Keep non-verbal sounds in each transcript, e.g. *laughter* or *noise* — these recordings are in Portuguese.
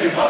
everybody.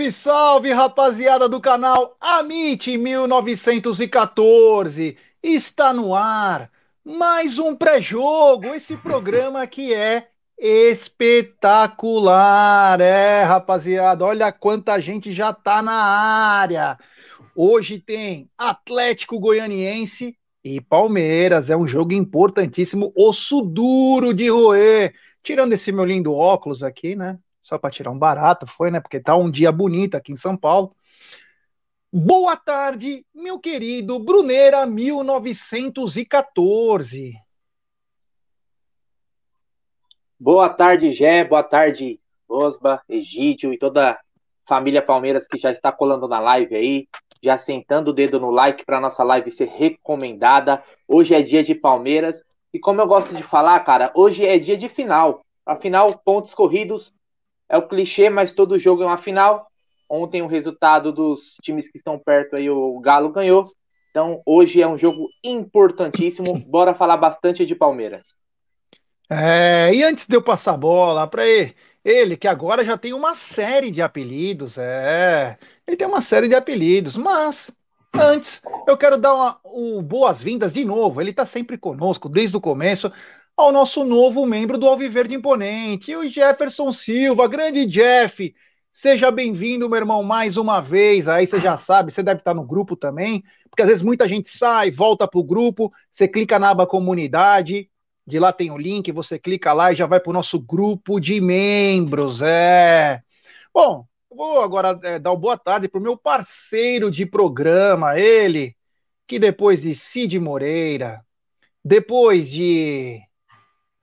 Salve, salve, rapaziada do canal Amit 1914. Está no ar mais um pré-jogo, esse programa que é espetacular. É, rapaziada, olha quanta gente já tá na área. Hoje tem Atlético Goianiense e Palmeiras. É um jogo importantíssimo, osso duro de roer. Tirando esse meu lindo óculos aqui, né? Só para tirar um barato, foi, né? Porque tá um dia bonito aqui em São Paulo. Boa tarde, meu querido Bruneira 1914. Boa tarde, Gé. Boa tarde, Osba, Egídio e toda a família Palmeiras que já está colando na live aí, já sentando o dedo no like para nossa live ser recomendada. Hoje é dia de Palmeiras e como eu gosto de falar, cara, hoje é dia de final. Afinal, pontos corridos é o clichê, mas todo jogo é uma final. Ontem o resultado dos times que estão perto aí, o Galo ganhou. Então hoje é um jogo importantíssimo. *laughs* Bora falar bastante de Palmeiras. É, e antes de eu passar a bola para ele, ele que agora já tem uma série de apelidos, é, ele tem uma série de apelidos, mas antes eu quero dar uma, um boas-vindas de novo. Ele está sempre conosco desde o começo ao nosso novo membro do Alviverde Imponente, o Jefferson Silva, grande Jeff. Seja bem-vindo, meu irmão, mais uma vez. Aí você já sabe, você deve estar no grupo também, porque às vezes muita gente sai, volta para o grupo, você clica na aba comunidade, de lá tem o link, você clica lá e já vai para o nosso grupo de membros. É. Bom, vou agora é, dar uma boa tarde para o meu parceiro de programa, ele, que depois de Cid Moreira, depois de.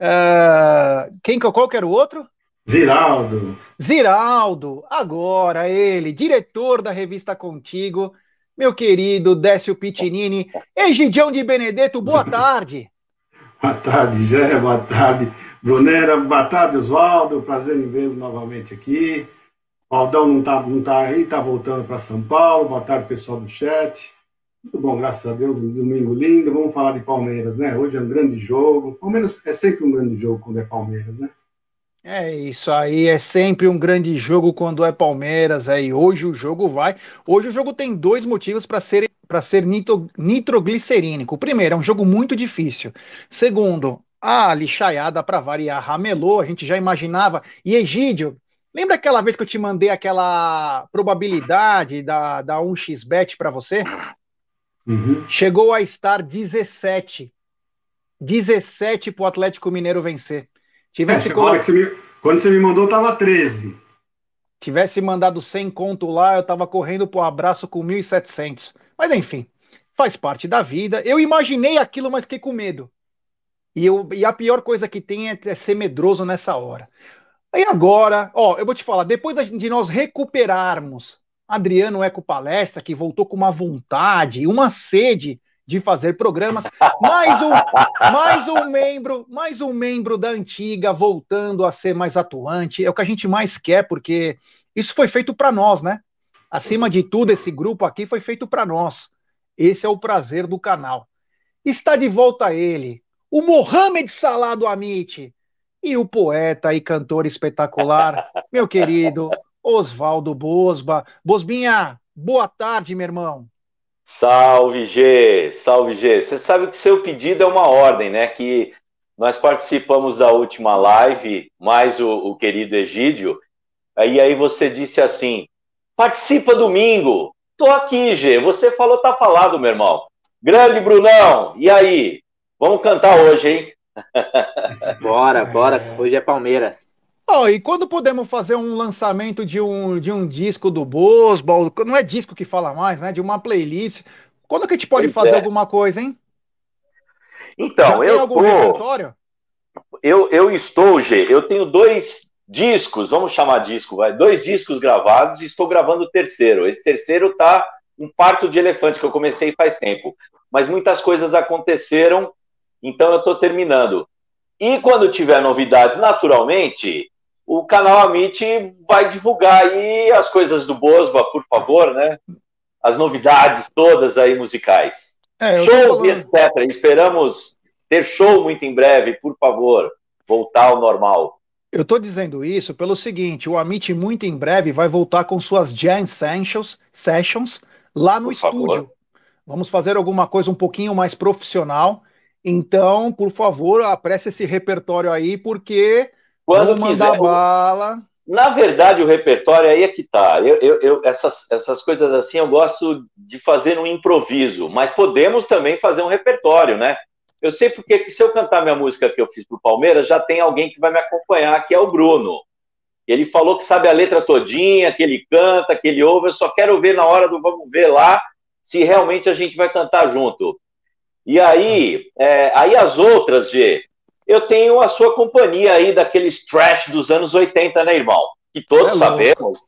Uh, quem, qual que era o outro? Ziraldo. Ziraldo, agora ele, diretor da revista Contigo, meu querido Décio Pitinini. *laughs* Egidião de Benedetto, boa tarde. *laughs* boa tarde, Gé, boa tarde, Brunera, boa tarde, Oswaldo, prazer em vê-lo novamente aqui. O Aldão não está não tá aí, está voltando para São Paulo. Boa tarde, pessoal do chat. Muito bom, graças a Deus, domingo lindo. Vamos falar de Palmeiras, né? Hoje é um grande jogo. Palmeiras é sempre um grande jogo quando é Palmeiras, né? É isso aí, é sempre um grande jogo quando é Palmeiras. É, e hoje o jogo vai. Hoje o jogo tem dois motivos para ser, pra ser nitro, nitroglicerínico. Primeiro, é um jogo muito difícil. Segundo, a lixaiada para variar ramelou, a gente já imaginava. E Egídio, lembra aquela vez que eu te mandei aquela probabilidade da, da 1xbet para você? Uhum. Chegou a estar 17. 17 para o Atlético Mineiro vencer. Tivesse é, colo... você me... Quando você me mandou, tava 13. Tivesse mandado 100 conto lá, eu tava correndo pro abraço com 1.700. Mas enfim, faz parte da vida. Eu imaginei aquilo, mas fiquei com medo. E, eu, e a pior coisa que tem é, é ser medroso nessa hora. Aí agora, ó, eu vou te falar, depois de nós recuperarmos Adriano Eco Palestra, que voltou com uma vontade, uma sede de fazer programas. Mais um, mais um membro, mais um membro da antiga voltando a ser mais atuante. É o que a gente mais quer, porque isso foi feito para nós, né? Acima de tudo, esse grupo aqui foi feito para nós. Esse é o prazer do canal. Está de volta ele, o Mohamed Salah do Amit e o poeta e cantor espetacular, meu querido Oswaldo Bosba. Bosbinha, boa tarde, meu irmão. Salve G, salve G. Você sabe que seu pedido é uma ordem, né? Que nós participamos da última live, mais o, o querido Egídio, e aí você disse assim: participa domingo. Tô aqui, G. Você falou, tá falado, meu irmão. Grande Brunão, e aí? Vamos cantar hoje, hein? *laughs* bora, bora. Hoje é Palmeiras. Oh, e quando podemos fazer um lançamento de um, de um disco do Bosbal? Não é disco que fala mais, né? De uma playlist. Quando que a gente pode pois fazer é. alguma coisa, hein? Então, eu algum tô... repertório? Eu, eu estou, G. Eu tenho dois discos, vamos chamar disco, vai. Dois discos gravados e estou gravando o terceiro. Esse terceiro tá um parto de elefante que eu comecei faz tempo. Mas muitas coisas aconteceram, então eu estou terminando. E quando tiver novidades, naturalmente, o canal Amit vai divulgar aí as coisas do Bosba, por favor, né? As novidades todas aí musicais. É, Shows e etc. Esperamos ter show muito em breve, por favor. Voltar ao normal. Eu estou dizendo isso pelo seguinte: o Amit muito em breve vai voltar com suas Jam Sessions, sessions lá no por estúdio. Favor. Vamos fazer alguma coisa um pouquinho mais profissional. Então, por favor, apresse esse repertório aí, porque quando quiser. bala. Na verdade, o repertório aí é que tá. Eu, eu, eu, essas, essas coisas assim eu gosto de fazer um improviso, mas podemos também fazer um repertório, né? Eu sei porque se eu cantar minha música que eu fiz pro Palmeiras, já tem alguém que vai me acompanhar, que é o Bruno. Ele falou que sabe a letra todinha, que ele canta, que ele ouve. Eu só quero ver na hora do vamos ver lá se realmente a gente vai cantar junto. E aí, é, aí as outras, G, eu tenho a sua companhia aí daqueles trash dos anos 80, né, irmão? Que todos é sabemos.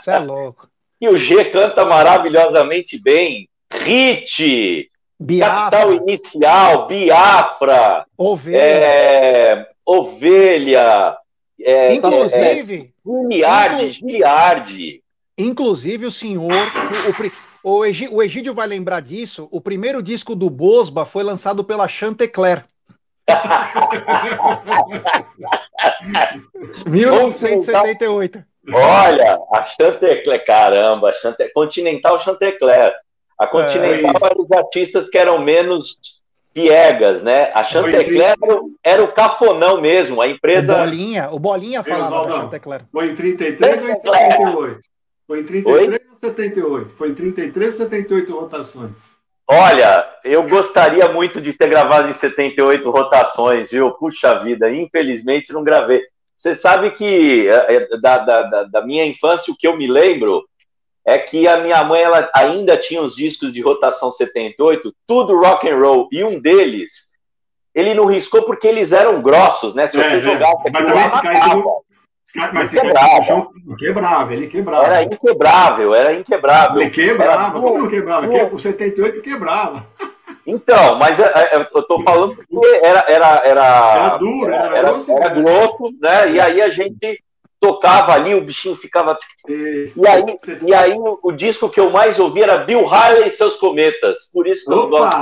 Você é louco. *laughs* E o G canta maravilhosamente bem. Hit, Biafra. Capital Inicial, Biafra, Ovelha, é, Ovelha é, Inclusive, é, Giliardi, Giliardi. Inclusive, o senhor, o, o, o, Egídio vai lembrar disso, o primeiro disco do Bosba foi lançado pela Chantecler. 1978. Olha, a Chantecler, caramba, Chante... Continental Chantecler. A Continental é. era os artistas que eram menos piegas, né? A Chantecler era, era, o cafonão mesmo, a empresa. O Bolinha, o Bolinha falava da Chantecler. Foi em 33 ou em 78? Foi em 33 Oi? ou 78? Foi em 33 ou 78 rotações? Olha, eu gostaria muito de ter gravado em 78 rotações, viu? Puxa vida, infelizmente não gravei. Você sabe que é, é, da, da, da, minha infância, o que eu me lembro é que a minha mãe ela ainda tinha os discos de rotação 78, tudo rock and roll, e um deles ele não riscou porque eles eram grossos, né? Se você é, jogasse é. Mas também mas chão, quebrava, ele quebrava. Era inquebrável, era inquebrável. Ele quebrava, como não quebrava? O 78 quebrava. Então, mas é, é, eu tô falando porque era era era, era duro, era, era, grosso, era grosso, né? E aí a gente tocava ali, o bichinho ficava. E aí, e aí o, disco que eu mais ouvi era Bill Harley e seus cometas. Por isso que eu gosto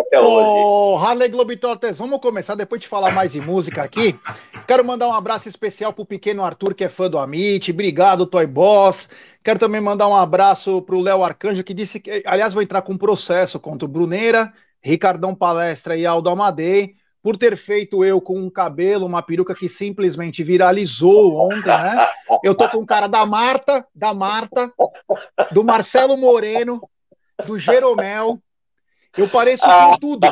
até hoje. Ô, Harley Globetrotters, vamos começar depois de falar mais de música aqui. Quero mandar um abraço especial pro pequeno Arthur, que é fã do Amit. Obrigado, Toy Boss. Quero também mandar um abraço pro Léo Arcanjo, que disse que, aliás, vou entrar com um processo contra o Bruneira, Ricardão Palestra e Aldo Amadei por ter feito eu com um cabelo, uma peruca que simplesmente viralizou ontem, né? Eu tô com o cara da Marta, da Marta, do Marcelo Moreno, do Jeromel. Eu pareço ah, com tudo.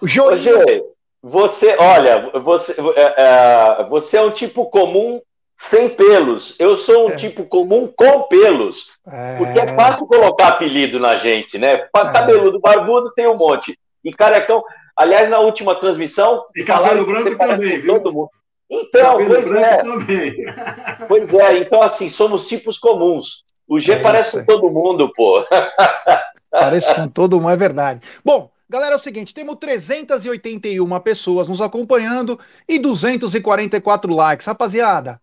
O Joinho. você, olha, você, é, é, você é um tipo comum sem pelos. Eu sou um é. tipo comum com pelos. É. Porque é fácil colocar apelido na gente, né? É. Cabeludo, barbudo tem um monte. E carecão. Aliás, na última transmissão. E cabelo branco também, viu? Todo mundo. Então, cabelo pois branco é. também. *laughs* Pois é, então assim, somos tipos comuns. O G é parece com todo mundo, pô. *laughs* Parece com todo mundo, é verdade. Bom, galera, é o seguinte: temos 381 pessoas nos acompanhando e 244 likes. Rapaziada,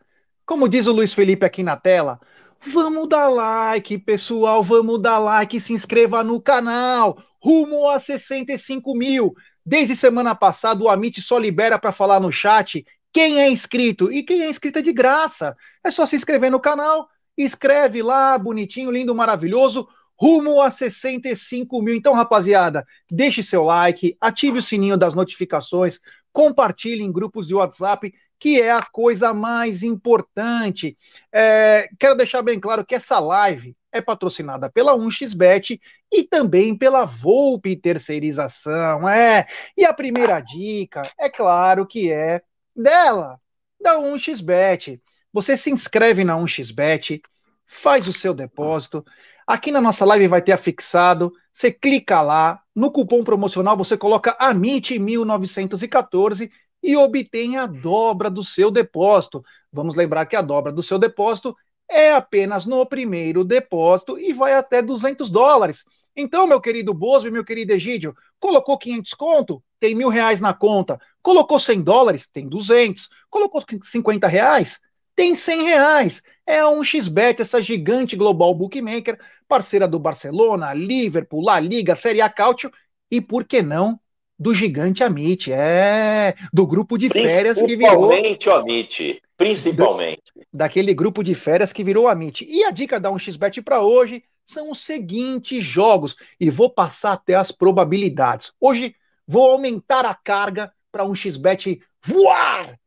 como diz o Luiz Felipe aqui na tela, vamos dar like, pessoal, vamos dar like, se inscreva no canal, rumo a 65 mil. Desde semana passada, o Amit só libera para falar no chat quem é inscrito. E quem é inscrito é de graça. É só se inscrever no canal, escreve lá, bonitinho, lindo, maravilhoso, rumo a 65 mil. Então, rapaziada, deixe seu like, ative o sininho das notificações, compartilhe em grupos de WhatsApp, que é a coisa mais importante. É, quero deixar bem claro que essa live é patrocinada pela 1xBet e também pela Volpe Terceirização. É. E a primeira dica, é claro que é dela, da 1xBet. Você se inscreve na 1xBet, faz o seu depósito. Aqui na nossa live vai ter afixado. Você clica lá, no cupom promocional você coloca AMIT1914 e obtém a dobra do seu depósito. Vamos lembrar que a dobra do seu depósito é apenas no primeiro depósito e vai até 200 dólares. Então, meu querido Bozo e meu querido Egídio, colocou 500 conto, tem mil reais na conta. Colocou 100 dólares, tem 200. Colocou 50 reais, tem 100 reais. É um XBet, essa gigante global bookmaker, parceira do Barcelona, Liverpool, La Liga, Série A Cautio e, por que não, do gigante Amit, é, do grupo de férias que virou... Principalmente o Amit. Principalmente. daquele grupo de férias que virou a Mint. E a dica da 1xBet para hoje são os seguintes jogos. E vou passar até as probabilidades. Hoje vou aumentar a carga para 1xBet voar.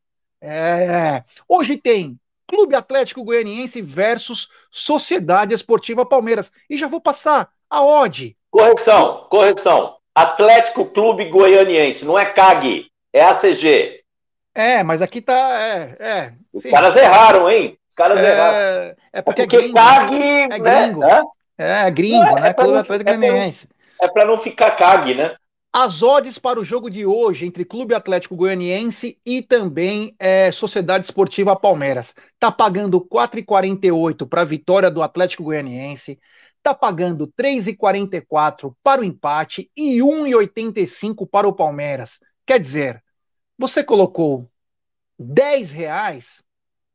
É. Hoje tem Clube Atlético Goianiense versus Sociedade Esportiva Palmeiras. E já vou passar a odd. Correção, correção. Atlético Clube Goianiense, não é CAG, é ACG. É, mas aqui tá. É, é, Os caras erraram, hein? Os caras é, erraram. É porque, é porque é gringo, CAG. É né? gringo. Né? É, gringo, é, né? Clube Atlético Goianiense. É para não ficar CAG, né? As odds para o jogo de hoje entre Clube Atlético Goianiense e também é, Sociedade Esportiva Palmeiras. Tá pagando 4,48 para a vitória do Atlético Goianiense, tá pagando 3,44 para o empate e 1,85 para o Palmeiras. Quer dizer, você colocou 10 reais,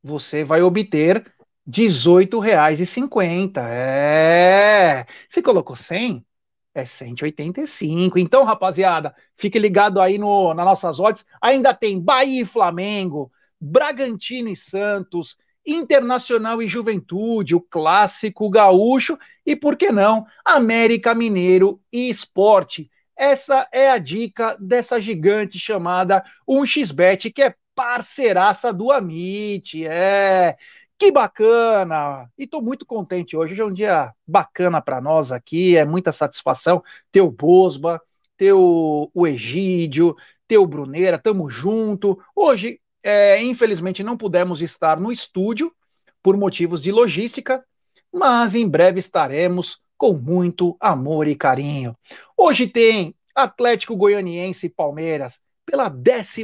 você vai obter 18 reais e 50. É. Se colocou 100, é 185. Então, rapaziada, fique ligado aí no, nas nossas odds. Ainda tem Bahia e Flamengo, Bragantino e Santos, Internacional e Juventude, o clássico gaúcho e, por que não, América Mineiro e Esporte. Essa é a dica dessa gigante chamada 1xBet, que é parceiraça do Amit. É. Que bacana! E estou muito contente hoje. Hoje é um dia bacana para nós aqui, é muita satisfação ter o Bosba, ter o, Egídio, ter o Bruneira, tamo junto. Hoje É, infelizmente não pudemos estar no estúdio por motivos de logística, mas em breve estaremos com muito amor e carinho. Hoje tem Atlético Goianiense e Palmeiras pela 12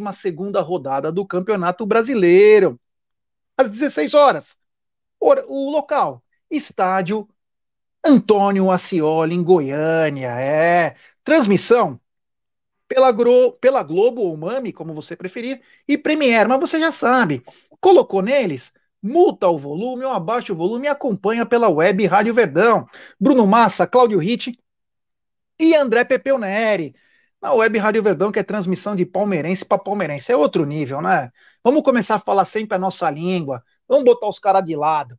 rodada do Campeonato Brasileiro. Às 16 horas. O local, estádio Antônio Ascioli, em Goiânia. É. Transmissão pela, Gro, pela Globo ou Mami, como você preferir, e Premiere. Mas você já sabe, colocou neles, multa o volume ou abaixa o volume e acompanha pela web Rádio Verdão. Bruno Massa, Cláudio Ritt e André Pepeu Neri. Na web Rádio Verdão, que é transmissão de palmeirense para palmeirense. É outro nível, né? Vamos começar a falar sempre a nossa língua. Vamos botar os caras de lado.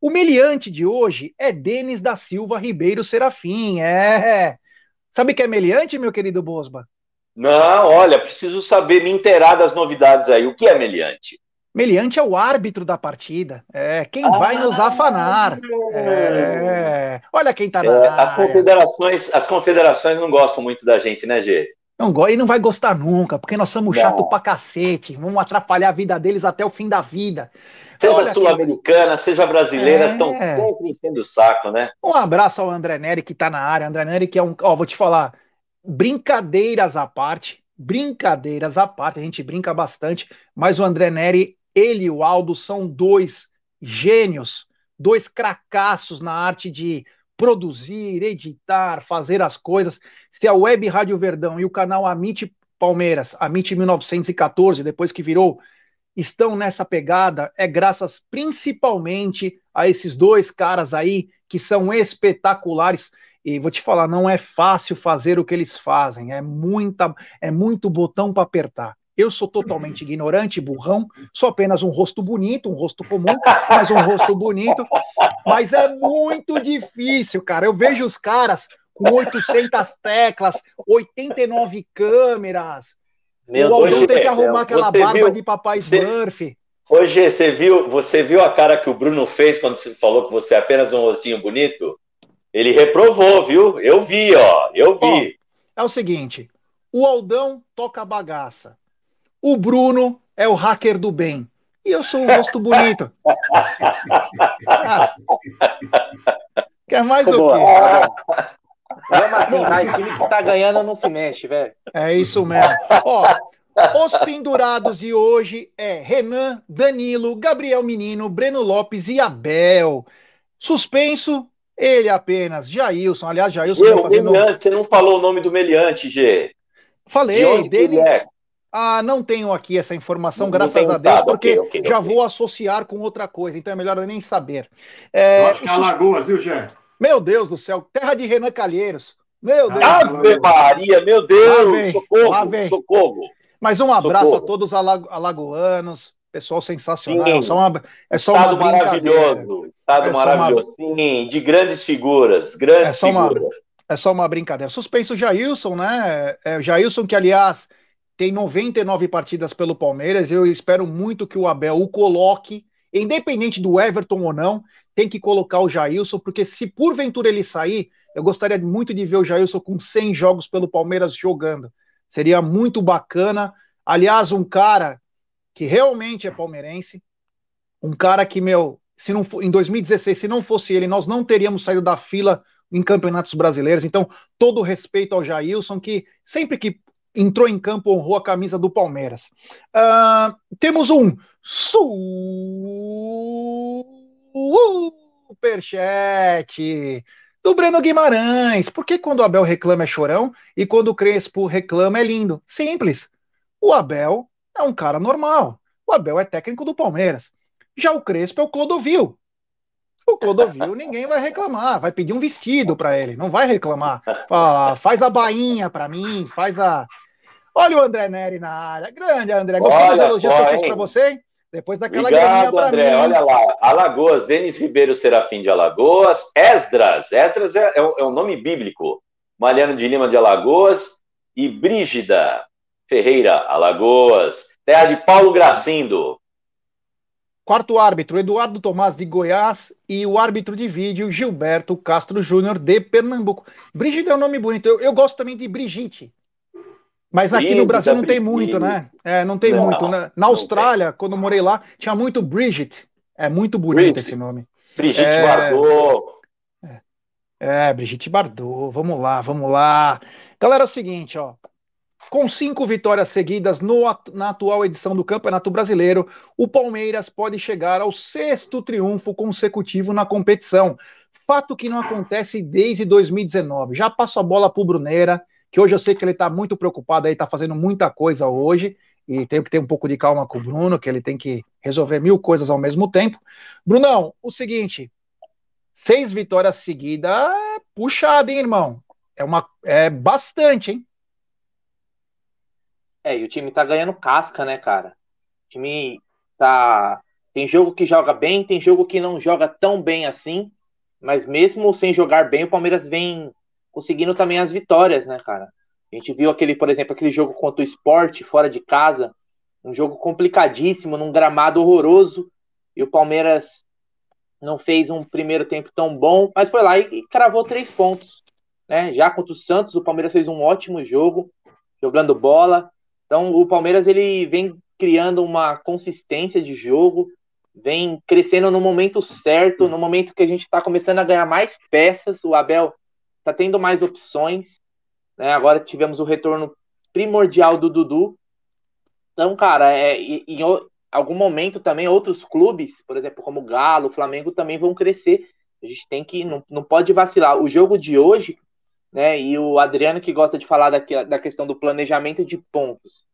O meliante de hoje é Denis da Silva Ribeiro Serafim. É. Sabe que é meliante, meu querido Bosba? Não, olha, preciso saber, me inteirar das novidades aí. O que é meliante? Meliante é o árbitro da partida. É quem ah, vai nos afanar. É. Olha quem tá na é, as confederações, as confederações não gostam muito da gente, né, Gê? Não gosta e não vai gostar nunca, porque nós somos chato pra cacete. Vamos atrapalhar a vida deles até o fim da vida. Seja sul-americana, seja brasileira, estão é... sempre enchendo o saco, né? Um abraço ao André Neri que tá na área. André Neri que é um. Ó, vou te falar, brincadeiras à parte, brincadeiras à parte, a gente brinca bastante, mas o André Neri, ele e o Aldo são dois gênios, dois cracassos na arte de produzir, editar, fazer as coisas. Se a Web Rádio Verdão e o canal Amit Palmeiras, Amit 1914, depois que virou, estão nessa pegada, é graças principalmente a esses dois caras aí que são espetaculares. E vou te falar, não é fácil fazer o que eles fazem, é muita, é muito botão para apertar. Eu sou totalmente *laughs* ignorante, burrão, sou apenas um rosto bonito, um rosto comum, mas um rosto bonito. Mas é muito difícil, cara. Eu vejo os caras com 800 teclas, 89 câmeras. Meu o Aldão tem que arrumar aquela barba viu, de papai você, Smurf. Hoje, você viu, você viu a cara que o Bruno fez quando você falou que você é apenas um rostinho bonito? Ele reprovou, viu? Eu vi, ó. Eu vi. Ó, é o seguinte: o Aldão toca bagaça. O Bruno é o hacker do bem. E eu sou o rosto bonito. ah, quer mais o quê? Vamos assim, mas time que tá ganhando não se mexe, velho. É isso mesmo. Ó, os pendurados de hoje é Renan, Danilo, Gabriel Menino, Breno Lopes e Abel. Suspenso, ele apenas, Jailson. Aliás, Jailson. Eu, fazendo... Meliante, você não falou o nome do Meliante, Gê. Falei, de dele. É? Ah, não tenho aqui essa informação, não, graças não a Deus, porque okay, okay, já okay. vou associar com outra coisa, então é melhor eu nem saber. É, eu acho que é Alagoas, viu, Gé? Meu Deus do céu, terra de Renan Calheiros. Meu Deus. Ave Maria, meu Deus, socorro, socorro. Mas um abraço socorro. a todos os alagoanos, pessoal sensacional. Sim, é só uma, é só Estado uma maravilhoso. Estado é maravilhoso. Uma... Sim, de grandes figuras, grandes é só figuras. Uma, é só uma brincadeira. Suspenso o Jailson, né? É, Jailson, que aliás tem 99 partidas pelo Palmeiras. Eu espero muito que o Abel o coloque, independente do Everton ou não, tem que colocar o Jailson, porque se porventura ele sair, eu gostaria muito de ver o Jailson com 100 jogos pelo Palmeiras jogando. Seria muito bacana. Aliás, um cara que realmente é palmeirense, um cara que, meu, se não em 2016, se não fosse ele, nós não teríamos saído da fila em campeonatos brasileiros. Então, todo respeito ao Jailson, que sempre que entrou em campo honrou a camisa do Palmeiras. Uh, temos um superchat do Breno Guimarães. Por que quando o Abel reclama é chorão e quando o Crespo reclama é lindo? Simples. O Abel é um cara normal. O Abel é técnico do Palmeiras. Já o Crespo é o Clodovil. O Clodovil *laughs* ninguém vai reclamar, vai pedir um vestido para ele, não vai reclamar. Ah, faz a bainha para mim, faz a. Olha o André Neri na área. Grande, André. Gostou dos elogios que eu fiz para você? Depois daquela Obrigado, André. Mim. Olha lá, Alagoas, Denis Ribeiro Serafim de Alagoas, Esdras, Esdras é, é, um, é um nome bíblico, Mariano de Lima de Alagoas e Brígida Ferreira, Alagoas, terra de Paulo Gracindo. Quarto árbitro, Eduardo Tomás de Goiás e o árbitro de vídeo, Gilberto Castro Júnior de Pernambuco. Brígida é um nome bonito, eu, eu gosto também de Brigitte. Mas aqui no Brasil não tem muito, né? É, não tem não, muito. Né? Na Austrália, quando eu morei lá, tinha muito Bridget. É muito bonito esse nome. Brigitte é... Bardot. É, é, Brigitte Bardot. Vamos lá, vamos lá. Galera, é o seguinte, ó. Com cinco vitórias seguidas no, na atual edição do Campeonato Brasileiro, o Palmeiras pode chegar ao sexto triunfo consecutivo na competição. Fato que não acontece desde 2019. Já passo a bola para o Brunera, que hoje eu sei que ele está muito preocupado aí, está fazendo muita coisa hoje, e tenho que ter um pouco de calma com o Bruno, que ele tem que resolver mil coisas ao mesmo tempo. Brunão, o seguinte, seis vitórias seguidas é puxado, hein, irmão? É, uma, é bastante, hein? É, e o time tá ganhando casca, né, cara? O time tá. Tem jogo que joga bem, tem jogo que não joga tão bem assim, mas mesmo sem jogar bem, o Palmeiras vem conseguindo também as vitórias, né, cara? A gente viu aquele, por exemplo, aquele jogo contra o esporte fora de casa, um jogo complicadíssimo, num gramado horroroso, e o Palmeiras não fez um primeiro tempo tão bom, mas foi lá e, e cravou três pontos. Né? Já contra o Santos, o Palmeiras fez um ótimo jogo, jogando bola, então, o Palmeiras ele vem criando uma consistência de jogo, vem crescendo no momento certo, no momento que a gente está começando a ganhar mais peças. O Abel está tendo mais opções. Né? Agora tivemos o retorno primordial do Dudu. Então, cara, é, em, em algum momento também outros clubes, por exemplo, como o Galo, Flamengo, também vão crescer. A gente tem que, não, não pode vacilar. O jogo de hoje né? E o Adriano que gosta de falar da, da questão do planejamento de pontos.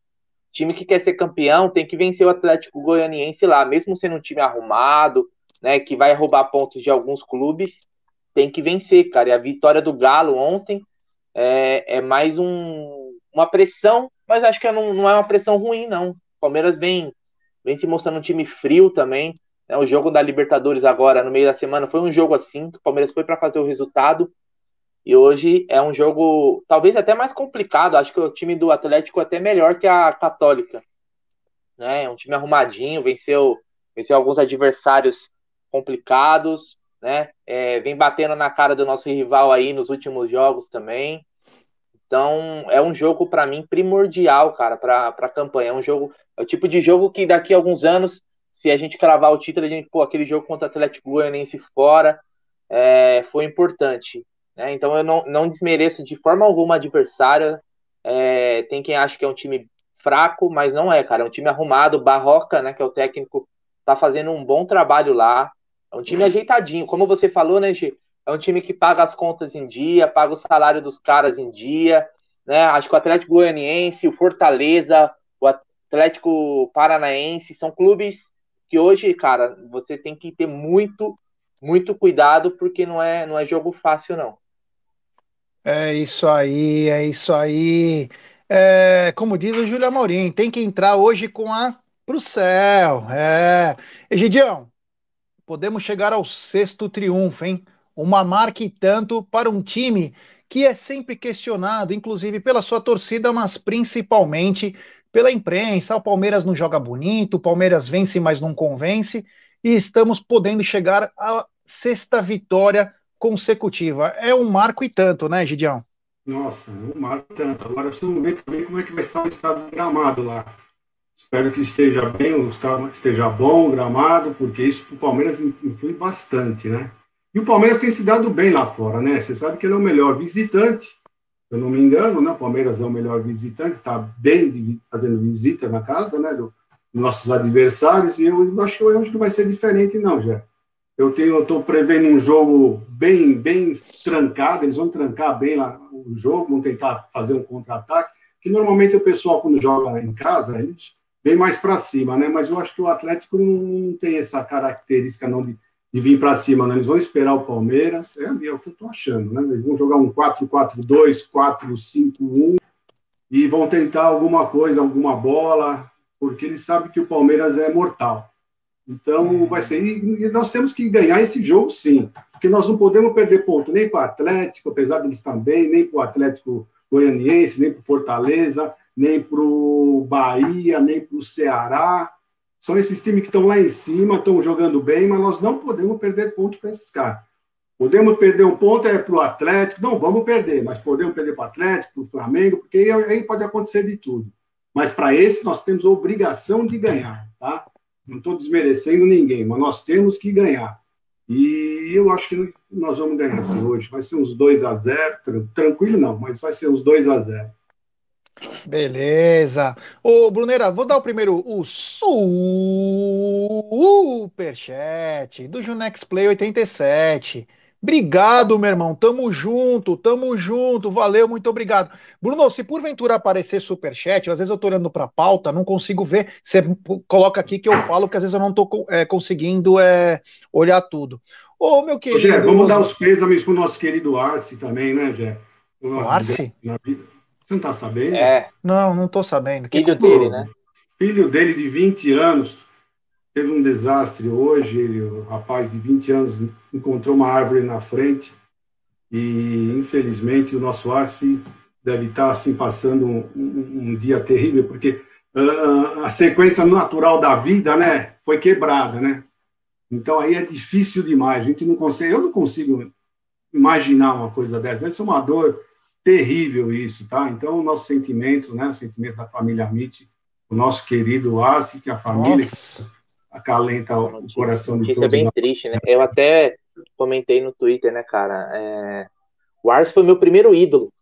time que quer ser campeão tem que vencer o Atlético Goianiense lá, mesmo sendo um time arrumado, né? Que vai roubar pontos de alguns clubes, tem que vencer, cara. E a vitória do Galo ontem é, é mais um, uma pressão, mas acho que não, não é uma pressão ruim, não. O Palmeiras vem, vem se mostrando um time frio também. Né? O jogo da Libertadores agora, no meio da semana, foi um jogo assim, que o Palmeiras foi para fazer o resultado e hoje é um jogo talvez até mais complicado. Acho que o time do Atlético é até melhor que a Católica. Né? É um time arrumadinho, venceu, venceu alguns adversários complicados, né? É, vem batendo na cara do nosso rival aí nos últimos jogos também. Então é um jogo para mim primordial, cara, para a campanha. É um jogo, é o tipo de jogo que daqui a alguns anos, se a gente cravar o título, a gente pô, aquele jogo contra o Atlético Goianiense fora é, foi importante. Né? Então eu não, não desmereço de forma alguma adversária. É, tem quem acha que é um time fraco, mas não é, cara. É um time arrumado. Barroca, né, que é o técnico, tá fazendo um bom trabalho lá. É um time ajeitadinho. Como você falou, né, G? É um time que paga as contas em dia, paga o salário dos caras em dia. Né? Acho que o Atlético Goianiense, o Fortaleza, o Atlético Paranaense são clubes que hoje, cara, você tem que ter muito, muito cuidado, porque não é, não é jogo fácil, não. É isso aí, é isso aí. É, como diz o Júlio Amorim, tem que entrar hoje com a pro céu. É. Egidião, podemos chegar ao sexto triunfo, hein? Uma marca e tanto para um time que é sempre questionado, inclusive pela sua torcida, mas principalmente pela imprensa. O Palmeiras não joga bonito, o Palmeiras vence, mas não convence, e estamos podendo chegar à sexta vitória consecutiva. É um marco e tanto, né, Gidião? Nossa, é um marco e tanto. Agora precisamos ver também como é que vai estar o estado do gramado lá. Espero que esteja bem, estado esteja bom o gramado, porque isso para o Palmeiras influi bastante, né? E o Palmeiras tem se dado bem lá fora, né? Você sabe que ele é o melhor visitante, se eu não me engano, né? O Palmeiras é o melhor visitante, está bem de, fazendo visita na casa, né? Do, nossos adversários, e eu, eu acho que hoje não vai ser diferente, não, já. Eu tenho, estou prevendo um jogo bem, bem trancado. Eles vão trancar bem lá o jogo, vão tentar fazer um contra-ataque. Que normalmente o pessoal quando joga em casa eles vem mais para cima, né? Mas eu acho que o Atlético não tem essa característica não de, de vir para cima? Eles vão esperar o Palmeiras. É, é o que eu estou achando, né? Eles vão jogar um 4-4-2, 4-5-1 e vão tentar alguma coisa, alguma bola, porque eles sabem que o Palmeiras é mortal. Então, vai ser. E nós temos que ganhar esse jogo, sim. Porque nós não podemos perder ponto nem para o Atlético, apesar deles também, nem para o Atlético Goianiense, nem para o Fortaleza, nem para o Bahia, nem para o Ceará. São esses times que estão lá em cima, estão jogando bem, mas nós não podemos perder ponto para esses caras. Podemos perder um ponto é para o Atlético, não vamos perder, mas podemos perder para o Atlético, para o Flamengo, porque aí, aí pode acontecer de tudo. Mas para esse nós temos a obrigação de ganhar, tá? Não estou desmerecendo ninguém, mas nós temos que ganhar. E eu acho que nós vamos ganhar assim, hoje. Vai ser uns 2 a 0 tranquilo não, mas vai ser uns 2 a 0 Beleza. Ô, Brunera, vou dar o primeiro, o superchat do Junex Play 87. Obrigado, meu irmão. Tamo junto, tamo junto. Valeu, muito obrigado. Bruno, se porventura aparecer superchat, às vezes eu tô olhando pra pauta, não consigo ver. Você coloca aqui que eu falo, que às vezes eu não tô é, conseguindo é, olhar tudo. Ô, meu querido. Gé, vamos dar os pêsames pro nosso querido Arce também, né, Gé? O Arce? Você não tá sabendo? É. Não, não tô sabendo. Filho dele, né? Filho dele de 20 anos teve um desastre hoje. Ele, o rapaz de 20 anos encontrou uma árvore na frente e, infelizmente, o nosso Arce deve estar assim passando um, um, dia terrível, porque uh, a sequência natural da vida, né, foi quebrada, né? Então aí é difícil demais. A gente não consegue, eu não consigo imaginar uma coisa dessa. Deve ser uma dor terrível isso, tá? Então, o nosso sentimento, né, o sentimento da família Amit, o nosso querido Asi, que a família Nossa acalenta o coração de todos. Isso é bem triste, né? Eu até comentei no Twitter, né, cara? É... O Ars foi meu primeiro ídolo.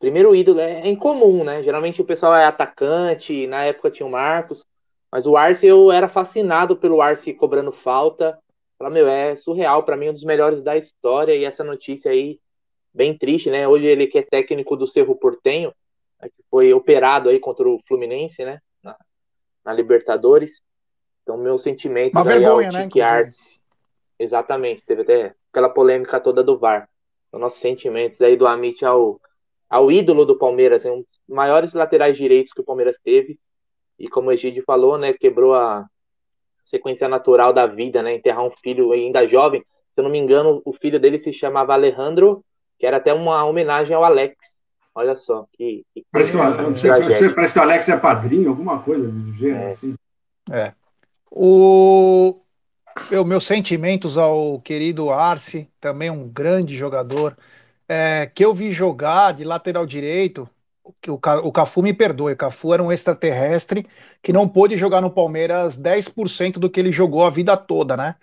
Primeiro ídolo é incomum, né? Geralmente o pessoal é atacante, na época tinha o Marcos, mas o Arce eu era fascinado pelo Arce cobrando falta. Fala, meu, é surreal, para mim um dos melhores da história e essa notícia aí bem triste, né? Hoje ele que é técnico do Cerro Portenho, né, que foi operado aí contra o Fluminense, né? Na, na Libertadores. Então, meus sentimentos Uma vergonha, né, Arce. Exatamente, teve até aquela polêmica toda do VAR. Então, nossos sentimentos aí do Amit ao, ao ídolo do Palmeiras, um dos maiores laterais direitos que o Palmeiras teve. E como o Egídio falou, né, quebrou a sequência natural da vida, né, enterrar um filho ainda jovem. Se eu não me engano, o filho dele se chamava Alejandro, que era até uma homenagem ao Alex. Olha só, que, que parece, que o, parece que o Alex é padrinho, alguma coisa do gênero é. assim. É. O eu, meus sentimentos ao querido Arce, também um grande jogador, é, que eu vi jogar de lateral direito. O, o Cafu me perdoe, o Cafu era um extraterrestre que não pôde jogar no Palmeiras 10% do que ele jogou a vida toda, né?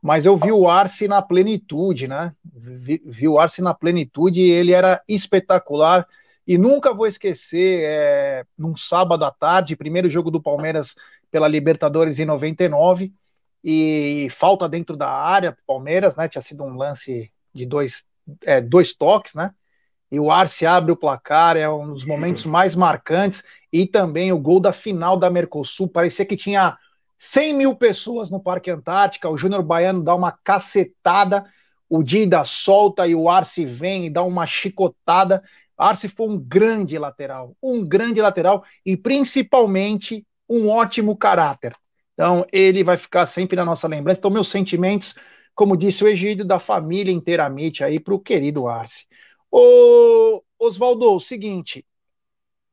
Mas eu vi o Arce na plenitude, né? Vi, vi o Arce na plenitude e ele era espetacular. E nunca vou esquecer, é, num sábado à tarde, primeiro jogo do Palmeiras pela Libertadores em 99 e falta dentro da área Palmeiras, né? Tinha sido um lance de dois, é, dois toques, né? E o Arce abre o placar, é um dos momentos mais marcantes. E também o gol da final da Mercosul. Parecia que tinha 100 mil pessoas no Parque Antártica. O Júnior Baiano dá uma cacetada. O Dida solta e o Arce vem e dá uma chicotada. Arce foi um grande lateral, um grande lateral e principalmente um ótimo caráter. Então, ele vai ficar sempre na nossa lembrança. Então, meus sentimentos, como disse o Egídio, da família inteiramente aí para o querido Arce. Ô, Oswaldo, o seguinte.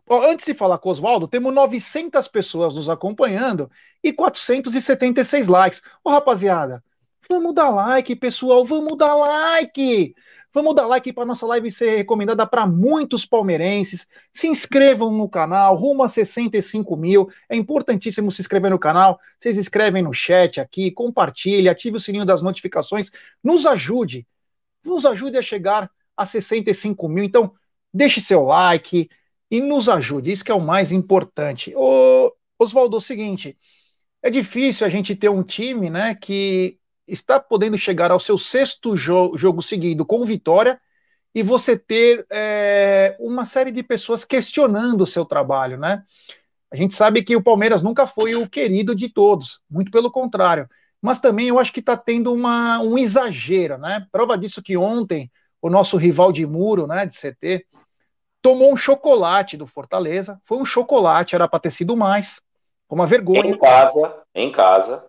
Antes de falar com o Oswaldo, temos 900 pessoas nos acompanhando e 476 likes. Ô, rapaziada, vamos dar like, pessoal, vamos dar like! Vamos dar like para nossa live ser recomendada para muitos palmeirenses. Se inscrevam no canal, rumo a 65 mil. É importantíssimo se inscrever no canal. Vocês escrevem no chat aqui, compartilhe, ative o sininho das notificações. Nos ajude, nos ajude a chegar a 65 mil. Então, deixe seu like e nos ajude. Isso que é o mais importante. Ô, Oswaldo, é o seguinte. É difícil a gente ter um time, né, que está podendo chegar ao seu sexto jo jogo seguido com vitória e você ter é, uma série de pessoas questionando o seu trabalho, né? A gente sabe que o Palmeiras nunca foi o querido de todos, muito pelo contrário. Mas também eu acho que está tendo uma, um exagero, né? Prova disso que ontem o nosso rival de muro, né, de CT, tomou um chocolate do Fortaleza. Foi um chocolate, era para ter sido mais. Uma vergonha. Em casa, em casa.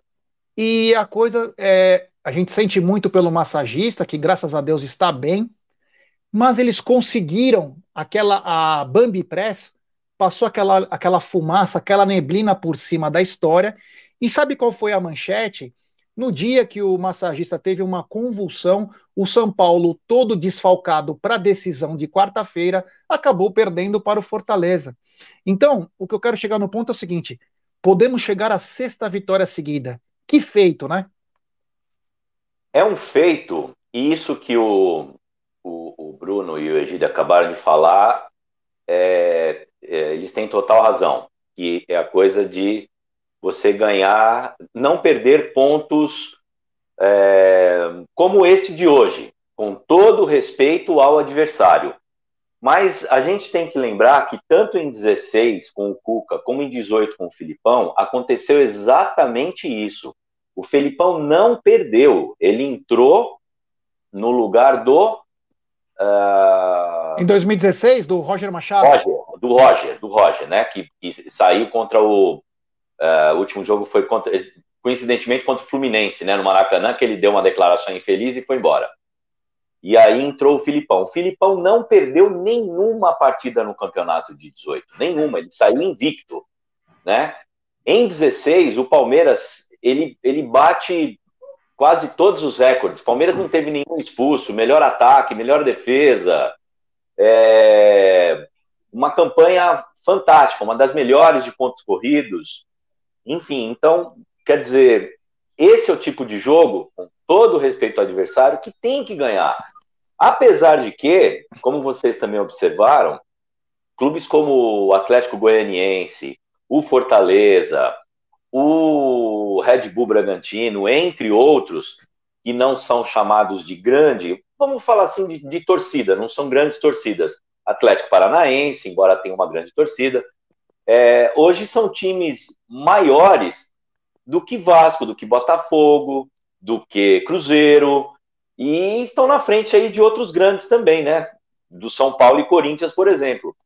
E a coisa é, a gente sente muito pelo massagista, que graças a Deus está bem, mas eles conseguiram aquela a Bambi Press passou aquela, aquela fumaça, aquela neblina por cima da história. E sabe qual foi a manchete? No dia que o massagista teve uma convulsão, o São Paulo, todo desfalcado para a decisão de quarta-feira, acabou perdendo para o Fortaleza. Então, o que eu quero chegar no ponto é o seguinte: podemos chegar à sexta vitória seguida. Que feito, né? É um feito, e isso que o, o, o Bruno e o Egídio acabaram de falar, é, é, eles têm total razão, que é a coisa de você ganhar, não perder pontos é, como este de hoje, com todo respeito ao adversário. Mas a gente tem que lembrar que tanto em 16 com o Cuca, como em 18 com o Filipão, aconteceu exatamente isso. O Felipão não perdeu, ele entrou no lugar do. Uh... Em 2016, do Roger Machado? Roger, do Roger, do Roger, né? Que, que saiu contra o. Uh, o último jogo foi contra, coincidentemente contra o Fluminense, né? No Maracanã, que ele deu uma declaração infeliz e foi embora. E aí entrou o Filipão. O Filipão não perdeu nenhuma partida no campeonato de 18, nenhuma. Ele saiu invicto, né? Em 16, o Palmeiras ele, ele bate quase todos os recordes. Palmeiras não teve nenhum expulso, melhor ataque, melhor defesa. É... Uma campanha fantástica, uma das melhores de pontos corridos. Enfim, então, quer dizer, esse é o tipo de jogo, com todo respeito ao adversário, que tem que ganhar. Apesar de que, como vocês também observaram, clubes como o Atlético Goianiense, o Fortaleza, o Red Bull Bragantino, entre outros, que não são chamados de grande, vamos falar assim, de, de torcida, não são grandes torcidas. Atlético Paranaense, embora tenha uma grande torcida, é, hoje são times maiores do que Vasco, do que Botafogo, do que Cruzeiro, e estão na frente aí de outros grandes também, né? Do São Paulo e Corinthians, por exemplo.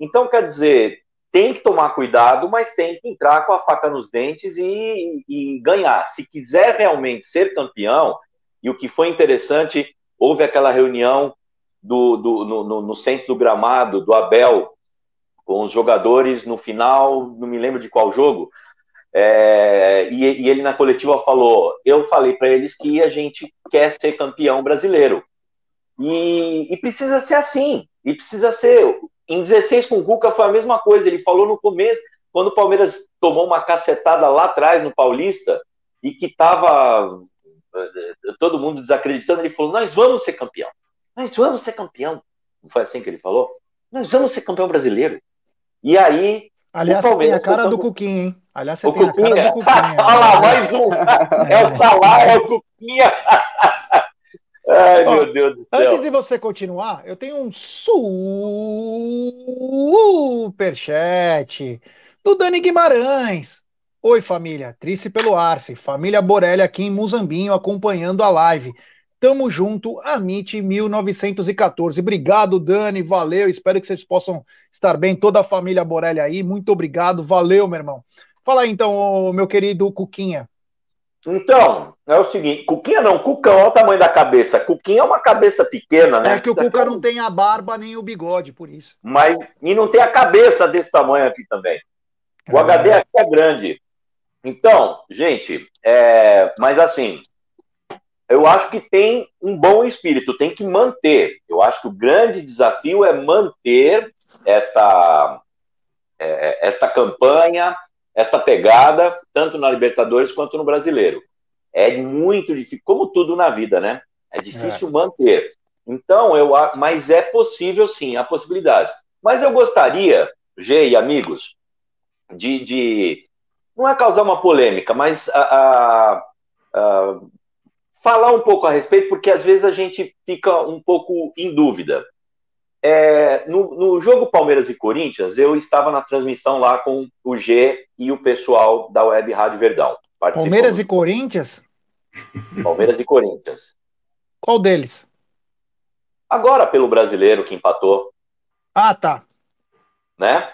Então, quer dizer, tem que tomar cuidado, mas tem que entrar com a faca nos dentes e, e ganhar. Se quiser realmente ser campeão, e o que foi interessante, houve aquela reunião do, do no, no, no, centro do gramado do Abel com os jogadores no final, não me lembro de qual jogo, é, e, e, ele na coletiva falou: eu falei para eles que a gente quer ser campeão brasileiro. E, e, precisa ser assim, e precisa ser. Em 16 com o Cuca foi a mesma coisa. Ele falou no começo, quando o Palmeiras tomou uma cacetada lá atrás no Paulista e que estava eh, todo mundo desacreditando, ele falou: Nós vamos ser campeão. Nós vamos ser campeão. Não foi assim que ele falou? Nós vamos ser campeão brasileiro. E aí. Aliás, o Palmeiras tem a cara do Cuquinha, hein? Aliás, você o tem Cuquinha. a cara do Cuquinha. *laughs* Olha lá, mais um. É, *laughs* é o Salah, é o Cuquinha. *laughs* Ai, Ó, meu Deus do céu. Antes de você continuar, eu tenho um superchat do Dani Guimarães. Oi, família. Trice pelo Arce. Família Borelli aqui em Muzambinho acompanhando a live. Tamo junto, Amit 1914. Obrigado, Dani. Valeu. Espero que vocês possam estar bem. Toda a família Borelli aí. Muito obrigado. Valeu, meu irmão. Fala aí, então, meu querido Cuquinha. Então, é o seguinte, Cuquinha não, Cucão, olha o tamanho da cabeça. Cuquinha é uma cabeça pequena, né? É que o Cuca não tem a barba nem o bigode, por isso. Mas, e não tem a cabeça desse tamanho aqui também. O é. HD aqui é grande. Então, gente, é, mas assim, eu acho que tem um bom espírito, tem que manter. Eu acho que o grande desafio é manter esta, é, esta campanha, esta pegada, tanto na Libertadores quanto no Brasileiro. É muito difícil, como tudo na vida, né? É difícil é. manter. Então, eu, mas é possível sim, há possibilidades. Mas eu gostaria, G e amigos, de, de não é causar uma polêmica, mas a, a, a, falar um pouco a respeito, porque às vezes a gente fica um pouco em dúvida. É, no, no, jogo Palmeiras e Corinthians, eu estava na transmissão lá com o G e o pessoal da Web Rádio Verdão. Palmeiras e Corinthians? Palmeiras e Corinthians. Qual deles? Agora pelo brasileiro que empatou. Ah, tá. Né?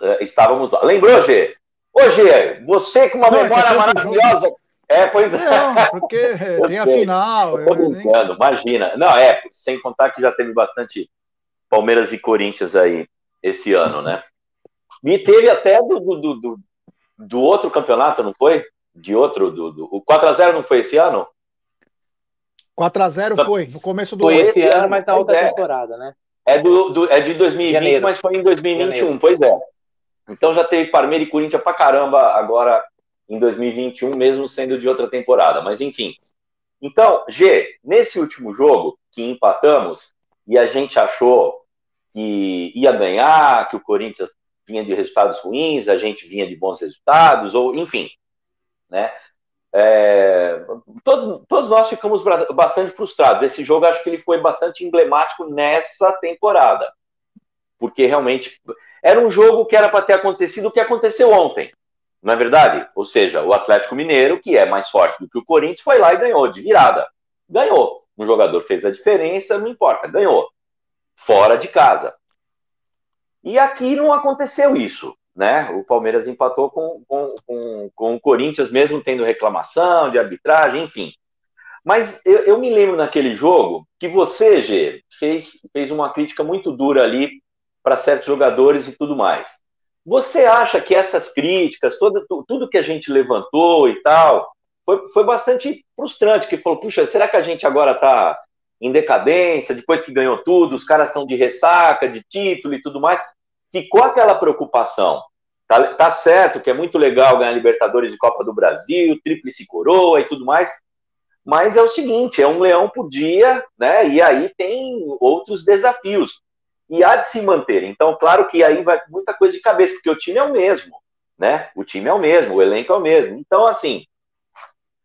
É, estávamos lá. Lembrou, G? Ô, G, você com uma Não, é memória maravilhosa. É, pois é. Não, porque *laughs* tem a final. Eu tô brincando, nem... imagina. Não, é, sem contar que já teve bastante Palmeiras e Corinthians aí esse ano, né? E teve até do, do, do, do outro campeonato, não foi? de outro. Do, do, o 4x0 não foi esse ano? 4x0 foi, no começo do foi ano. Foi esse ano, mas na outra é. temporada, né? É, do, do, é de 2020, Janeiro. mas foi em 2021, Janeiro. pois é. Então já teve Parmeira e Corinthians pra caramba agora em 2021, mesmo sendo de outra temporada. Mas enfim. Então, G, nesse último jogo que empatamos e a gente achou que ia ganhar, que o Corinthians vinha de resultados ruins, a gente vinha de bons resultados, ou enfim, né? É, todos, todos nós ficamos bastante frustrados. Esse jogo acho que ele foi bastante emblemático nessa temporada, porque realmente era um jogo que era para ter acontecido o que aconteceu ontem, não é verdade? Ou seja, o Atlético Mineiro, que é mais forte do que o Corinthians, foi lá e ganhou de virada. Ganhou. Um jogador fez a diferença, não importa, ganhou. Fora de casa. E aqui não aconteceu isso né? O Palmeiras empatou com, com, com, com, o Corinthians, mesmo tendo reclamação de arbitragem, enfim. Mas eu, eu, me lembro naquele jogo que você, Gê, fez, fez uma crítica muito dura ali para certos jogadores e tudo mais. Você acha que essas críticas, tudo que a gente levantou e tal, foi, foi bastante frustrante, que falou, puxa, será que a gente agora está em decadência, depois que ganhou tudo, os caras estão de ressaca, de título e tudo mais ficou aquela preocupação. Tá, tá certo que é muito legal ganhar Libertadores de Copa do Brasil, tríplice coroa e tudo mais, mas é o seguinte, é um leão por dia, né? E aí tem outros desafios. E há de se manter. Então, claro que aí vai muita coisa de cabeça, porque o time é o mesmo, né? O time é o mesmo, o elenco é o mesmo. Então, assim,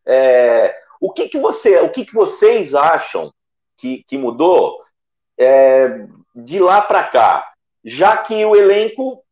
é, o que que você, o que que vocês acham que, que mudou é, de lá para cá? já que o elenco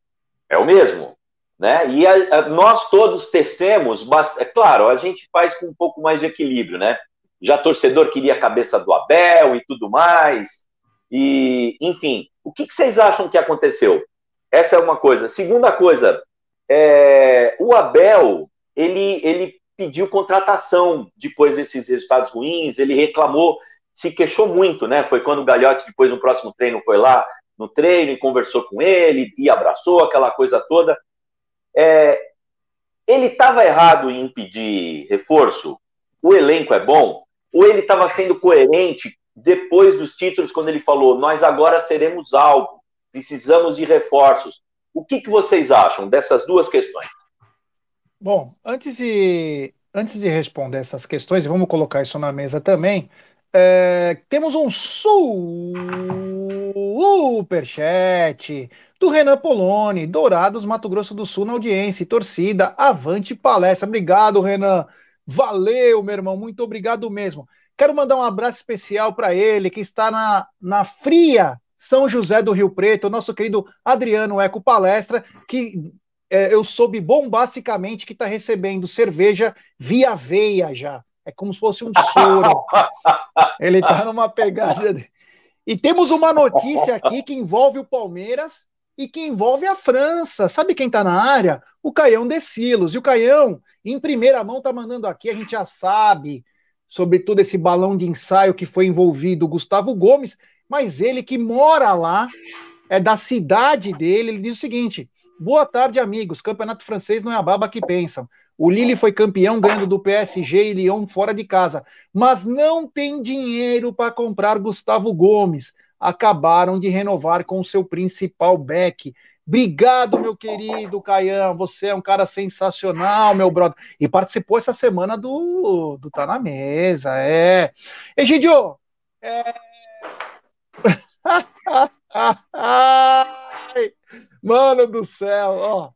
é o mesmo. Né? E a, a, nós todos tecemos, é claro, a gente faz com um pouco mais de equilíbrio, né? Já torcedor queria a cabeça do Abel e tudo mais. E, enfim, o que, vocês acham que aconteceu? Essa é uma coisa. Segunda coisa, é, o Abel, ele, ele pediu contratação depois desses resultados ruins, ele reclamou, se queixou muito, né? Foi quando o Galhote, depois no próximo treino, foi lá no treino e conversou com ele e abraçou aquela coisa toda. É, ele estava errado em pedir reforço? O elenco é bom? Ou ele estava sendo coerente depois dos títulos, quando ele falou: nós agora seremos algo, precisamos de reforços? O que, que vocês acham dessas duas questões? Bom, antes de, antes de responder essas questões, vamos colocar isso na mesa também. É, temos um superchat do Renan Poloni, Dourados, Mato Grosso do Sul, na audiência. Torcida, avante palestra. Obrigado, Renan. Valeu, meu irmão. Muito obrigado mesmo. Quero mandar um abraço especial para ele, que está na, na fria São José do Rio Preto, nosso querido Adriano Eco Palestra, que é, eu soube bombasticamente que está recebendo cerveja via veia já. É como se fosse um soro. *laughs* Ele está numa pegada. E temos uma notícia aqui que envolve o Palmeiras e que envolve a França. Sabe quem está na área? O Caião Decilos. E o Caião, em primeira mão, está mandando aqui, a gente já sabe sobre todo esse balão de ensaio que foi envolvido Gustavo Gomes, mas ele que mora lá, é da cidade dele, ele diz o seguinte: Boa tarde, amigos. Campeonato francês não é a baba que pensam. O Lille foi campeão ganhando do PSG e Lyon fora de casa, mas não tem dinheiro para comprar Gustavo Gomes. Acabaram de renovar com o seu principal back. Obrigado, meu querido Caian. Você é um cara sensacional, meu brother. E participou essa semana do, do Tá na Mesa. É. Egidio, é. *laughs* Mano do céu, ó.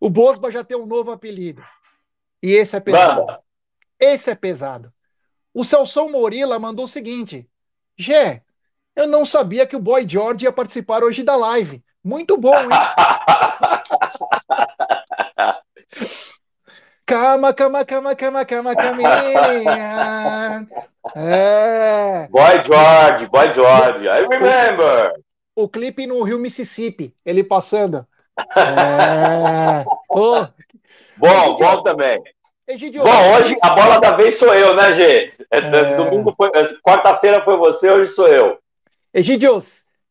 O Bosba já tem um novo apelido. E esse é pesado. Esse é pesado. O Celso Morila mandou o seguinte: Gé, eu não sabia que o Boy George ia participar hoje da live. Muito bom, hein? *laughs* Cama, cama, cama, cama, cama, caminha. É. Boy George, Boy George, I remember. O, o clipe no Rio Mississippi, ele passando. É... *laughs* Oh. Bom, bom também. Egidio, bom, hoje a bola da vez sou eu, né, Gê? É, é... Domingo foi, quarta-feira foi você, hoje sou eu. Egidio,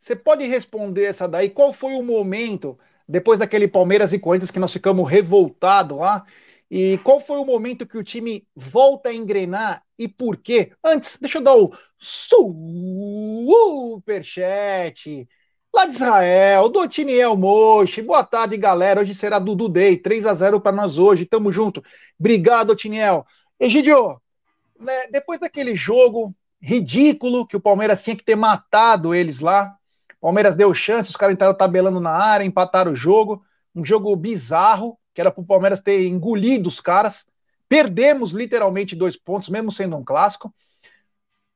você pode responder essa daí? Qual foi o momento, depois daquele Palmeiras e Corinthians que nós ficamos revoltados lá, E qual foi o momento que o time volta a engrenar e por quê? Antes, deixa eu dar o superchat lá de Israel, do Tiniel Mochi. Boa tarde, galera. Hoje será Dudu Day, 3 a 0 para nós hoje. Tamo junto. Obrigado, Tiniel. Egidio, né, depois daquele jogo ridículo que o Palmeiras tinha que ter matado eles lá, Palmeiras deu chance, os caras entraram tabelando na área, empataram o jogo. Um jogo bizarro, que era para o Palmeiras ter engolido os caras. Perdemos literalmente dois pontos, mesmo sendo um clássico.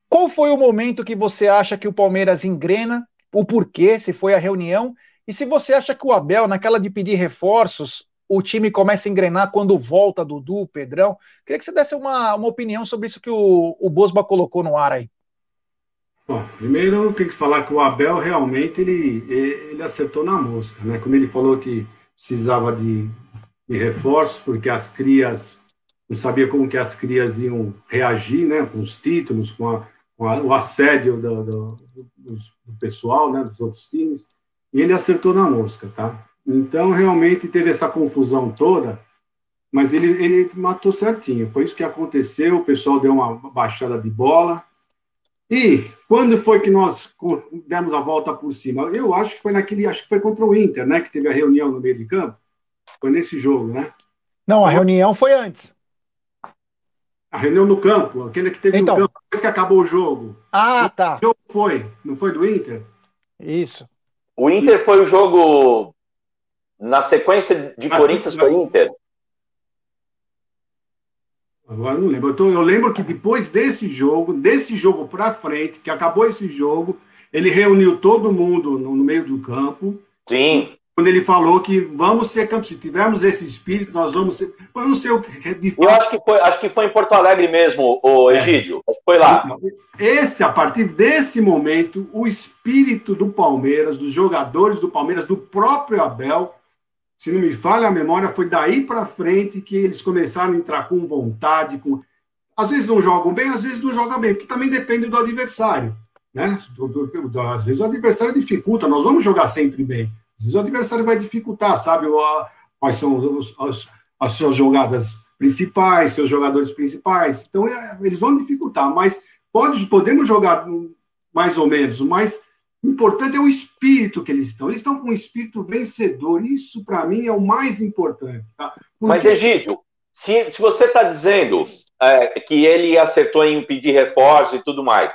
Qual foi o momento que você acha que o Palmeiras engrena o porquê, se foi a reunião, e se você acha que o Abel, naquela de pedir reforços, o time começa a engrenar quando volta Dudu, Pedrão. Queria que você desse uma, uma opinião sobre isso que o, o Bosba colocou no ar aí. Primeiro eu tenho que falar que o Abel realmente ele, ele acertou na mosca, né? Quando ele falou que precisava de, de reforços, porque as crias não sabia como que as crias iam reagir, né? Com os títulos, com a, o assédio do, do, do, pessoal, né, dos outros times, e ele acertou na mosca, tá? Então, realmente teve essa confusão toda, mas ele, ele matou certinho. Foi isso que aconteceu, o pessoal deu uma baixada de bola. E quando foi que nós demos a volta por cima? Eu acho que foi naquele, acho que foi contra o Inter, né, que teve a reunião no meio de campo. Foi nesse jogo, né? Não, a reunião foi antes. A reunião no campo, aquele que teve então, no campo, depois que acabou o jogo. Ah, tá. O jogo foi, não foi do Inter? Isso. O Inter foi o jogo na sequência de na Corinthians com o Inter. Agora não lembro. Eu, tô, eu, lembro que depois desse jogo, desse jogo para frente, que acabou esse jogo, ele reuniu todo mundo no, no meio do campo. Sim quando ele falou que vamos ser campeões, se tivermos esse espírito, nós vamos ser. Eu não sei o que. De fato. Eu acho que foi, acho que foi em Porto Alegre mesmo, o é. Egídio. É. Foi lá. Então, esse, a partir desse momento, o espírito do Palmeiras, dos jogadores do Palmeiras, do próprio Abel, se não me falha a memória, foi daí para frente que eles começaram a entrar com vontade, com. Às vezes não jogam bem, às vezes não jogam bem, porque também depende do adversário. Né? Às vezes o adversário dificulta, nós vamos jogar sempre bem. Às vezes o adversário vai dificultar, sabe? Quais são os, os, as suas jogadas principais, seus jogadores principais. Então, é, eles vão dificultar, mas pode, podemos jogar mais ou menos, mas o importante é o espírito que eles estão. Eles estão com um espírito vencedor. Isso, para mim, é o mais importante. Tá? Porque... Mas, Egídio, se, se você está dizendo é, que ele acertou em pedir reforço e tudo mais,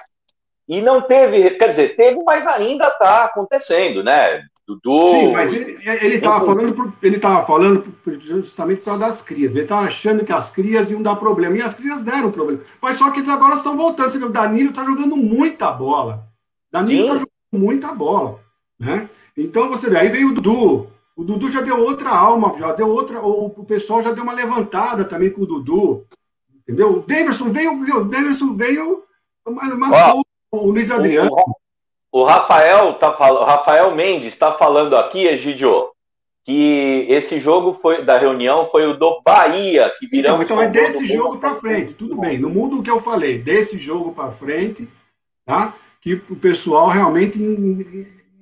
e não teve, quer dizer, teve, mas ainda está acontecendo, né? Dudu. Sim, mas ele estava falando, ele tava falando justamente para das crias. Ele estava achando que as crias iam dar problema. E as crias deram problema. Mas só que eles agora estão voltando. Você vê, o Danilo está jogando muita bola. Danilo está jogando muita bola. Né? Então você vê, aí veio o Dudu. O Dudu já deu outra alma, já deu outra. O pessoal já deu uma levantada também com o Dudu. Entendeu? O Davidson veio, o Davidson veio, matou oh, o Luiz Adriano. O Rafael, tá, o Rafael Mendes está falando aqui, Egidio, que esse jogo foi da reunião foi o do Bahia, que virou. Então, então é desse jogo para frente, tudo bem. No mundo que eu falei, desse jogo para frente, tá? Que o pessoal realmente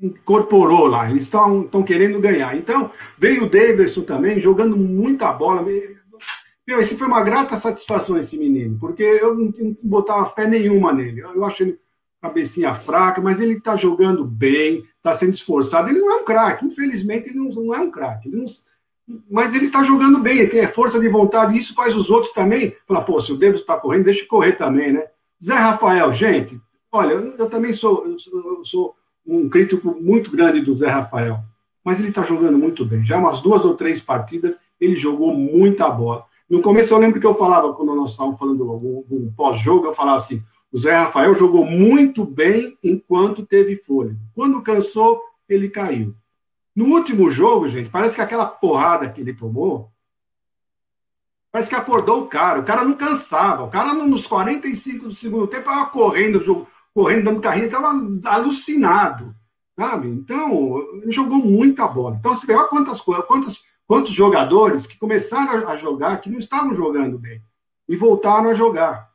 incorporou lá. Eles estão querendo ganhar. Então, veio o Davidson também, jogando muita bola. Meu, esse foi uma grata satisfação, esse menino, porque eu não, não botava fé nenhuma nele. Eu acho ele cabecinha fraca, mas ele está jogando bem, está sendo esforçado. Ele não é um craque, infelizmente, ele não, não é um craque. Mas ele está jogando bem, ele tem força de vontade, e isso faz os outros também. Falar, pô, se o Davis está correndo, deixa eu correr também, né? Zé Rafael, gente, olha, eu também sou, eu sou, um crítico muito grande do Zé Rafael, mas ele está jogando muito bem. Já umas duas ou três partidas, ele jogou muita bola. No começo eu lembro que eu falava, quando nós estávamos falando um, um pós-jogo, eu falava assim, o Zé Rafael jogou muito bem enquanto teve fôlego. Quando cansou, ele caiu. No último jogo, gente, parece que aquela porrada que ele tomou, parece que acordou o cara. O cara não cansava. O cara, nos 45 do segundo tempo, estava correndo, correndo, dando carrinho, estava alucinado. Sabe? Então, jogou muita bola. Então, você vê, olha quantas coisas, quantos, quantos jogadores que começaram a jogar que não estavam jogando bem e voltaram a jogar.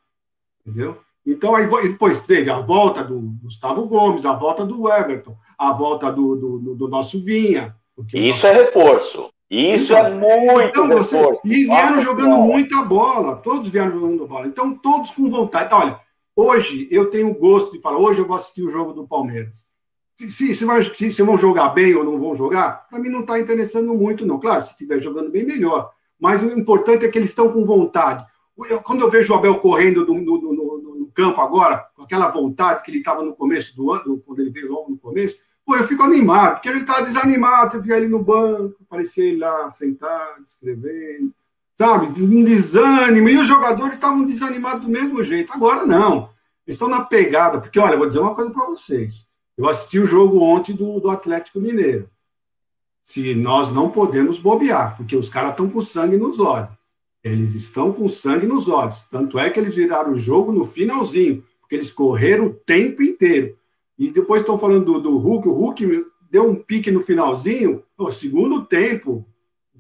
Entendeu? Então, aí depois teve a volta do Gustavo Gomes, a volta do Everton, a volta do, do, do nosso Vinha. Isso nosso... é reforço. Isso então, é muito então você, E vieram jogando bola. muita bola, todos vieram jogando bola. Então, todos com vontade. Então, olha, hoje eu tenho gosto de falar, hoje eu vou assistir o jogo do Palmeiras. Se, se, se, se, se vão jogar bem ou não vão jogar, para mim não está interessando muito, não. Claro, se estiver jogando bem, melhor. Mas o importante é que eles estão com vontade. Eu, quando eu vejo o Abel correndo no, no, no, no campo agora, com aquela vontade que ele estava no começo do ano, quando ele veio logo no começo, Pô, eu fico animado, porque ele tá desanimado, você via ele no banco, aparecia ele lá sentado, escrevendo, sabe? Um desânimo. E os jogadores estavam desanimados do mesmo jeito. Agora não. Eles estão na pegada, porque, olha, vou dizer uma coisa para vocês. Eu assisti o jogo ontem do, do Atlético Mineiro. Se nós não podemos bobear, porque os caras estão com sangue nos olhos. Eles estão com sangue nos olhos. Tanto é que eles viraram o jogo no finalzinho, porque eles correram o tempo inteiro. E depois estão falando do, do Hulk, o Hulk deu um pique no finalzinho, o segundo tempo,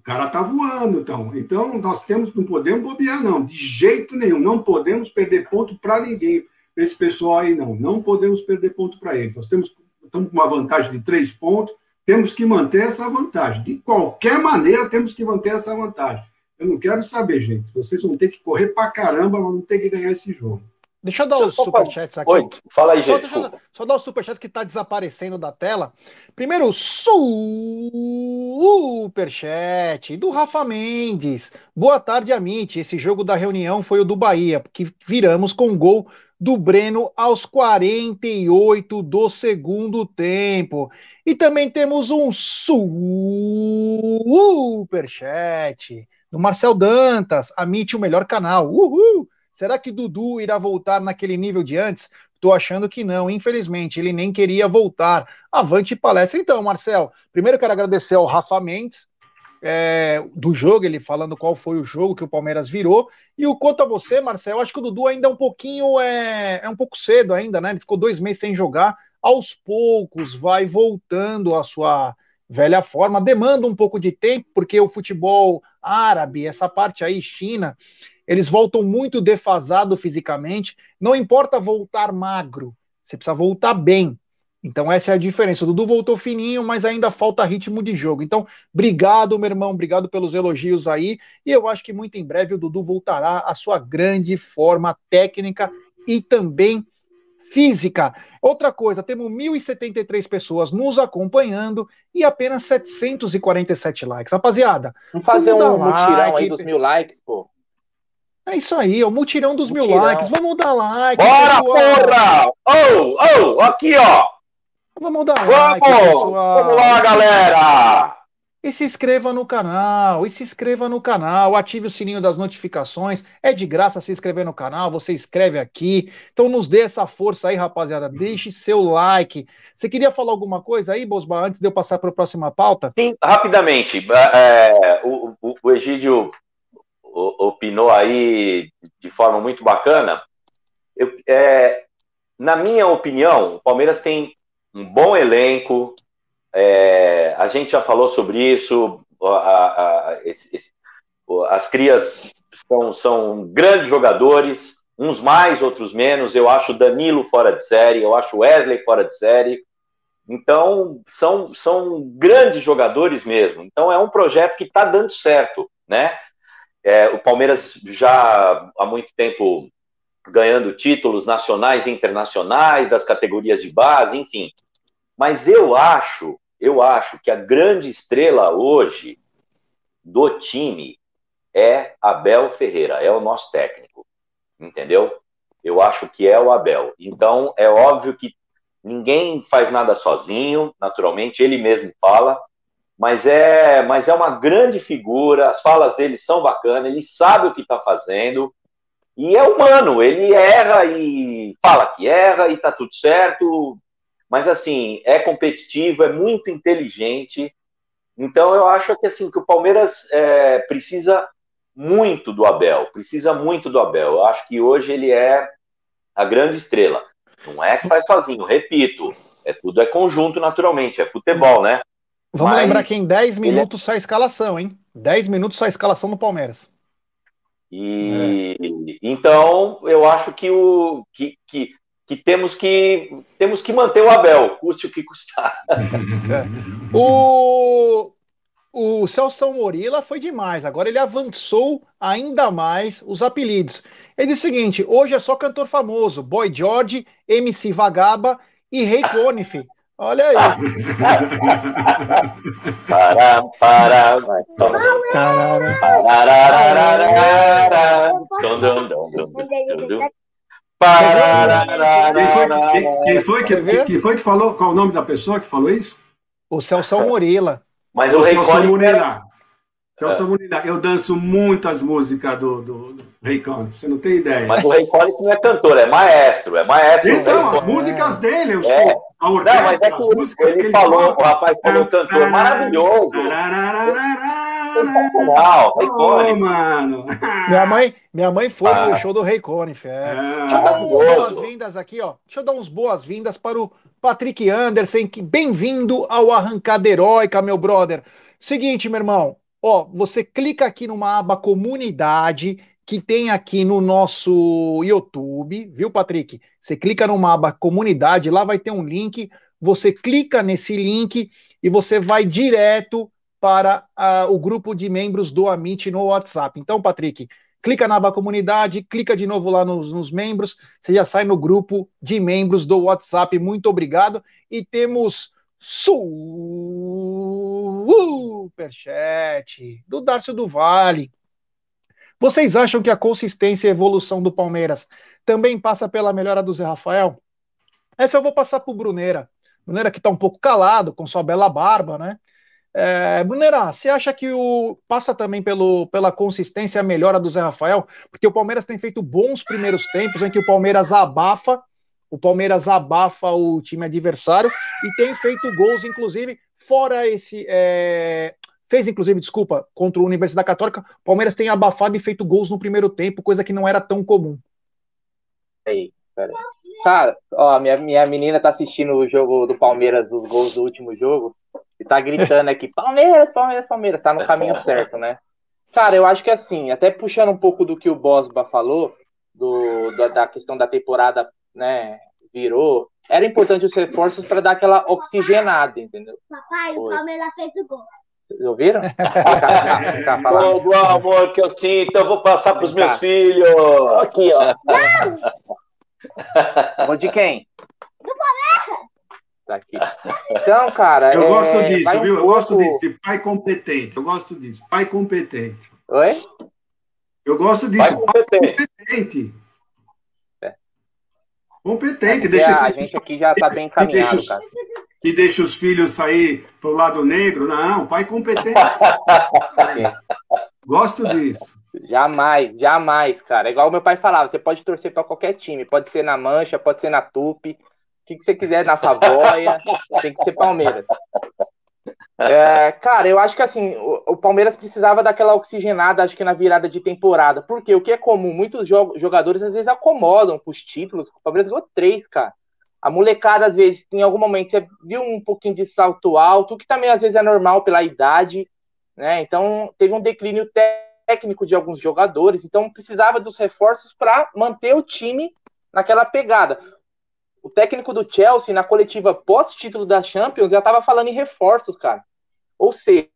cara tá voando, então. Então, nós temos, não podemos bobear, não, de jeito nenhum. Não podemos perder ponto para ninguém, esse pessoal aí, não. Não podemos perder ponto para eles. Nós temos, estamos com uma vantagem de três pontos, temos que manter essa vantagem. De qualquer maneira, temos que manter essa vantagem. Eu não quero saber, gente. Vocês vão ter que correr para caramba, não ter que ganhar esse jogo. Deixa eu dar os superchats aqui. Oi, fala aí, gente. Só, só dar os superchats que está desaparecendo da tela. Primeiro, superchat do Rafa Mendes. Boa tarde, Amit. Esse jogo da reunião foi o do Bahia, que viramos com gol do Breno aos 48 do segundo tempo. E também temos um superchat do Marcel Dantas. Amit, o melhor canal. Uhul! Será que Dudu irá voltar naquele nível de antes? Estou achando que não, infelizmente, ele nem queria voltar. Avante palestra. Então, Marcel, primeiro quero agradecer ao Rafa Mendes, é, do jogo, ele falando qual foi o jogo que o Palmeiras virou. E o quanto a você, Marcel, acho que o Dudu ainda é um pouquinho, é, é um pouco cedo ainda, né? Ele ficou dois meses sem jogar. Aos poucos vai voltando à sua velha forma, demanda um pouco de tempo, porque o futebol árabe, essa parte aí, China, eles voltam muito defasado fisicamente. Não importa voltar magro, você precisa voltar bem. Então essa é a diferença. O Dudu voltou fininho, mas ainda falta ritmo de jogo. Então, obrigado, meu irmão, obrigado pelos elogios aí. E eu acho que muito em breve o Dudu voltará à sua grande forma técnica e também física. Outra coisa, temos 1.073 pessoas nos acompanhando e apenas 747 likes. Rapaziada, vamos fazer um mutirão like, aí dos mil likes, pô. É isso aí, o mutirão dos mutirão. mil likes. Vamos dar like. Bora, pessoal. porra! Oh, oh, aqui, ó. Vamos dar Vamos. like, pessoal. Vamos lá, galera. E se inscreva no canal, e se inscreva no canal, ative o sininho das notificações. É de graça se inscrever no canal, você escreve aqui. Então nos dê essa força aí, rapaziada. Deixe seu like. Você queria falar alguma coisa aí, Bosba, antes de eu passar para a próxima pauta? Sim, rapidamente. É, o, o, o Egídio opinou aí de forma muito bacana. Eu, é, na minha opinião, o Palmeiras tem um bom elenco. É, a gente já falou sobre isso. A, a, esse, esse, as crias são, são grandes jogadores, uns mais, outros menos. Eu acho Danilo fora de série, eu acho Wesley fora de série. Então, são, são grandes jogadores mesmo. Então, é um projeto que está dando certo, né? É, o Palmeiras já há muito tempo ganhando títulos nacionais e internacionais das categorias de base, enfim. Mas eu acho, eu acho que a grande estrela hoje do time é Abel Ferreira, é o nosso técnico, entendeu? Eu acho que é o Abel. Então é óbvio que ninguém faz nada sozinho, naturalmente ele mesmo fala, mas é, mas é uma grande figura, as falas dele são bacanas, ele sabe o que está fazendo, e é humano, ele erra e fala que erra e tá tudo certo, mas assim, é competitivo, é muito inteligente, então eu acho que assim, que o Palmeiras é, precisa muito do Abel, precisa muito do Abel, eu acho que hoje ele é a grande estrela, não é que faz sozinho, repito, é tudo é conjunto naturalmente, é futebol, né? Vamos Mas lembrar que em 10 é minutos ele... sai a escalação, hein? 10 minutos sai a escalação no Palmeiras. E é. então eu acho que o que, que, que, temos que temos que manter o Abel, custe o que custar. *laughs* É. O, o Celso Morila foi demais. Agora ele avançou ainda mais os apelidos. Ele diz o seguinte: hoje é só cantor famoso, Boy George, MC Vagaba e Rei Conif. Olha aí. Para, para, quem foi, quem, foi que, quem foi que falou? Qual o nome da pessoa que falou isso? O Celso Morila. Mas o, o Celso Morila. Celso é. Murilo, eu danço muitas músicas do, do, do Rei Conniff, você não tem ideia. Mas o Rei Conniff não é cantor, é maestro, é maestro. Então, as músicas dele, eu é. A orquestra, não, mas é que músicas ele, ele falou, o rapaz falou cantor maravilhoso. Sensacional, Rei oh, mano. Minha mãe, minha mãe foi ah. no show do Rei Conniff, é. é. Deixa eu dar umas boas-vindas aqui, ó. Deixa eu dar uns boas-vindas para o Patrick Anderson, que bem-vindo ao Arrancada Heróica, meu brother. Seguinte, meu irmão, Ó, você clica aqui numa aba comunidade que tem aqui no nosso YouTube, viu, Patrick? Você clica numa aba comunidade, lá vai ter um link. Você clica nesse link e você vai direto para o grupo de membros do Amit no WhatsApp. Então, Patrick, clica na aba comunidade, clica de novo lá nos, nos membros, você já sai no grupo de membros do WhatsApp. Muito obrigado. E temos Superchat do Darcio do Vale. Vocês acham que a consistência e evolução do Palmeiras também passa pela melhora do Zé Rafael? Essa eu vou passar para o Bruneira. Bruneira que está um pouco calado, com sua bela barba, né? É, Bruneira, você acha que o passa também pelo, pela consistência e a melhora do Zé Rafael? Porque o Palmeiras tem feito bons primeiros tempos em que o Palmeiras abafa o Palmeiras abafa o time adversário e tem feito gols, inclusive, fora esse. É... Fez, inclusive, desculpa, contra a Universidade Católica. O Palmeiras tem abafado e feito gols no primeiro tempo, coisa que não era tão comum. Aí, peraí. Cara, ó, minha, minha menina tá assistindo o jogo do Palmeiras, os gols do último jogo, e tá gritando aqui: Palmeiras, Palmeiras, Palmeiras. Tá no caminho certo, né? Cara, eu acho que assim, até puxando um pouco do que o Bosba falou, do, da, da questão da temporada né, virou, era importante os reforços para dar aquela oxigenada, entendeu? Papai, Foi. o Palmeiras fez o gol. Vocês ouviram? Ô, oh, *laughs* amor que eu sinto, eu vou passar para os meus filhos. Aqui, ó. *laughs* Não! de quem? Do Palmeiras. Tá aqui. Então, cara. Eu é... gosto disso, um viu? Eu gosto disso, de pai competente. Eu gosto disso. Pai competente. Oi? Eu gosto disso. Pai competente. Pai competente. Competente, é deixa a gente aqui já está bem encaminhado, cara. Que deixa os filhos sair pro lado negro, não, pai competente. *laughs* Gosto disso. Jamais, jamais, cara. É igual o meu pai falava, você pode torcer para qualquer time, pode ser na Mancha, pode ser na Tupi, o que, que você quiser na Savoia, *laughs* tem que ser Palmeiras. É, cara, eu acho que assim, o, o, Palmeiras precisava daquela oxigenada, acho que na virada de temporada. Porque o que é comum, muitos jogadores às vezes acomodam com os títulos. O Palmeiras ganhou três, cara. A molecada, às vezes, em algum momento, você viu um pouquinho de salto alto, que também às vezes é normal pela idade, né? Então, teve um declínio técnico de alguns jogadores, então precisava dos reforços para manter o time naquela pegada o técnico do Chelsea, na coletiva pós-título da Champions, já estava falando em reforços, cara. Ou seja,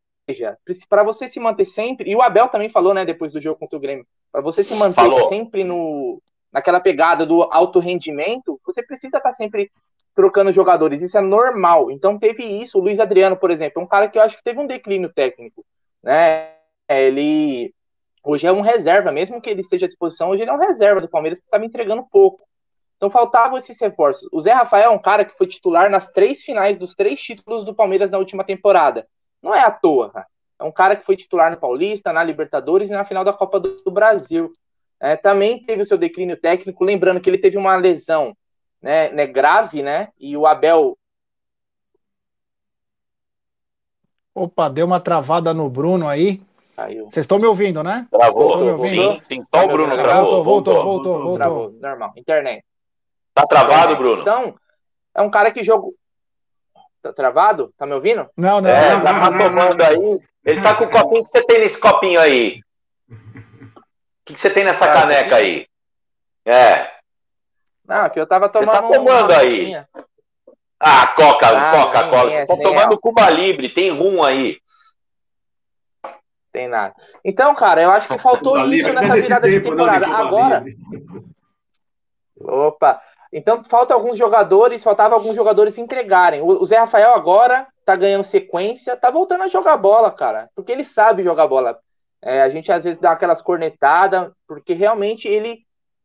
para você se manter sempre, e o Abel também falou, né, depois do jogo contra o Grêmio, para você se manter falou. sempre no, naquela pegada do alto rendimento, você precisa estar tá sempre trocando jogadores. Isso é normal. Então teve isso. O Luiz Adriano, por exemplo, é um cara que eu acho que teve um declínio técnico, né? Ele hoje é um reserva, mesmo que ele esteja à disposição, hoje ele é um reserva do Palmeiras que estava entregando pouco. Então faltavam esses reforços. O Zé Rafael é um cara que foi titular nas três finais dos três títulos do Palmeiras na última temporada. Não é à toa, cara. É um cara que foi titular no Paulista, na Libertadores e na final da Copa do Brasil. É, também teve o seu declínio técnico, lembrando que ele teve uma lesão né, né, grave, né? E o Abel. Opa, deu uma travada no Bruno aí. Vocês estão me ouvindo, né? Travou. Me ouvindo? Sim, sim. Só o Bruno travou. Voltou, voltou, voltou. voltou. Travou, normal. Internet. Tá travado, Bruno? Então, é um cara que jogou. Tá travado? Tá me ouvindo? Não, não. É, não, tá tomando aí. Ele tá com o copinho. Que você tem nesse copinho aí? O que, você tem nessa cara, caneca aí? É. Não, que eu tava tomando. Você tá tomando aí? Ah, Coca, ah, Coca-Cola. Você tá tomando Cuba Libre, tem rum aí. Tem nada. Então, cara, eu acho que faltou isso nessa virada tempo, de temporada. Não, Agora. Opa! Então falta alguns jogadores, faltava alguns jogadores se entregarem. O, Zé Rafael agora tá ganhando sequência, tá voltando a jogar bola, cara, porque ele sabe jogar bola. É, a gente às vezes dá aquelas cornetadas, porque realmente ele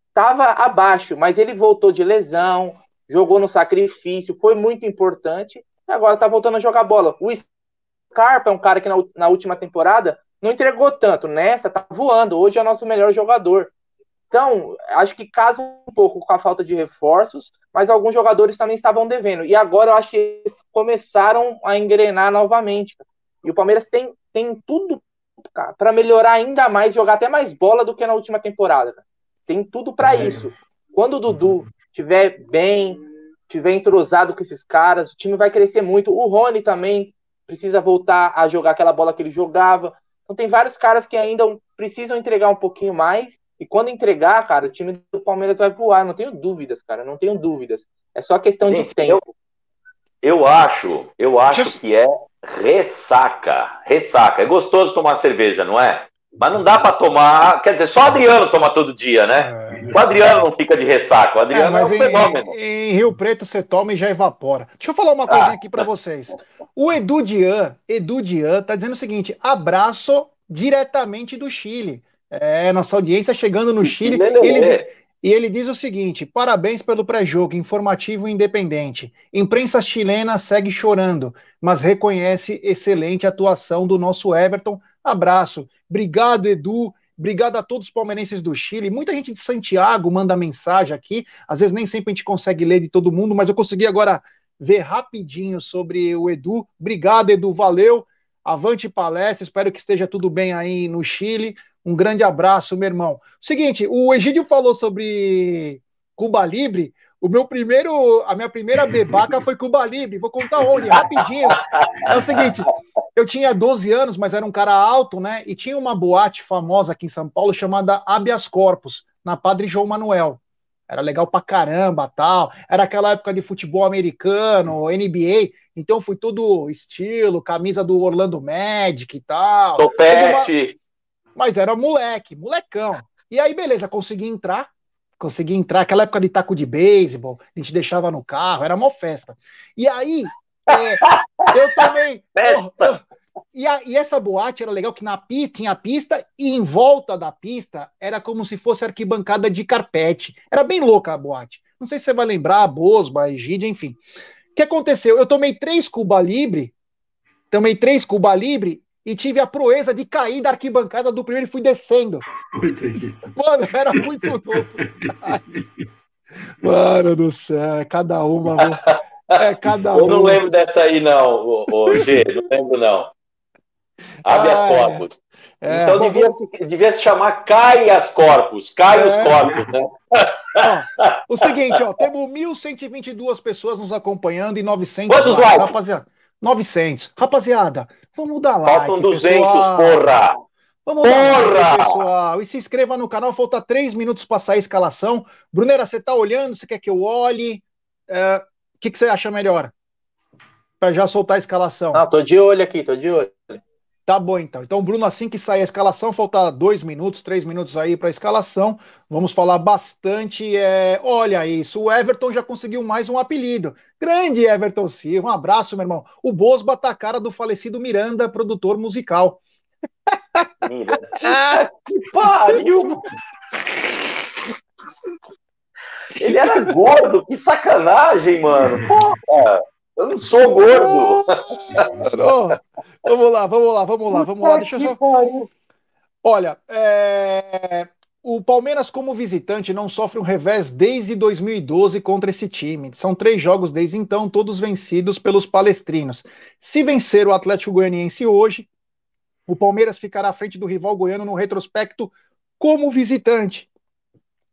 estava abaixo, mas ele voltou de lesão, jogou no sacrifício, foi muito importante, e agora tá voltando a jogar bola. O Scarpa é um cara que na, na última temporada não entregou tanto, nessa tá voando, hoje é o nosso melhor jogador. Então, acho que casa um pouco com a falta de reforços, mas alguns jogadores também estavam devendo. E agora eu acho que eles começaram a engrenar novamente. E o Palmeiras tem, tem tudo para melhorar ainda mais, jogar até mais bola do que na última temporada. Tem tudo para é. isso. Quando o Dudu estiver bem, estiver entrosado com esses caras, o time vai crescer muito. O Rony também precisa voltar a jogar aquela bola que ele jogava. Então tem vários caras que ainda precisam entregar um pouquinho mais e quando entregar, cara, o time do Palmeiras vai voar, não tenho dúvidas, cara, não tenho dúvidas. É só questão Gente, de tempo. Eu, eu acho, eu acho que é ressaca. Ressaca. É gostoso tomar cerveja, não é? Mas não dá para tomar. Quer dizer, só o Adriano toma todo dia, né? É. O Adriano não fica de ressaca. O Adriano é, é um fenômeno. Em, em, Rio Preto você toma e já evapora. Deixa eu falar uma coisinha ah. aqui para vocês. O Edu Dian, Edu Dian, tá dizendo o seguinte: abraço diretamente do Chile. É, nossa audiência chegando no Chile. Ele, e ele diz o seguinte: parabéns pelo pré-jogo, informativo e independente. Imprensa chilena segue chorando, mas reconhece excelente atuação do nosso Everton. Abraço. Obrigado, Edu. Obrigado a todos os palmeirenses do Chile. Muita gente de Santiago manda mensagem aqui. Às vezes nem sempre a gente consegue ler de todo mundo, mas eu consegui agora ver rapidinho sobre o Edu. Obrigado, Edu. Valeu. Avante palestra. Espero que esteja tudo bem aí no Chile. Um grande abraço, meu irmão. Seguinte, o Egídio falou sobre Cuba Libre. O meu primeiro, a minha primeira bebaca foi Cuba Libre. Vou contar onde, rapidinho. É o seguinte, eu tinha 12 anos, mas era um cara alto, né? E tinha uma boate famosa aqui em São Paulo chamada Habeas Corpus, na Padre João Manuel. Era legal pra caramba, tal. Era aquela época de futebol americano, NBA. Então fui todo estilo, camisa do Orlando Magic e tal. Topete mas era moleque, molecão. E aí, beleza, consegui entrar, consegui entrar, aquela época de taco de beisebol, a gente deixava no carro, era uma festa. E aí, é, eu *laughs* também. e, a, e, essa boate era legal que na pista tinha a pista e em volta da pista era como se fosse arquibancada de carpete. Era bem louca a boate. Não sei se você vai lembrar, Bosba, Egídia, enfim. O que aconteceu? Eu tomei três Cuba Libre, tomei três Cuba Libre e tive a proeza de cair da arquibancada do primeiro e fui descendo. Entendi. Mano, era muito novo. Mano do céu, é cada uma. É cada Eu não lembro dessa aí, não, ô, ô, G, não lembro, não. Habeas ah, corpus. É, então bom, devia, se, devia se chamar Caias Corpus, Cai os é. Corpus, né? Ó, o seguinte, ó, temos 1.122 pessoas nos acompanhando e 900 Quantos likes, likes? rapaziada. 900. Rapaziada, vamos dar like. Faltam 200, pessoal. porra! Vamos porra! dar like, pessoal. E se inscreva no canal, falta 3 minutos para sair a escalação. Brunera, você tá olhando? Você quer que eu olhe? O é, que, que você acha melhor? Para já soltar a escalação. Não, tô de olho aqui, tô de olho. Tá bom, então. Então, Bruno, assim que sair a escalação, falta dois minutos, três minutos aí para a escalação. Vamos falar bastante. É... Olha isso, o Everton já conseguiu mais um apelido. Grande Everton Silva, um abraço, meu irmão. O Bosba tá a cara do falecido Miranda, produtor musical. Miranda. *laughs* que pariu! Ele era gordo, que sacanagem, mano. Porra. Eu não sou gordo. *laughs* vamos lá, vamos lá, vamos lá, vamos lá. Deixa eu só. Olha, é... o Palmeiras, como visitante, não sofre um revés desde 2012 contra esse time. São três jogos desde então, todos vencidos pelos palestrinos. Se vencer o Atlético Goianiense hoje, o Palmeiras ficará à frente do rival goiano no retrospecto como visitante.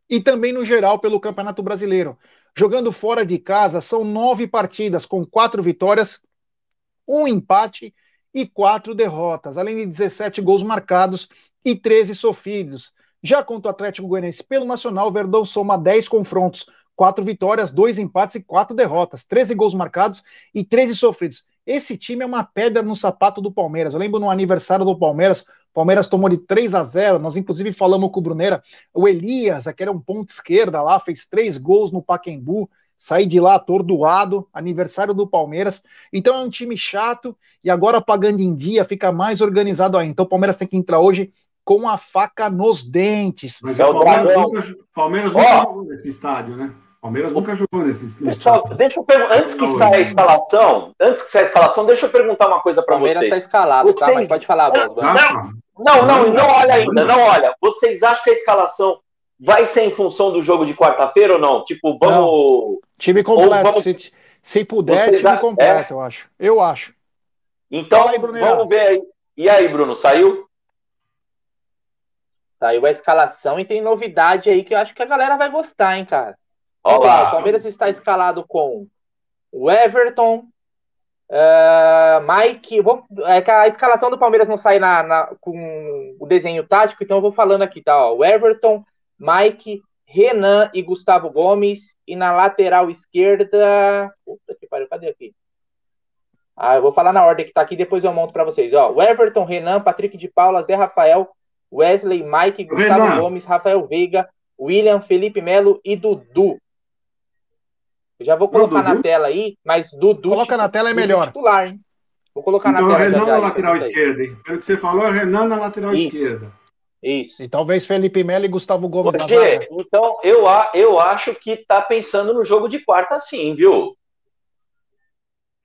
E também no geral pelo Campeonato Brasileiro. Jogando fora de casa, são nove partidas, com quatro vitórias, um empate e quatro derrotas, além de 17 gols marcados e 13 sofridos. Já contra o Atlético Goianiense pelo Nacional, Verdão soma 10 confrontos, quatro vitórias, dois empates e quatro derrotas, 13 gols marcados e 13 sofridos. Esse time é uma pedra no sapato do Palmeiras. Eu lembro no aniversário do Palmeiras, Palmeiras tomou de 3 a 0. Nós, inclusive, falamos com o Bruneira. O Elias, que era um ponto esquerda lá, fez três gols no Paquembu. Saí de lá atordoado, aniversário do Palmeiras. Então é um time chato e agora pagando em dia fica mais organizado ainda. Então o Palmeiras tem que entrar hoje com a faca nos dentes. Mas é o Palmeiras nunca, Palmeiras nunca jogou nesse estádio, né? Palmeiras nunca jogou nesse, Pessoal, deixa eu perguntar, antes que saia a escalação, antes que saia a escalação, deixa eu perguntar uma coisa para vocês. Palmeiras está escalado, vocês... tá? Mas pode falar, Bosman. Não, não, não, não olha ainda, não olha. Vocês acham que a escalação vai ser em função do jogo de quarta-feira ou não? Tipo, vamos. Não. Time completo. Vamos... Se, se puder, Vocês time completo, é? eu acho. Eu acho. Então, aí, vamos ver aí. E aí, Bruno, saiu? Saiu a escalação e tem novidade aí que eu acho que a galera vai gostar, hein, cara. Olá. O Palmeiras está escalado com o Everton, Uh, Mike, vou, é que a escalação do Palmeiras não sai na, na, com o desenho tático, então eu vou falando aqui, tá? Ó, o Everton, Mike, Renan e Gustavo Gomes, e na lateral esquerda. Puta que pariu, cadê aqui? Ah, eu vou falar na ordem que tá aqui, depois eu monto para vocês. Ó, o Everton, Renan, Patrick de Paula, Zé Rafael, Wesley, Mike, Gustavo Renan. Gomes, Rafael Veiga, William, Felipe Melo e Dudu. Eu já vou colocar na tela aí, mas Dudu. Coloca na tela é melhor. Titular, hein? Vou colocar então, na tela. Renan na lateral esquerda, hein? Pelo que você falou, é Renan na lateral Isso. esquerda. Isso. E talvez Felipe Melo e Gustavo Gomes Porque, Então, eu, eu acho que tá pensando no jogo de quarta sim, viu?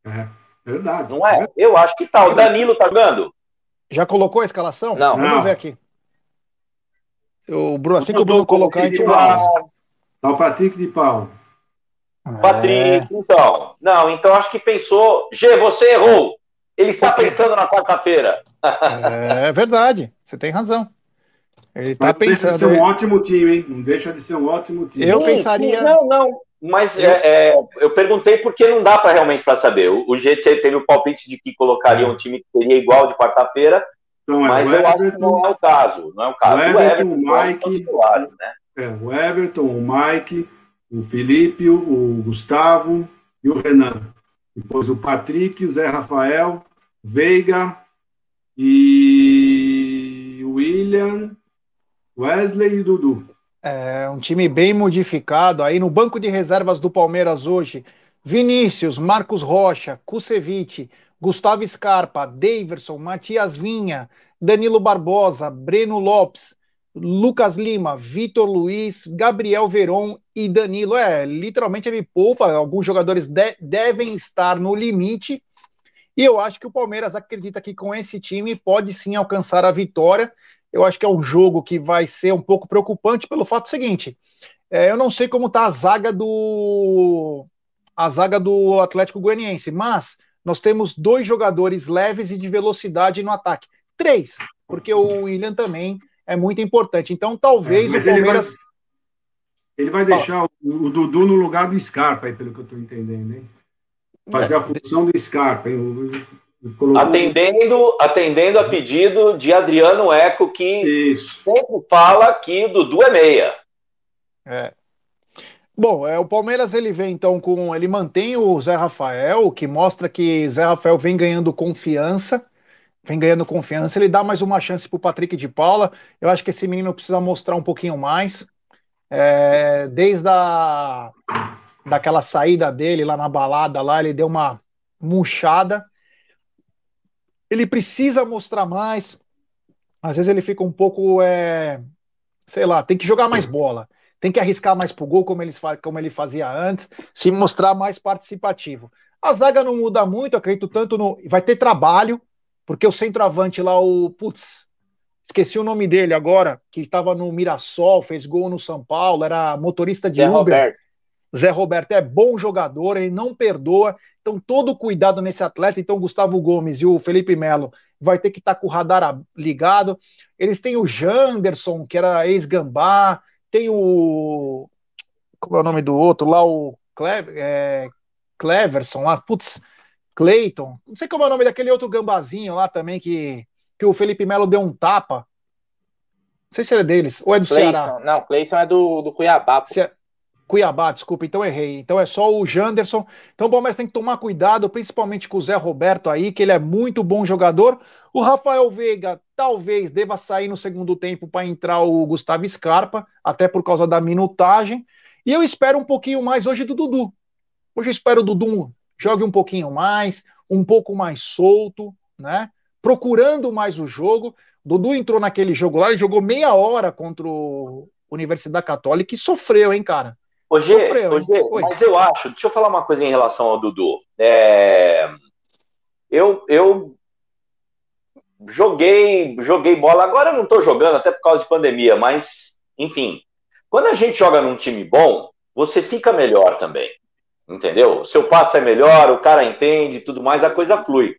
É, verdade. Não é? Eu acho que tá. O Danilo tá jogando? Já colocou a escalação? Não. Vamos não. ver aqui. O Bruno, assim que o Bruno colocar, a gente vai. Tá o Patrick de Paulo. Patrick, é. então. Não, então acho que pensou. G, você errou. Ele está pensando na quarta-feira. É verdade, você tem razão. Ele está pensando. Deixa de ser um ótimo time, hein? Não deixa de ser um ótimo time. Eu sim, pensaria. Sim, não, não. Mas eu, é, é, eu perguntei porque não dá para realmente para saber. O, o G teve o palpite de que colocaria um time que seria igual de quarta-feira, então, mas eu Everton, acho que não é o caso. Não é o caso. O Everton, o, Everton, o Mike, titular, né? é, o Everton, o Mike, o Felipe, o Gustavo e o Renan. Depois o Patrick, o Zé Rafael, Veiga e William, Wesley e Dudu. É um time bem modificado. Aí no banco de reservas do Palmeiras hoje, Vinícius, Marcos Rocha, Kusevich, Gustavo Scarpa, Daverson, Matias Vinha, Danilo Barbosa, Breno Lopes, Lucas Lima, Vitor Luiz, Gabriel Veron e Danilo. É, literalmente ele poupa, alguns jogadores de, devem estar no limite. E eu acho que o Palmeiras acredita que com esse time pode sim alcançar a vitória. Eu acho que é um jogo que vai ser um pouco preocupante pelo fato seguinte: é, eu não sei como está a zaga do a zaga do Atlético Goianiense, mas nós temos dois jogadores leves e de velocidade no ataque. Três, porque o William também é muito importante. Então, talvez é, o Palmeiras. Ele vai, ele vai deixar o, o, Dudu no lugar do Scarpa, aí, pelo que eu estou entendendo, hein? Fazer é. a função do Scarpa. Hein? Atendendo, atendendo a pedido de Adriano Eco, que Isso. sempre fala que o Dudu é meia. É. Bom, é, o Palmeiras ele vem então com. Ele mantém o Zé Rafael, que mostra que Zé Rafael vem ganhando confiança vem ganhando confiança. Ele dá mais uma chance para o Patrick de Paula. Eu acho que esse menino precisa mostrar um pouquinho mais. É, desde a daquela saída dele lá na balada, lá ele deu uma murchada. Ele precisa mostrar mais. Às vezes ele fica um pouco, é, sei lá, tem que jogar mais bola, tem que arriscar mais pro gol como ele, como ele fazia antes, se mostrar mais participativo. A zaga não muda muito, acredito tanto no. Vai ter trabalho, porque o centroavante lá, o. Putz, esqueci o nome dele agora, que estava no Mirassol, fez gol no São Paulo, era motorista de Zé Uber. Roberto. Zé Roberto é bom jogador, ele não perdoa. Então, todo cuidado nesse atleta. Então, o Gustavo Gomes e o Felipe Melo vai ter que estar tá com o radar ligado. Eles têm o Janderson, que era ex-Gambá, tem o. Como é o nome do outro? Lá, o Clever, é, Cleverson, lá. Putz, Clayton, não sei como é o nome daquele outro gambazinho lá também que, que o Felipe Melo deu um tapa. Não sei se é deles, ou é do Clayson. Ceará. Não, Clayson é do, do Cuiabá. Cuiabá, desculpa, então errei. Então é só o Janderson. Então o Palmeiras tem que tomar cuidado, principalmente com o Zé Roberto aí, que ele é muito bom jogador. O Rafael Veiga talvez deva sair no segundo tempo para entrar o Gustavo Scarpa, até por causa da minutagem. E eu espero um pouquinho mais hoje do Dudu. Hoje eu espero o Dudu jogue um pouquinho mais, um pouco mais solto, né? Procurando mais o jogo. Dudu entrou naquele jogo lá, ele jogou meia hora contra o Universidade Católica e sofreu, hein, cara? Hoje, hoje mas eu acho, deixa eu falar uma coisa em relação ao Dudu. É, eu, eu joguei, joguei bola, agora eu não estou jogando, até por causa de pandemia, mas, enfim, quando a gente joga num time bom, você fica melhor também. Entendeu? Seu passe é melhor, o cara entende tudo mais, a coisa flui.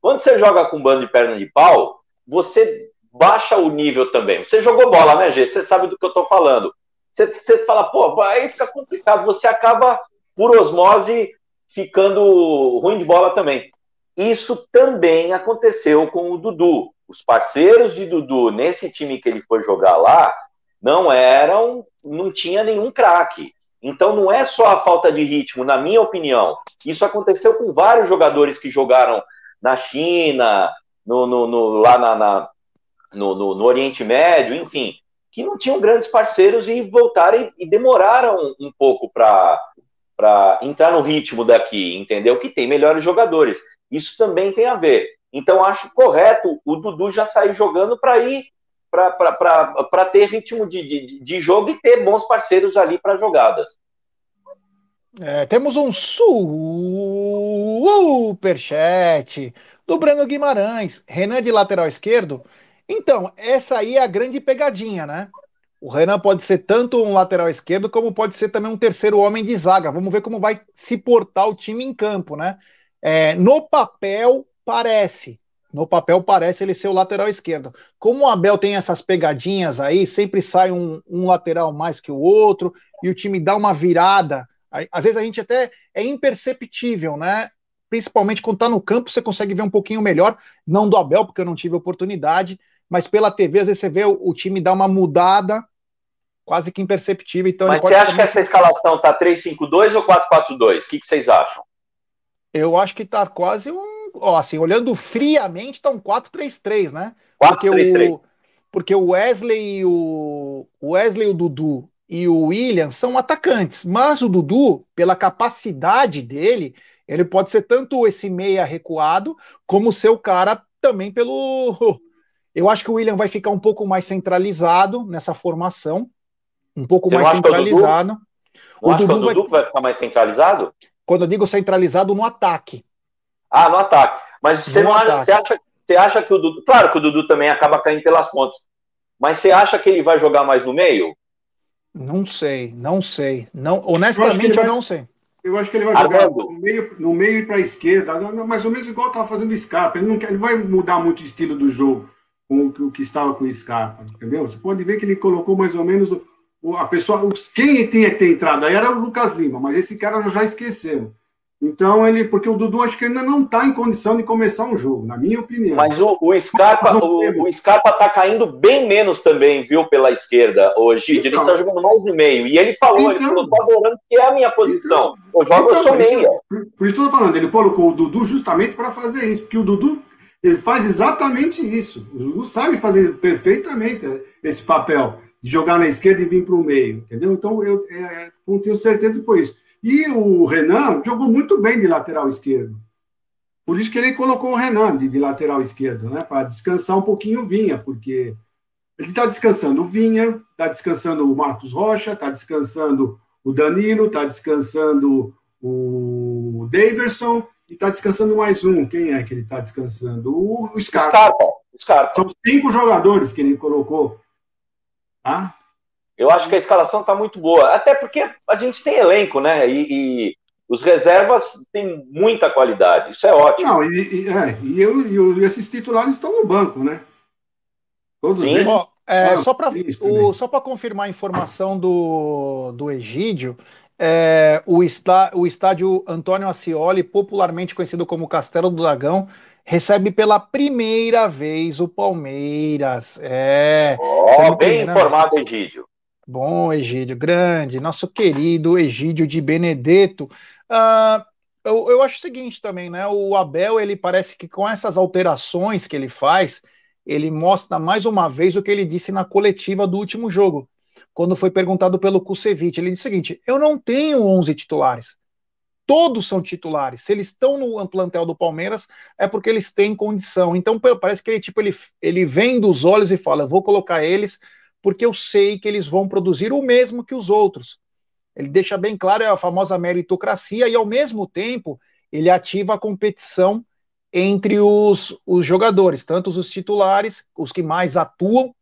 Quando você joga com um bando de perna de pau, você baixa o nível também. Você jogou bola, né, Gê? Você sabe do que eu tô falando. Você, você fala, pô, aí fica complicado. Você acaba, por osmose, ficando ruim de bola também. Isso também aconteceu com o Dudu. Os parceiros de Dudu nesse time que ele foi jogar lá não eram, não tinha nenhum craque. Então não é só a falta de ritmo, na minha opinião. Isso aconteceu com vários jogadores que jogaram na China, no, no, no lá na, na no, no, Oriente Médio, enfim, que não tinham grandes parceiros e voltaram e, e demoraram um pouco para entrar no ritmo daqui, entendeu? Que tem melhores jogadores. Isso também tem a ver. Então acho correto o Dudu já sair jogando para ir para ter ritmo de, de, de, jogo e ter bons parceiros ali para jogadas. É, temos um superchat do Breno Guimarães, Renan de lateral esquerdo. Então, essa aí é a grande pegadinha, né? O Renan pode ser tanto um lateral esquerdo, como pode ser também um terceiro homem de zaga. Vamos ver como vai se portar o time em campo, né? É, no papel, parece. No papel parece ele ser o lateral esquerdo. Como o Abel tem essas pegadinhas aí, sempre sai um, um lateral mais que o outro, e o time dá uma virada. Às vezes a gente até é imperceptível, né? Principalmente quando tá no campo, você consegue ver um pouquinho melhor. Não do Abel, porque eu não tive oportunidade, mas pela TV, às vezes você vê o, o time dar uma mudada quase que imperceptível. Então mas você acha também... que essa escalação tá 3-5-2 ou 4-4-2? O que, que vocês acham? Eu acho que tá quase um ó, assim, olhando friamente, tá um 4-3-3, né? 4 porque, 3 -3. O, porque o Wesley e o, Wesley, o Dudu e o William são atacantes, mas o Dudu, pela capacidade dele, ele pode ser tanto esse meia recuado, como ser o cara também pelo. Eu acho que o William vai ficar um pouco mais centralizado nessa formação, um pouco Você mais centralizado. O Dudu, o Dudu, o Dudu vai... vai ficar mais centralizado? Quando eu digo centralizado no ataque. Ah, no ataque. Mas você, não acha, você, acha, você acha que o Dudu. Claro que o Dudu também acaba caindo pelas pontas. Mas você acha que ele vai jogar mais no meio? Não sei, não sei. Não, honestamente, eu, eu vai, não sei. Eu acho que ele vai jogar no meio, no meio e para a esquerda, mais ou menos igual estava fazendo o Scarpa. Ele não, quer, ele vai mudar muito o estilo do jogo com o que, o que estava com o Scarpa, entendeu? Você pode ver que ele colocou mais ou menos o, a pessoa. Quem tinha que ter entrado aí era o Lucas Lima, mas esse cara nós já esquecemos. Então ele, porque o Dudu acho que ainda não está em condição de começar um jogo, na minha opinião. Mas o, o Scarpa, o, o Scarpa tá caindo bem menos também, viu, pela esquerda hoje. Então, ele está jogando mais no meio. E ele falou, então, ele falou, tô adorando que é a minha posição. Então, eu jogo, então, eu sou meia. Por, por isso eu tô falando, ele colocou o Dudu justamente para fazer isso, porque o Dudu ele faz exatamente isso. O Dudu sabe fazer perfeitamente esse papel de jogar na esquerda e vir para o meio, entendeu? Então eu, é, eu tenho certeza que foi isso. E o Renan jogou muito bem de lateral esquerdo. Por isso que ele colocou o Renan de, de lateral esquerdo, né? Para descansar um pouquinho o Vinha, porque ele está descansando o Vinha, está descansando o Marcos Rocha, está descansando o Danilo, está descansando o Daverson e está descansando mais um. Quem é que ele está descansando? O, Scarpa. Scarpa. Scarpa. São cinco jogadores que ele colocou. Tá? Eu acho que a escalação está muito boa, até porque a gente tem elenco, né? E, e, os reservas têm muita qualidade, isso é ótimo. Não, e, e, é, e, eu, e esses titulares estão no banco, né? Todos Sim. eles. É, ah, só para só para confirmar a informação do, do Egídio, é, o, está, o estádio Antônio Ascioli, popularmente conhecido como Castelo do Dragão, recebe pela primeira vez o Palmeiras. É. Oh, bem informado, Egídio. Bom, Egídio, grande, nosso querido Egídio de Benedetto. Uh, eu, eu acho o seguinte também, né? O Abel, ele parece que com essas alterações que ele faz, ele mostra mais uma vez o que ele disse na coletiva do último jogo, quando foi perguntado pelo Kusevich. Ele disse o seguinte: eu não tenho 11 titulares. Todos são titulares. Se eles estão no plantel do Palmeiras, é porque eles têm condição. Então, parece que ele, tipo, ele, ele vem dos olhos e fala: vou colocar eles porque eu sei que eles vão produzir o mesmo que os outros. Ele deixa bem claro é a famosa meritocracia e, ao mesmo tempo, ele ativa a competição entre os, os jogadores, tanto os titulares, os que mais atuam,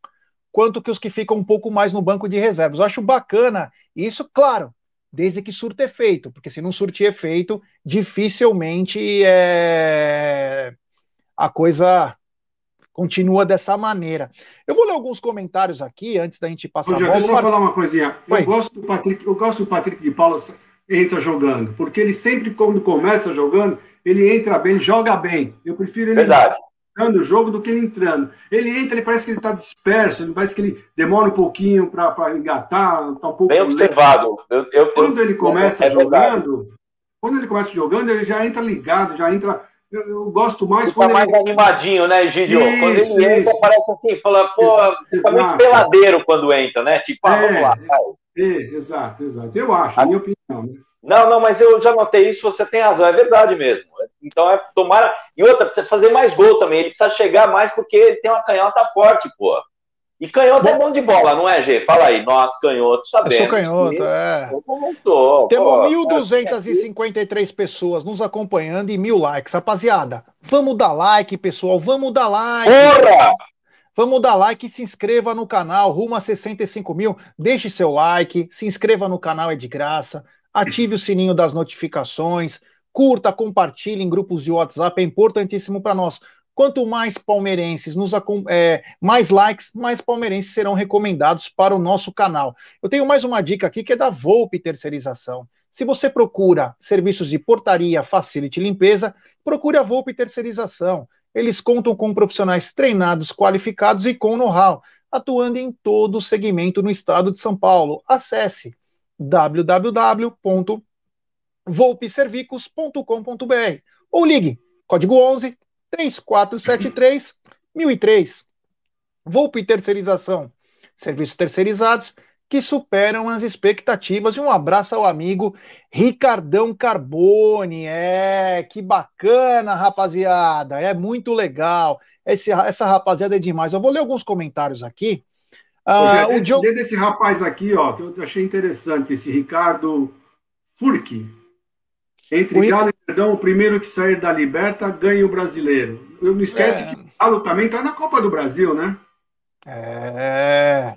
quanto que os que ficam um pouco mais no banco de reservas. Eu acho bacana isso, claro, desde que surte efeito, porque se não surtir efeito, dificilmente é... a coisa continua dessa maneira. Eu vou ler alguns comentários aqui antes da gente passar. Ô, Deixa eu só falar uma coisinha. Eu gosto do Patrick, eu gosto do Patrick de Paula entra jogando, porque ele sempre quando começa jogando, ele entra bem, joga bem. Eu prefiro ele Verdade. entrando o jogo do que ele entrando. Ele entra, ele parece que ele está disperso, ele parece que ele demora um pouquinho para engatar, tá um pouco bem observado. Eu, eu, quando ele começa é jogando, quando ele começa jogando, ele já entra ligado, já entra. Eu, eu gosto mais ele quando tá mais ele... animadinho, né, Gidio? Isso, quando ele entra, isso. parece assim, fala, pô, fica muito peladeiro quando entra, né? Tipo, ah, é, vamos lá. É, é, exato, exato. Eu acho, a minha opinião. Né? Não, não, mas eu já notei isso, você tem razão, é verdade mesmo. Então é tomar. E outra, precisa fazer mais gol também. Ele precisa chegar mais porque ele tem uma canhota forte, pô. E canhoto é bom de bola, não é, Gê? Fala aí, nós canhotos sabemos. Eu sou canhoto, é. Eu sou, Temos 1.253 pessoas nos acompanhando e mil likes. Rapaziada, vamos dar like, pessoal, vamos dar like. Porra! Vamos dar like e se inscreva no canal, rumo a 65 mil. Deixe seu like, se inscreva no canal, é de graça ative o sininho das notificações, curta, compartilhe em grupos de WhatsApp, é importantíssimo para nós. Quanto mais palmeirenses nos é, mais likes, mais palmeirenses serão recomendados para o nosso canal. Eu tenho mais uma dica aqui que é da Volpe Terceirização. Se você procura serviços de portaria, facility limpeza, procure a Volpe Terceirização. Eles contam com profissionais treinados, qualificados e com know-how, atuando em todo o segmento no estado de São Paulo. Acesse www.volpeservicos.com.br ou ligue código 11 3473 1003. Volpe Terceirização, serviços terceirizados que superam as expectativas. E um abraço ao amigo Ricardão Carbone. É, que bacana, rapaziada. É muito legal. Esse, essa rapaziada é demais. Eu vou ler alguns comentários aqui. Ah, o Diogo... Dentro desse rapaz aqui, ó, que eu achei interessante, esse Ricardo Furque. Entre o Galo e Perdão, o primeiro que sair da Liberta ganha o brasileiro. Eu não esquece é... que o Galo também está na Copa do Brasil, né? É.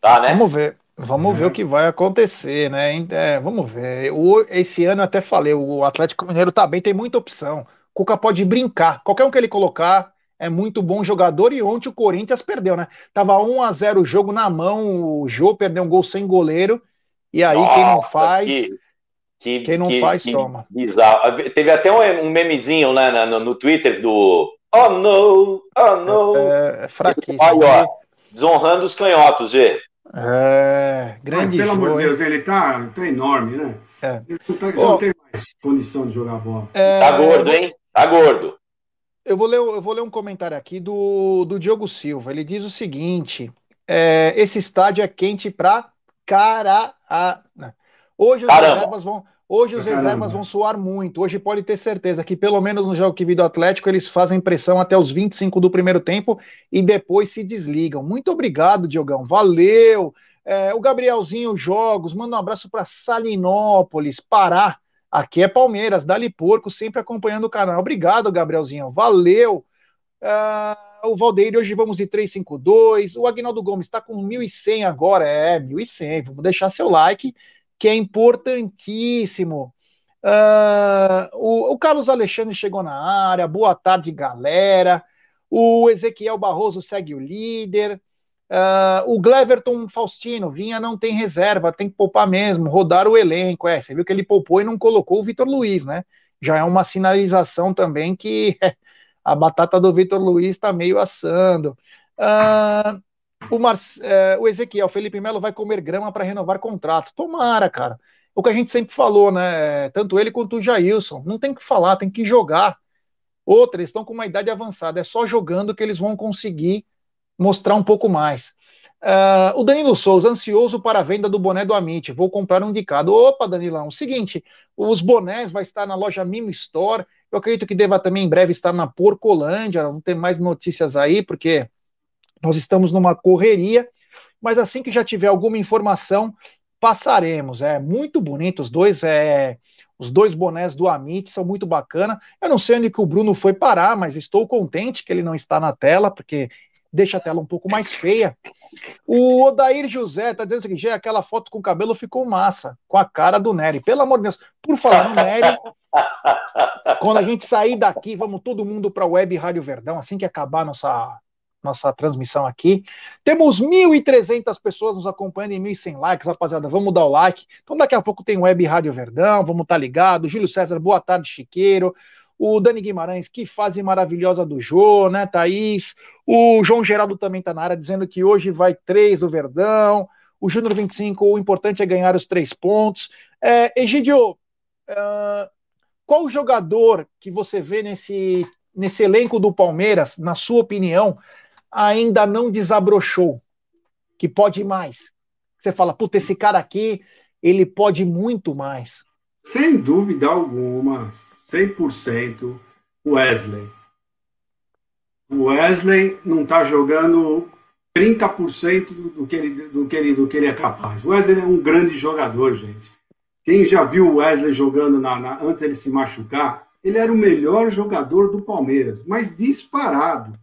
Tá, né? Vamos ver. Vamos é. ver o que vai acontecer, né? É, vamos ver. O, esse ano eu até falei, o Atlético Mineiro tá bem, tem muita opção. O Cuca pode brincar. Qualquer um que ele colocar, é muito bom jogador e ontem o Corinthians perdeu, né? Tava 1 a 0 o jogo na mão, o Jô perdeu um gol sem goleiro. E aí Nossa, quem não faz, que, que, quem não que, faz toma. Bizarro. Teve até um, um memezinho né, no, no, Twitter do Oh no, oh no. É, é fraquíssimo. Aí, ó, desonrando os canhotos, Gê. É, grande. Mas, pelo amor de Deus, ele tá, tá enorme, né? É. Ele não, tá, oh, não tem mais condição de jogar bola. É... Tá gordo, hein? Tá gordo. Eu vou ler, eu vou ler um comentário aqui do, do Diogo Silva. Ele diz o seguinte: é, esse estádio é quente para cara. A... Hoje os Caramba. reservas vão. Hoje os reservas vão suar muito. Hoje pode ter certeza que, pelo menos no jogo que vi do Atlético, eles fazem pressão até os 25 do primeiro tempo e depois se desligam. Muito obrigado, Diogão. Valeu! É, o Gabrielzinho Jogos, manda um abraço para Salinópolis, Pará. Aqui é Palmeiras, Dali Porco, sempre acompanhando o canal. Obrigado, Gabrielzinho. Valeu. Uh, o Valdeir, hoje vamos de 352. O Agnaldo Gomes está com 1.100 agora. É, 1.100. Vamos deixar seu like, que é importantíssimo. Uh, o, o Carlos Alexandre chegou na área. Boa tarde, galera. O Ezequiel Barroso segue o líder. Uh, o Gleverton Faustino, Vinha não tem reserva, tem que poupar mesmo, rodar o elenco. É, você viu que ele poupou e não colocou o Vitor Luiz, né? Já é uma sinalização também que *laughs* a batata do Vitor Luiz está meio assando. Uh, O, Mar... É, o Ezequiel, Felipe Melo vai comer grama para renovar contrato. Tomara, cara. O que a gente sempre falou, né? Tanto ele quanto o Jailson. Não tem que falar, tem que jogar. Outra, eles estão com uma idade avançada. É só jogando que eles vão conseguir mostrar um pouco mais. Uh, o Danilo Souza, ansioso para a venda do boné do Amit. Vou comprar um indicado. Opa, Danilão, seguinte, os bonés vai estar na loja Mimo Store. Eu acredito que deva também em breve estar na Porcolândia. Vamos ter mais notícias aí, porque nós estamos numa correria. Mas assim que já tiver alguma informação, passaremos. É muito bonito os dois. É, os dois bonés do Amit são muito bacana. Eu não sei onde que o Bruno foi parar, mas estou contente que ele não está na tela, porque deixa a tela um pouco mais feia. O Odair José tá dizendo o seguinte: aquela foto com o cabelo ficou massa, com a cara do Nery. Pelo amor de Deus, por falar no Nery, quando a gente sair daqui, vamos todo mundo para a Web Rádio Verdão, assim que acabar nossa nossa transmissão aqui. Temos 1.300 pessoas nos acompanhando e 1.100 likes, rapaziada. Vamos dar o like. Então, daqui a pouco tem Web Rádio Verdão, vamos estar tá ligado. Júlio César, boa tarde, Chiqueiro o Dani Guimarães, que fase maravilhosa do Jô, né, Thaís? O João Geraldo também está na área, dizendo que hoje vai três do Verdão. O Júnior 25, o importante é ganhar os três pontos. É, Egidio, uh, qual jogador que você vê nesse, nesse elenco do Palmeiras, na sua opinião, ainda não desabrochou? Que pode mais? Você fala, puta, esse cara aqui, ele pode muito mais. Sem dúvida alguma. 100% Wesley. O Wesley não está jogando 30% do que, ele, do, que ele, do que ele é capaz. O Wesley é um grande jogador, gente. Quem já viu o Wesley jogando na, na, antes ele se machucar, ele era o melhor jogador do Palmeiras, mas disparado.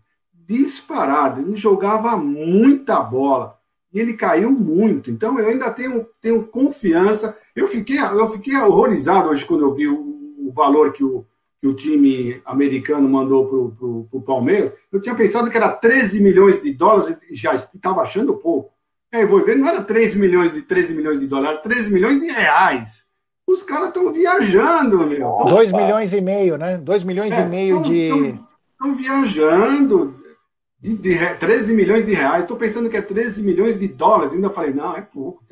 Disparado. Ele jogava muita bola. E ele caiu muito. Então eu ainda tenho, tenho confiança. Eu fiquei, eu fiquei horrorizado hoje quando eu vi o, o valor que o, que o time americano mandou para o Palmeiras, eu tinha pensado que era 13 milhões de dólares e já estava achando pouco. Aí vou ver, não era 3 milhões de 13 milhões de dólares, era 13 milhões de reais. Os caras estão viajando, meu. 2 milhões e meio, né? 2 milhões é, e meio tão, de. Estão viajando. De, de, 13 milhões de reais. Estou pensando que é 13 milhões de dólares. Ainda falei, não, é pouco.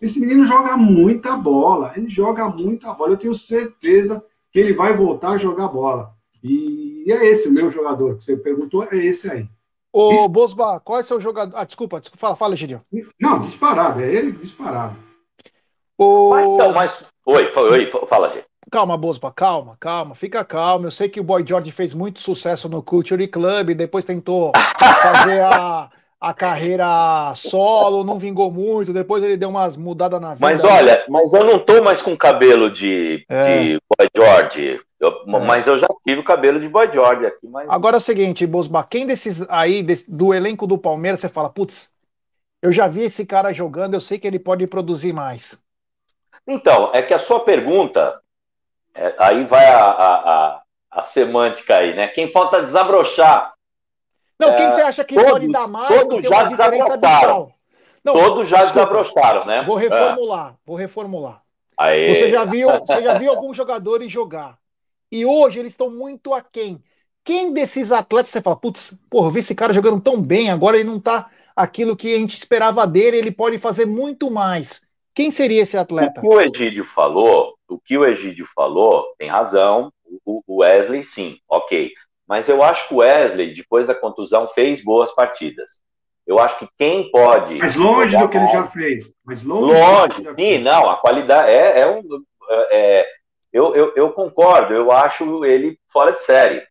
Esse menino joga muita bola. Ele joga muita bola. Eu tenho certeza que ele vai voltar a jogar bola. E é esse o meu jogador que você perguntou, é esse aí. Ô, Dis... Bosba, qual é o seu jogador? Ah, desculpa, desculpa fala, fala, Gideon. Não, disparado, é ele disparado. O... Mas, então, mas... Oi, oi, fala, gente. Calma, Bosba, calma, calma, fica calmo. Eu sei que o Boy George fez muito sucesso no Culture Club, depois tentou *laughs* fazer a, a carreira solo, não vingou muito, depois ele deu umas mudadas na vida. Mas olha, mas eu não tô mais com cabelo de, é. de Boy George. Eu, é. Mas eu já tive o cabelo de Boy George aqui. Mas... Agora é o seguinte, Bosba, quem desses aí, desse, do elenco do Palmeiras, você fala, putz, eu já vi esse cara jogando, eu sei que ele pode produzir mais. Então, é que a sua pergunta, é, aí vai a, a, a, a semântica aí, né? Quem falta desabrochar não, quem é, você acha que todos, pode dar mais todos já desabrocharam. Não, todos já desabrocharam, né? Vou reformular, é. vou reformular. Aê. Você já viu, você já viu alguns jogadores jogar. E hoje eles estão muito aquém. Quem desses atletas você fala, putz, porra, eu vi esse cara jogando tão bem, agora ele não tá aquilo que a gente esperava dele, ele pode fazer muito mais. Quem seria esse atleta? O que o Egídio falou, o que o Egídio falou, tem razão. O Wesley, sim, ok. Mas eu acho que o Wesley, depois da contusão, fez boas partidas. Eu acho que quem pode. Mas longe do que ele já fez. Mas longe. Longe, sim, fez. não. A qualidade é, é um. É, eu, eu, eu, concordo, eu acho ele fora de série.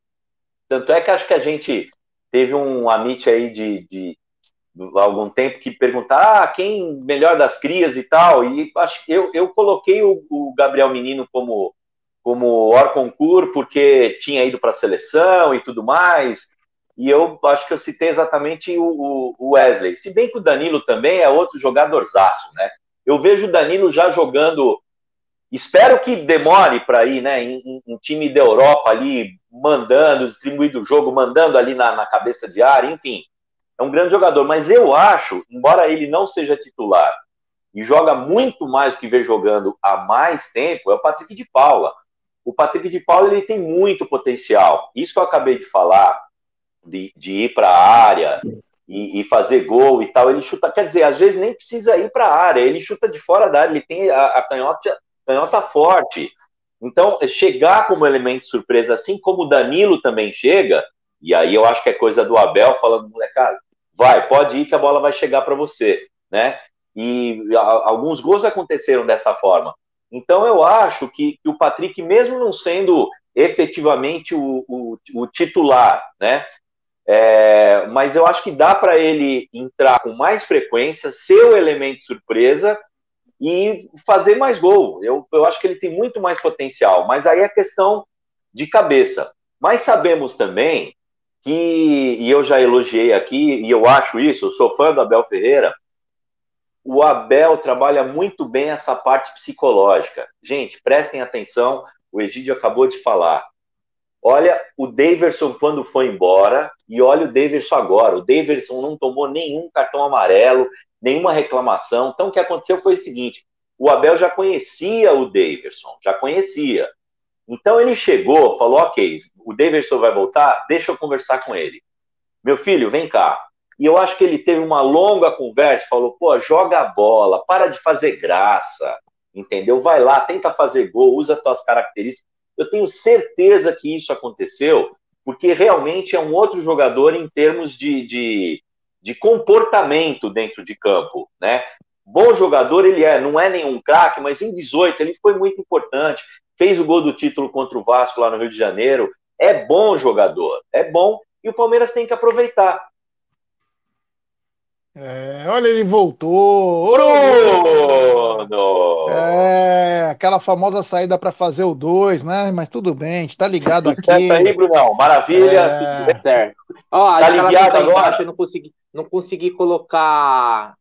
Tanto é que acho que a gente teve um amit aí de, de, de algum tempo que perguntar ah, quem melhor das crias e tal. E acho eu, eu coloquei o, o Gabriel Menino como como Orconcur, porque tinha ido para a seleção e tudo mais. E eu acho que eu citei exatamente o, o, Wesley. Se bem que o Danilo também é outro jogadorzaço, né? Eu vejo o Danilo já jogando. Espero que demore para ir, né? Em, em, time da Europa ali, mandando, distribuindo o jogo, mandando ali na, na cabeça de área, enfim. É um grande jogador, mas eu acho, embora ele não seja titular e joga muito mais do que vem jogando há mais tempo, é o Patrick de Paula o Patrick de Paulo ele tem muito potencial. Isso que eu acabei de falar, de, de ir para a área e, e, fazer gol e tal. Ele chuta, quer dizer, às vezes nem precisa ir para a área, ele chuta de fora da área, ele tem a, a canhota, canhota forte. Então, chegar como elemento surpresa, assim como o Danilo também chega, e aí eu acho que é coisa do Abel falando, molecada, vai, pode ir que a bola vai chegar para você, né? E alguns gols aconteceram dessa forma. Então eu acho que, que o Patrick, mesmo não sendo efetivamente o, o, o titular, né? É, mas eu acho que dá para ele entrar com mais frequência, ser o elemento surpresa e fazer mais gol. Eu, eu acho que ele tem muito mais potencial, mas aí é questão de cabeça. Mas sabemos também que, e eu já elogiei aqui, e eu acho isso, eu sou fã do Abel Ferreira, o Abel trabalha muito bem essa parte psicológica. Gente, prestem atenção, o Egídio acabou de falar. Olha o Daverson quando foi embora e olha o Daverson agora. O Daverson não tomou nenhum cartão amarelo, nenhuma reclamação. Então, o que aconteceu foi o seguinte: o Abel já conhecia o Daverson, já conhecia. Então, ele chegou, falou: Ok, o Daverson vai voltar, deixa eu conversar com ele. Meu filho, vem cá. E eu acho que ele teve uma longa conversa, falou: pô, joga a bola, para de fazer graça, entendeu? Vai lá, tenta fazer gol, usa as tuas características. Eu tenho certeza que isso aconteceu, porque realmente é um outro jogador em termos de, de, de comportamento dentro de campo, né? Bom jogador ele é, não é nenhum craque, mas em 18 ele foi muito importante, fez o gol do título contra o Vasco lá no Rio de Janeiro, é bom jogador, é bom, e o Palmeiras tem que aproveitar. É, olha, ele voltou. Bruno! É, aquela famosa saída para fazer o 2, né? Mas tudo bem, a gente tá ligado aqui. Certo aí, Brunão. Maravilha, é... tudo certo. Ó, tá aliviado agora? eu não consegui, não consegui colocar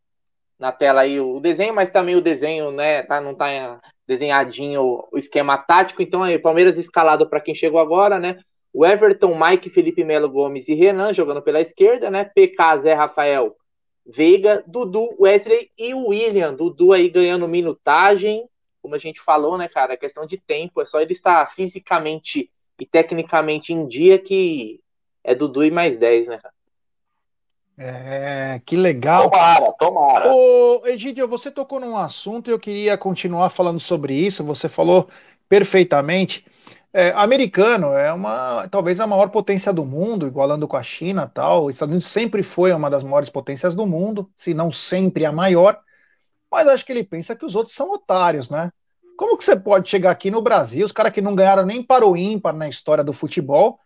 na tela aí o desenho, mas também o desenho, né? Tá, não tá desenhadinho o esquema tático. Então, aí, Palmeiras escalado para quem chegou agora, né? O Everton, Mike, Felipe Melo Gomes e Renan jogando pela esquerda, né? PK, Zé Rafael, Veiga, Dudu, Wesley e William. Dudu aí ganhando minutagem, como a gente falou, né, cara? É questão de tempo, é só ele estar fisicamente e tecnicamente em dia que é Dudu e mais 10, né, cara? É, que legal. Tomara, tomara. Ô, Egidio, você tocou num assunto e eu queria continuar falando sobre isso. Você falou perfeitamente. É, americano é uma talvez a maior potência do mundo, igualando com a China tal. Os Estados Unidos sempre foi uma das maiores potências do mundo, se não sempre a maior. Mas acho que ele pensa que os outros são otários, né? Como que você pode chegar aqui no Brasil, os caras que não ganharam nem para o ímpar na história do futebol,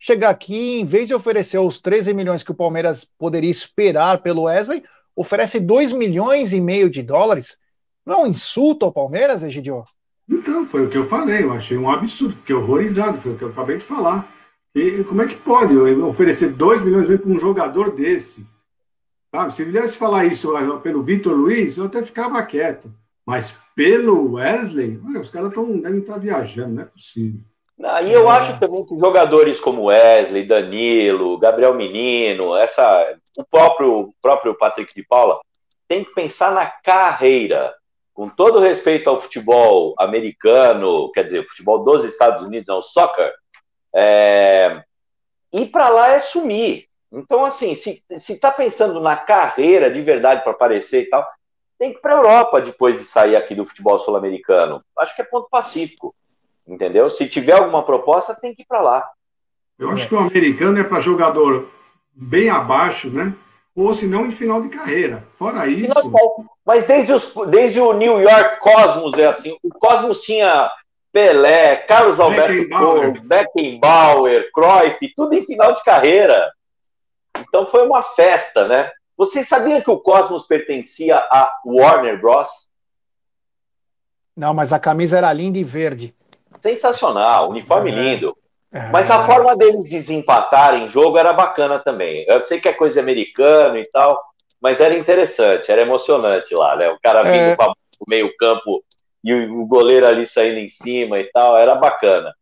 chegar aqui, em vez de oferecer os 13 milhões que o Palmeiras poderia esperar pelo Wesley, oferece 2 milhões e meio de dólares? Não é um insulto ao Palmeiras, Egidio? Então, foi o que eu falei, eu achei um absurdo, fiquei horrorizado, foi o que eu acabei de falar. E como é que pode oferecer 2 milhões para um jogador desse? Sabe? Se viesse falar isso pelo Vitor Luiz, eu até ficava quieto. Mas pelo Wesley, os caras devem estar viajando, não é possível. E eu acho também que jogadores como Wesley, Danilo, Gabriel Menino, essa, o próprio, próprio Patrick de Paula, tem que pensar na carreira com todo respeito ao futebol americano, quer dizer, futebol dos Estados Unidos, ao soccer, é, ir para lá é sumir. Então, assim, se está pensando na carreira de verdade para aparecer e tal, tem que ir para a Europa depois de sair aqui do futebol sul-americano. Acho que é ponto pacífico, entendeu? Se tiver alguma proposta, tem que ir para lá. Eu acho que o americano é para jogador bem abaixo, né? ou se não em final de carreira. Fora isso. Mas desde, os, desde o New York Cosmos é assim. O Cosmos tinha Pelé, Carlos Alberto Beckenbauer, Beckenbauer Cruyff, tudo em final de carreira. Então foi uma festa, né? Vocês sabiam que o Cosmos pertencia a Warner Bros? Não, mas a camisa era linda e verde. Sensacional, uniforme é. lindo. Mas a forma deles desempatarem jogo era bacana também. Eu sei que é coisa americana e tal, mas era interessante, era emocionante lá, né? O cara vindo é... para o meio-campo e o goleiro ali saindo em cima e tal, era bacana.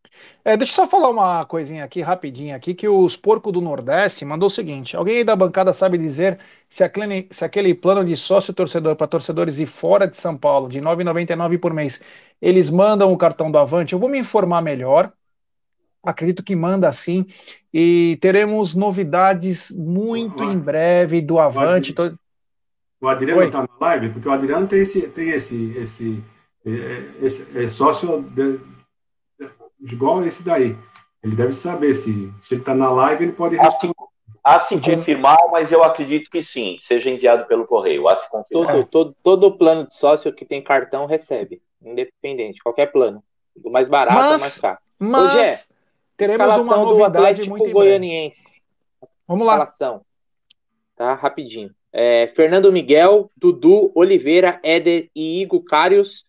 É, deixa eu só falar uma coisinha aqui, rapidinho aqui, que os Porco do Nordeste mandou o seguinte: alguém aí da bancada sabe dizer se aquele, se aquele plano de sócio torcedor para torcedores de fora de São Paulo, de R$ 9,99 por mês, eles mandam o cartão do Avante? Eu vou me informar melhor acredito que manda sim. E teremos novidades muito em breve do Avante. O Adriano está na live, porque o Adriano tem esse, tem esse, esse, esse, esse é sócio de, de, igual esse daí. Ele deve saber se, se ele está na live, ele pode responder. A se confirmar, mas eu acredito que sim, seja enviado pelo correio. A se confirmar. Todo, todo, todo plano de sócio que tem cartão recebe, independente, qualquer plano. Do mais barato mas, ou mais caro. Mas Hoje é, teremos uma novidade do muito Goianiense. Vamos lá. Escalação. Tá, rapidinho. É, Fernando Miguel, Dudu, Oliveira, Éder e Igor Carius,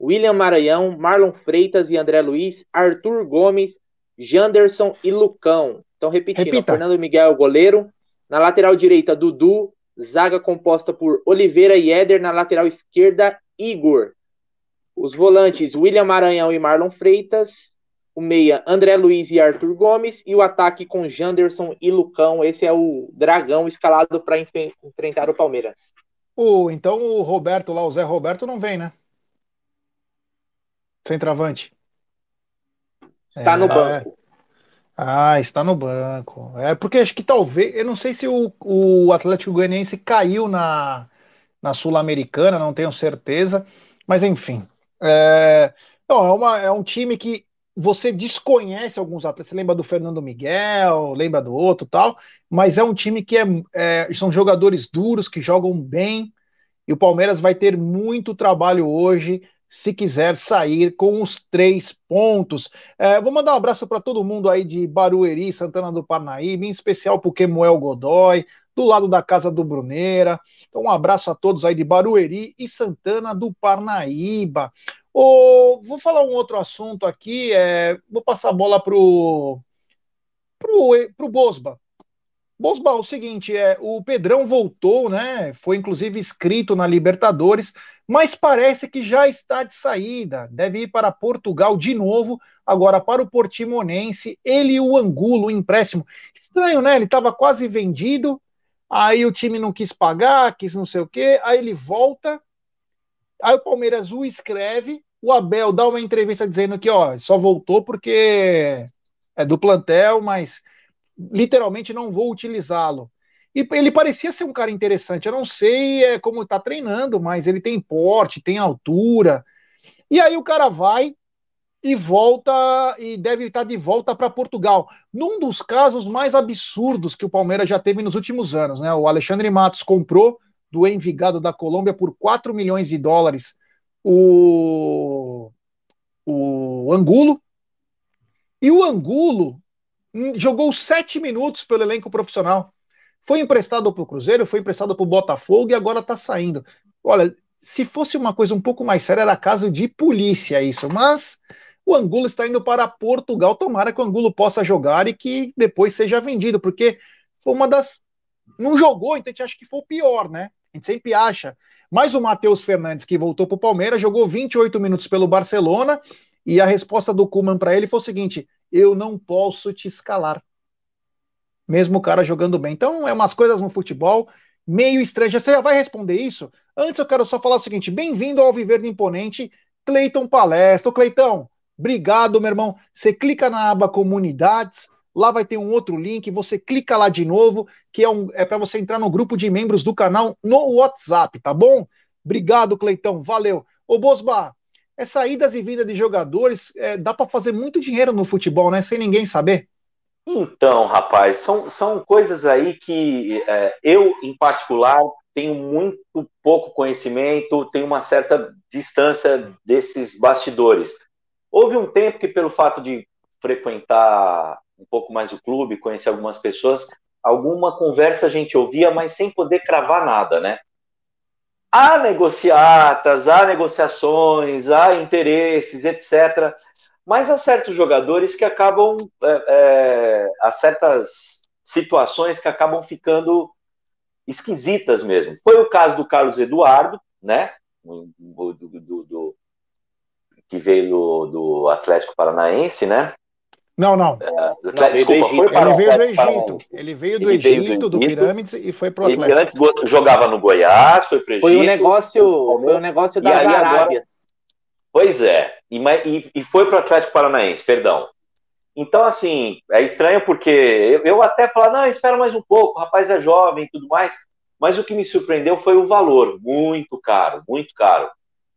William Maranhão, Marlon Freitas e André Luiz, Arthur Gomes, Janderson e Lucão. Então, repetindo, Repita. Fernando Miguel, goleiro. Na lateral direita, Dudu. Zaga composta por Oliveira e Éder. Na lateral esquerda, Igor. Os volantes, William Maranhão e Marlon Freitas. O meia, André Luiz e Arthur Gomes. E o ataque com Janderson e Lucão. Esse é o dragão escalado para enfrentar o Palmeiras. Oh, então o Roberto lá, o Zé Roberto, não vem, né? Centroavante. Está é, no banco. Ah, está no banco. É porque acho que talvez, eu não sei se o, o Atlético Goianiense caiu na, na Sul-Americana, não tenho certeza, mas enfim. É, não, é, uma, é um time que você desconhece alguns atletas. Você lembra do Fernando Miguel, lembra do outro tal, mas é um time que é, é, são jogadores duros, que jogam bem, e o Palmeiras vai ter muito trabalho hoje se quiser sair com os três pontos. É, vou mandar um abraço para todo mundo aí de Barueri, Santana do Parnaíba, em especial para o Kemuel Godoy, do lado da casa do Bruneira. Então, um abraço a todos aí de Barueri e Santana do Parnaíba. Oh, vou falar um outro assunto aqui, é, vou passar a bola pro, pro, pro Bosba. Bosba, o seguinte, é, o Pedrão voltou, né? Foi inclusive inscrito na Libertadores, mas parece que já está de saída. Deve ir para Portugal de novo, agora para o Portimonense. Ele e o Angulo, o empréstimo. Estranho, né? Ele estava quase vendido, aí o time não quis pagar, quis não sei o quê, aí ele volta. Aí o Palmeiras o escreve, o Abel dá uma entrevista dizendo que, ó, só voltou porque é do plantel, mas literalmente não vou utilizá-lo. E ele parecia ser um cara interessante. Eu não sei é, como está treinando, mas ele tem porte, tem altura. E aí o cara vai e volta e deve estar de volta para Portugal. Num dos casos mais absurdos que o Palmeiras já teve nos últimos anos, né? O Alexandre Matos comprou do Envigado da Colômbia por 4 milhões de dólares o, o Angulo. E o Angulo jogou sete minutos pelo elenco profissional. Foi emprestado para o Cruzeiro, foi emprestado para o Botafogo e agora está saindo. Olha, se fosse uma coisa um pouco mais séria, era caso de polícia isso, mas o Angulo está indo para Portugal. Tomara que o Angulo possa jogar e que depois seja vendido, porque foi uma das. Não jogou, então a gente acha que foi o pior, né? A gente sempre acha. Mas o Matheus Fernandes, que voltou para o Palmeiras, jogou 28 minutos pelo Barcelona e a resposta do Kuman para ele foi o seguinte: eu não posso te escalar. Mesmo o cara jogando bem. Então, é umas coisas no futebol meio estranhas. Você já vai responder isso? Antes, eu quero só falar o seguinte: bem-vindo ao Viver Imponente, Cleiton Palestra. Ô, Cleitão, obrigado, meu irmão. Você clica na aba Comunidades, lá vai ter um outro link, você clica lá de novo, que é, um, é para você entrar no grupo de membros do canal no WhatsApp, tá bom? Obrigado, Cleitão, valeu. Ô, Bosba, essa idas e vindas de jogadores, é, dá para fazer muito dinheiro no futebol, né? Sem ninguém saber. Então, rapaz, são, são coisas aí que é, eu, em particular, tenho muito pouco conhecimento, tenho uma certa distância desses bastidores. Houve um tempo que, pelo fato de frequentar um pouco mais o clube, conhecer algumas pessoas, alguma conversa a gente ouvia, mas sem poder cravar nada, né? há negociatas, há negociações, há interesses, etc. Mas há certos jogadores que acabam, é, é, há certas situações que acabam ficando esquisitas mesmo. Foi o caso do Carlos Eduardo, né? Do, do, do, que veio do, do Atlético Paranaense, né? Não, não. É, não desculpa, foi para ele veio do Egito. Ele veio do ele Egito, veio do, do Pirâmides e foi para o Atlético. Ele antes jogava no Goiás, foi para o Egito. Foi um negócio, foi um negócio das Arábias. Agora, pois é, e, e, e foi para o Atlético Paranaense, perdão. Então, assim, é estranho porque eu, eu até falo, não, espera mais um pouco, o rapaz é jovem e tudo mais, mas o que me surpreendeu foi o valor, muito caro, muito caro.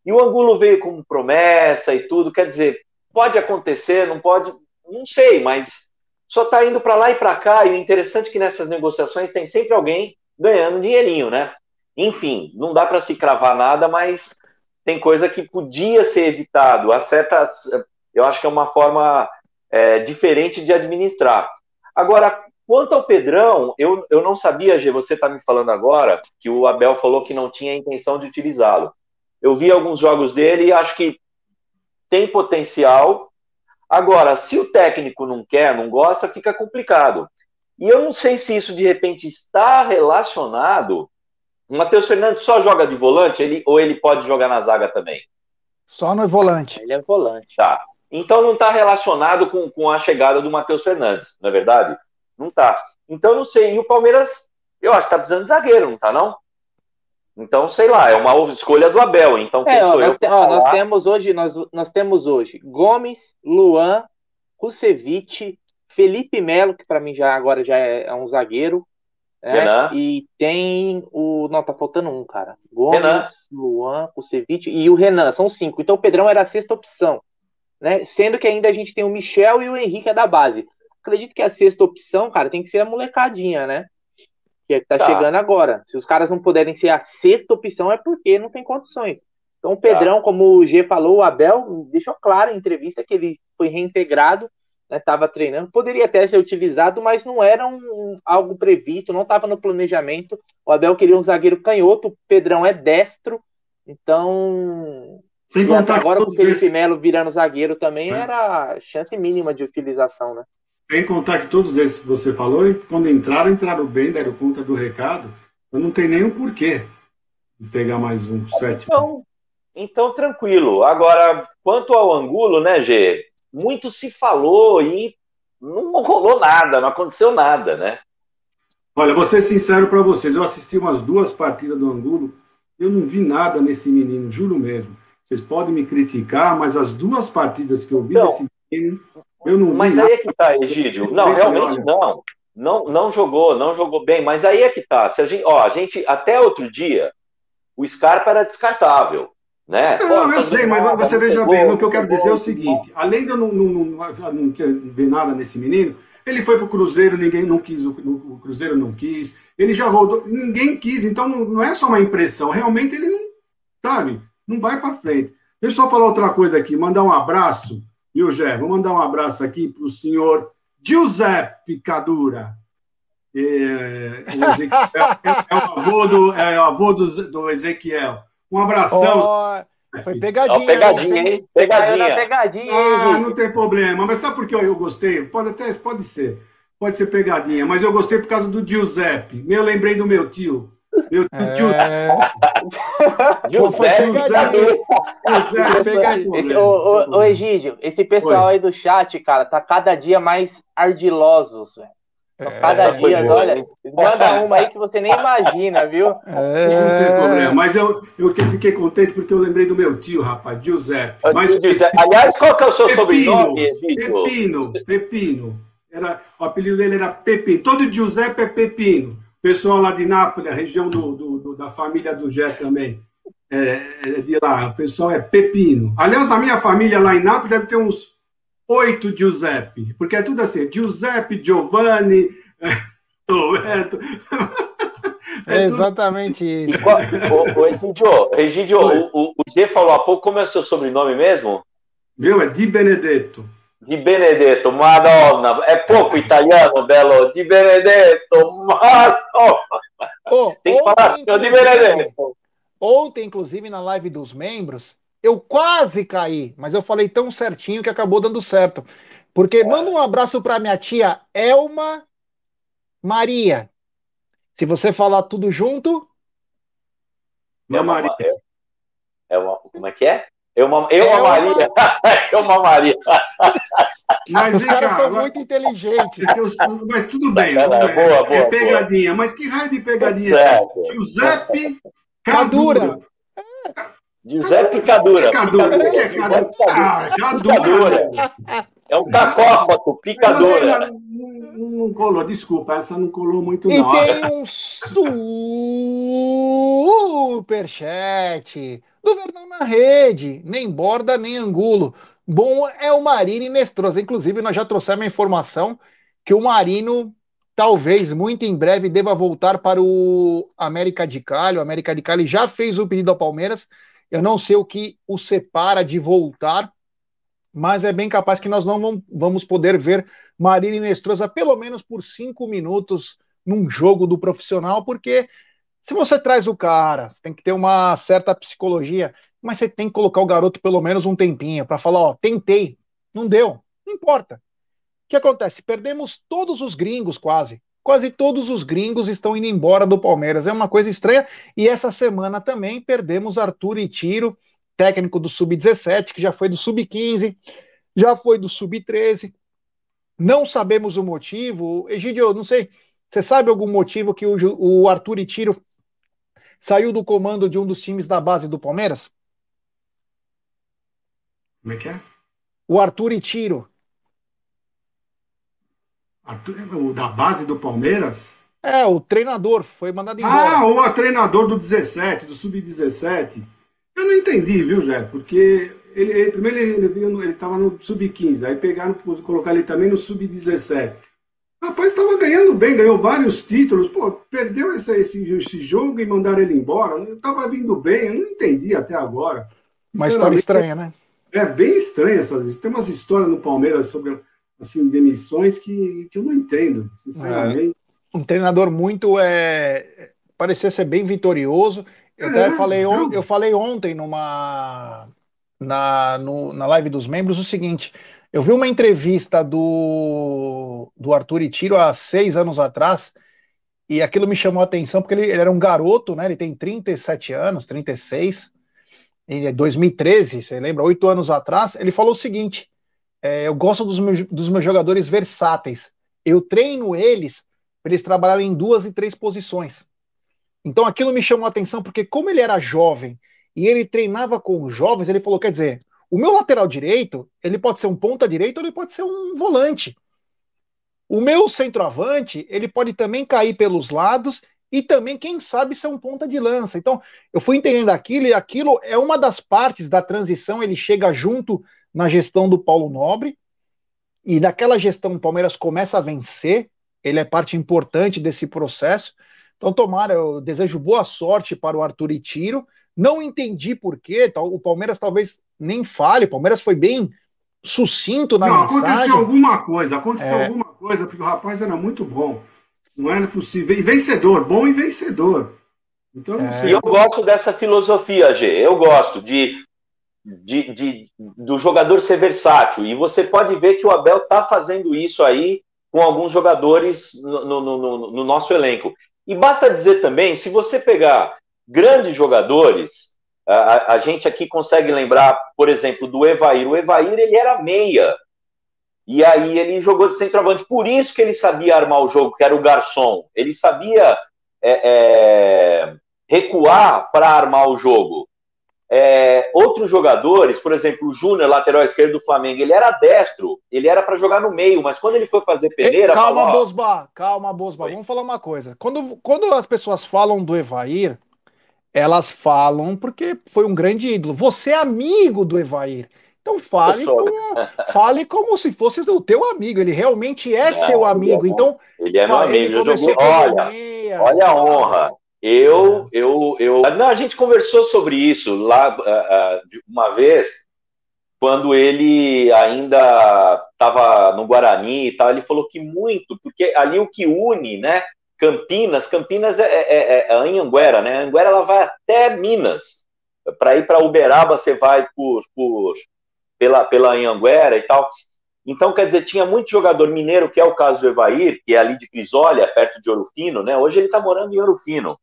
E o Angulo veio como promessa e tudo, quer dizer, pode acontecer, não pode, não sei, mas só está indo para lá e para cá, e o interessante é que nessas negociações tem sempre alguém ganhando dinheirinho, né? Enfim, não dá para se cravar nada, mas tem coisa que podia ser evitado. Há certas, eu acho que é uma forma é, diferente de administrar. Agora, quanto ao Pedrão, eu, eu não sabia, G, você está me falando agora, que o Abel falou que não tinha intenção de utilizá-lo. Eu vi alguns jogos dele e acho que tem potencial. Agora, se o técnico não quer, não gosta, fica complicado. E eu não sei se isso de repente está relacionado. O Matheus Fernandes só joga de volante ele, ou ele pode jogar na zaga também? Só no volante. Ele é volante. Tá. Então não está relacionado com, com a chegada do Matheus Fernandes, não é verdade? Não está. Então não sei. E o Palmeiras, eu acho que está precisando de zagueiro, não está não? Então, sei lá, é uma escolha do Abel. Então, é, ó, nós, te, ó, nós, temos hoje, nós, nós temos hoje Gomes, Luan, Kusevich, Felipe Melo, que para mim já agora já é, é um zagueiro. Né? E tem o. Não, tá faltando um, cara. Gomes, Renan. Luan, Kusevich e o Renan. São cinco. Então o Pedrão era a sexta opção né? Sendo que ainda a gente tem o Michel e o Henrique é da base. Acredito que a sexta opção, cara, tem que ser a molecadinha, né? Que é que tá, tá. chegando agora. Se os caras não puderem ser a sexta opção, é porque não tem condições. Então, o Pedrão, tá. como o G falou, o Abel deixou claro em entrevista que ele foi reintegrado, estava né, treinando. Poderia até ser utilizado, mas não era um, algo previsto, não estava no planejamento. O Abel queria um zagueiro canhoto, o Pedrão é destro, então sem contar agora com o Felipe esses... Melo virando zagueiro também é. era chance mínima de utilização, né? Sem contar que todos esses que você falou, quando entraram, entraram bem, deram conta do recado. Eu não tem nenhum porquê de pegar mais um sétimo. Então, então, tranquilo. Agora, quanto ao Angulo, né, Gê? Muito se falou e não rolou nada, não aconteceu nada, né? Olha, vou ser sincero para vocês. Eu assisti umas duas partidas do Angulo. Eu não vi nada nesse menino, juro mesmo. Vocês podem me criticar, mas as duas partidas que eu vi desse menino, eu não Mas aí é que tá, Egídio. Não, realmente não. Não, não jogou, não jogou bem, mas aí é que tá. Se a gente, ó, a gente até outro dia, o Scarpa era descartável. Né? Não, eu sei, mas você veja bem, o que eu quero dizer é o seguinte: além de eu não, não, não, não ver nada nesse menino, ele foi pro Cruzeiro, ninguém não quis, o, o Cruzeiro não quis, ele já rodou, ninguém quis, então não, não é só uma impressão, realmente ele não, sabe? não vai para frente. Deixa eu só falar outra coisa aqui, mandar um abraço, viu, Gé? Vou mandar um abraço aqui para o senhor Giuseppe Cadura. É, é, é, o avô do, é o avô do, do Ezequiel. Um abração. Oh, foi pegadinha. Oh, pegadinha, hein? Pegadinha. pegadinha ah, não tem problema. Mas sabe por que eu gostei? Pode até pode ser. Pode ser pegadinha, mas eu gostei por causa do Giuseppe. Eu lembrei do meu tio. Meu tio. É... *laughs* Ô, Egídio, esse pessoal Oi. aí do chat, cara, tá cada dia mais ardilosos, velho. É, cada dia, olha, manda uma aí que você nem imagina, viu? É... Não tem problema, mas eu, eu fiquei contente porque eu lembrei do meu tio, rapaz, Giuseppe. Mas, Giuseppe. Aliás, qual que é o seu Pepino, sobrenome, Pepino, Pepino. Era, o apelido dele era Pepino. Todo Giuseppe é Pepino pessoal lá de Nápoles, a região do, do, do da família do Jé também, é, é, de lá, o pessoal é Pepino. Aliás, na minha família lá em Nápoles deve ter uns oito Giuseppe, porque é tudo assim, Giuseppe, Giovanni, *laughs* Roberto. É, é exatamente isso. O, Egidio, Egidio o, o G falou há pouco, como é o seu sobrenome mesmo? Meu, é Di Benedetto. Di Benedetto, Madonna, è poco italiano, bello, Di Benedetto, Madonna. Oh, Tem que falar assim, Di Benedetto. Ontem, inclusive, na live dos membros, eu quase caí, mas eu falei tão certinho que acabou dando certo. Porque é. manda um abraço para minha tia Elma Maria. Se você falar tudo junto. Minha Maria. É uma, como é que é? Eu, uma, eu é Maria. eu *laughs* uma Maria. Mas, Os caras são muito inteligentes. Mas tudo bem. É, boa, é, boa, é pegadinha. Boa. Mas que raio de pegadinha é Giuseppe Cadura. Giuseppe Cadura. Cadura. O que é Cadura? Ah, Cadura. É um cacófato, picadora. Não, não, não, colou, desculpa, essa não colou muito, e não. E tem um superchat do Verdão na rede, nem borda nem angulo. Bom é o Marino Nestrosa. Inclusive, nós já trouxemos a informação que o Marino talvez muito em breve deva voltar para o América de Cali. O América de Cali já fez o pedido ao Palmeiras. Eu não sei o que o separa de voltar, mas é bem capaz que nós não vamos poder ver Marina Nestrosa pelo menos por cinco minutos num jogo do profissional, porque se você traz o cara, você tem que ter uma certa psicologia, mas você tem que colocar o garoto pelo menos um tempinho para falar, ó, tentei, não deu, não importa que acontece? Perdemos todos os gringos, quase. Quase todos os gringos estão indo embora do Palmeiras. É uma coisa estranha. E essa semana também perdemos Arthur e Tiro, técnico do Sub-17, que já foi do Sub-15, já foi do Sub-13. Não sabemos o motivo. Egidio, não sei. Você sabe algum motivo que o, o Arthur e Tiro saiu do comando de um dos times da base do Palmeiras? Como é que é? O Arthur e Tiro o da base do Palmeiras? É, o treinador foi mandado embora. Ah, o treinador do 17, do Sub-17. Eu não entendi, viu, Jé? Porque ele, ele primeiro ele estava no, no Sub-15, aí pegaram, colocar ele também no Sub-17. Rapaz, estava ganhando bem, ganhou vários títulos. Pô, perdeu esse, esse, esse jogo e mandaram ele embora. Estava vindo bem, eu não entendi até agora. Uma história estranha, né? É bem estranha essas. Tem umas histórias no Palmeiras sobre assim, demissões que, que eu não entendo, sinceramente. É, um treinador muito. É, parecia ser bem vitorioso. Eu é, até falei, on, eu falei ontem numa. Na, no, na live dos membros o seguinte: eu vi uma entrevista do, do Arthur Itiro há seis anos atrás, e aquilo me chamou a atenção porque ele, ele era um garoto, né? Ele tem 37 anos, 36. Em 2013, você lembra, oito anos atrás, ele falou o seguinte: é, eu gosto dos meus, dos meus jogadores versáteis. Eu treino eles para eles trabalharem em duas e três posições. Então aquilo me chamou a atenção porque como ele era jovem e ele treinava com os jovens, ele falou, quer dizer, o meu lateral direito, ele pode ser um ponta direito ou ele pode ser um volante. O meu centroavante, ele pode também cair pelos lados e também, quem sabe, ser um ponta de lança. Então, eu fui entendendo aquilo e aquilo é uma das partes da transição, ele chega junto na gestão do Paulo Nobre, e naquela gestão o Palmeiras começa a vencer, ele é parte importante desse processo. Então, tomara, eu desejo boa sorte para o Arthur e Tiro. Não entendi por quê, o Palmeiras talvez nem fale, o Palmeiras foi bem sucinto na não, mensagem. Aconteceu alguma coisa, aconteceu é... alguma coisa, porque o rapaz era muito bom. Não era possível. E vencedor, bom e vencedor. Então, não é... sei. E eu gosto dessa filosofia, G. Eu gosto de de, de, do jogador ser versátil. E você pode ver que o Abel está fazendo isso aí com alguns jogadores no, no, no, no, nosso elenco. E basta dizer também, se você pegar grandes jogadores, a, a, gente aqui consegue lembrar, por exemplo, do Evair. O Evair, ele era meia. E aí ele jogou de centroavante. Por isso que ele sabia armar o jogo, que era o garçom. Ele sabia é, é, recuar para armar o jogo. É, outros jogadores, por exemplo, o Júnior, lateral esquerdo do Flamengo, ele era destro, ele era para jogar no meio, mas quando ele foi fazer peneira. Calma, falou, Bosba, calma, Bosba. Vamos falar uma coisa. Quando, quando as pessoas falam do Evair, elas falam porque foi um grande ídolo. Você é amigo do Evair. Então fale, como, *laughs* fale como se fosse o teu amigo. Ele realmente é Não, seu amigo. Ele é então ele é meu amigo. Jogou, olha, olha a honra. Eu, eu, eu. Não, a gente conversou sobre isso lá uh, uh, uma vez, quando ele ainda estava no Guarani e tal. Ele falou que muito, porque ali o que une, né? Campinas, Campinas é, é, é, é Anhanguera, né? Anhanguera ela vai até Minas. Para ir para Uberaba, você vai por, por pela, pela Anhanguera e tal. Então, quer dizer, tinha muito jogador mineiro, que é o caso do Evair, que é ali de Crisólia, perto de Ouro Fino, né? Hoje ele está morando em Ouro Fino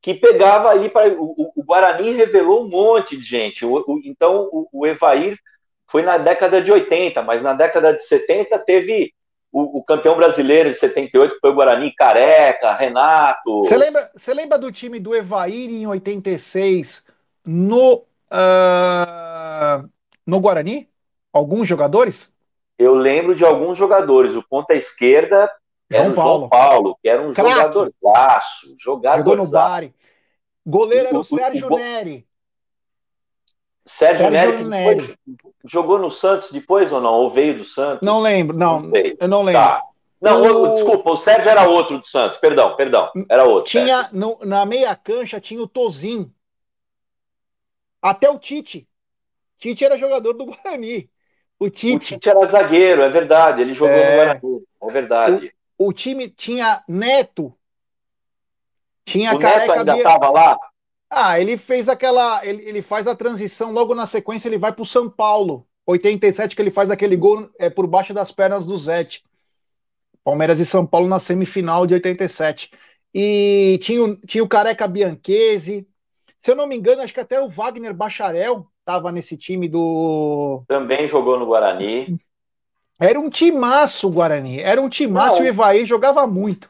que pegava ali para. O, o, Guarani revelou um monte de gente. O, o, então, o, Evair foi na década de 80, mas na década de 70 teve o, campeão brasileiro de 78, que foi o Guarani Careca, Renato. Você lembra, você lembra do time do Evair em 86 no, uh, no Guarani? Alguns jogadores? eu lembro de alguns jogadores. O ponta esquerda era João Paulo. João Paulo, que era um Craque. Jogador Jogou no Bari. Goleiro era o, Sérgio o, Neri. Sérgio, Sérgio Neri, Neri. Depois, jogou no Santos depois ou não? Ou veio do Santos? Não lembro, não. não eu não lembro. Tá. Não, o... desculpa, o Sérgio era outro do Santos, perdão, perdão, era outro. Tinha, no, na meia cancha tinha o Tozin. Até o Tite. Tite era jogador do Guarani. O Tite. O Tite era zagueiro, é verdade, ele jogou é... no Guarani, é verdade. O, time tinha Neto. Tinha o Neto ainda estava lá? Ah, ele fez aquela. Ele, ele faz a transição, logo na sequência ele vai para o São Paulo. 87, que ele faz aquele gol é, por baixo das pernas do Zete. Palmeiras e São Paulo na semifinal de 87. E tinha, o, tinha o Careca Bianchese. Se eu não me engano, acho que até o Wagner Bacharel estava nesse time do. Também jogou no Guarani. Era um timaço o Guarani. Era um timaço e o Evaí jogava muito.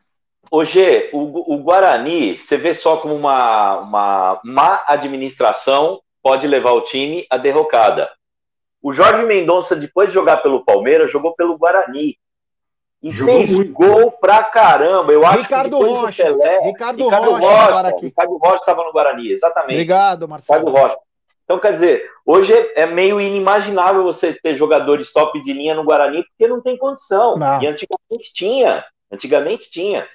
Hoje, o, o Guarani, você vê só como uma, uma má administração pode levar o time à derrocada. O Jorge Mendonça, depois de jogar pelo Palmeiras, jogou pelo Guarani. E Jogou fez muito. gol pra caramba. Eu acho Ricardo que depois Rocha, do Pelé. Ricardo, Ricardo Rocha, Rocha aqui. Ricardo Rocha estava no Guarani, exatamente. Obrigado, Marcelo. Ricardo Rocha. Então, quer dizer, hoje é meio inimaginável você ter jogadores top de linha no Guarani, porque não tem condição. Não. E antigamente tinha. Antigamente tinha.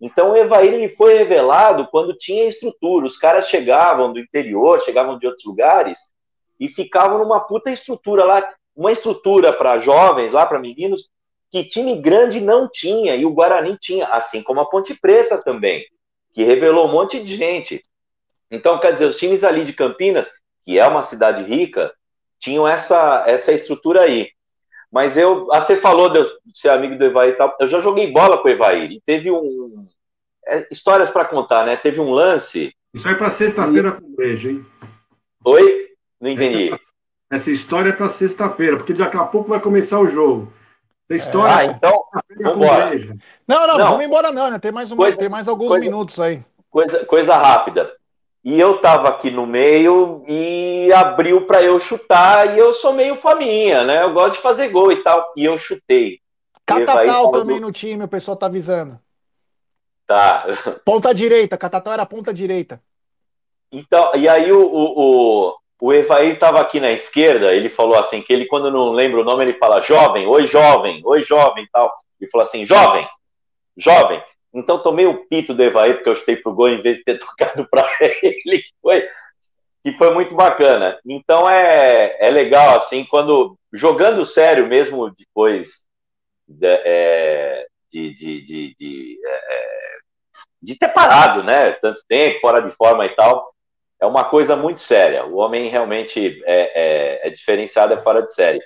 Então, o Evair ele foi revelado quando tinha estrutura. Os caras chegavam do interior, chegavam de outros lugares e ficavam numa puta estrutura lá. Uma estrutura para jovens, lá para meninos, que time grande não tinha, e o Guarani tinha, assim como a Ponte Preta também, que revelou um monte de gente. Então, quer dizer, os times ali de Campinas, que é uma cidade rica, tinham essa, essa estrutura aí. Mas eu, ah, você falou de ser amigo do Evair e tal, eu já joguei bola com o Evair, e teve um. É, histórias para contar, né? Teve um lance. Isso aí para sexta-feira com beijo, hein? Oi? Não entendi. Essa, essa história é para sexta-feira, porque daqui a pouco vai começar o jogo. Tem história. Ah, então. Vamos embora. Não, não, não, vamos embora, não. Né? Tem, mais uma, coisa, tem mais alguns coisa, minutos aí. Coisa, coisa rápida. E eu tava aqui no meio e abriu para eu chutar. E eu sou meio faminha, né? Eu gosto de fazer gol e tal. E eu chutei. Catatal também do... no time, o pessoal tá avisando. Tá. Ponta direita, Catatal era ponta direita. Então, e aí o, o, o Evair estava aqui na esquerda, ele falou assim, que ele, quando não lembra o nome, ele fala jovem, oi jovem, oi jovem e tal. Ele falou assim, jovem, jovem. Então tomei o pito do Evair, porque eu chutei pro gol em vez de ter *laughs* tocado para ele, que foi, que foi muito bacana. Então é, é legal, assim, quando jogando sério mesmo depois de, é, de, de, de, de, é, de ter parado, né, tanto tempo, fora de forma e tal, é uma coisa muito séria. O homem realmente é, é, é diferenciado, é fora de série.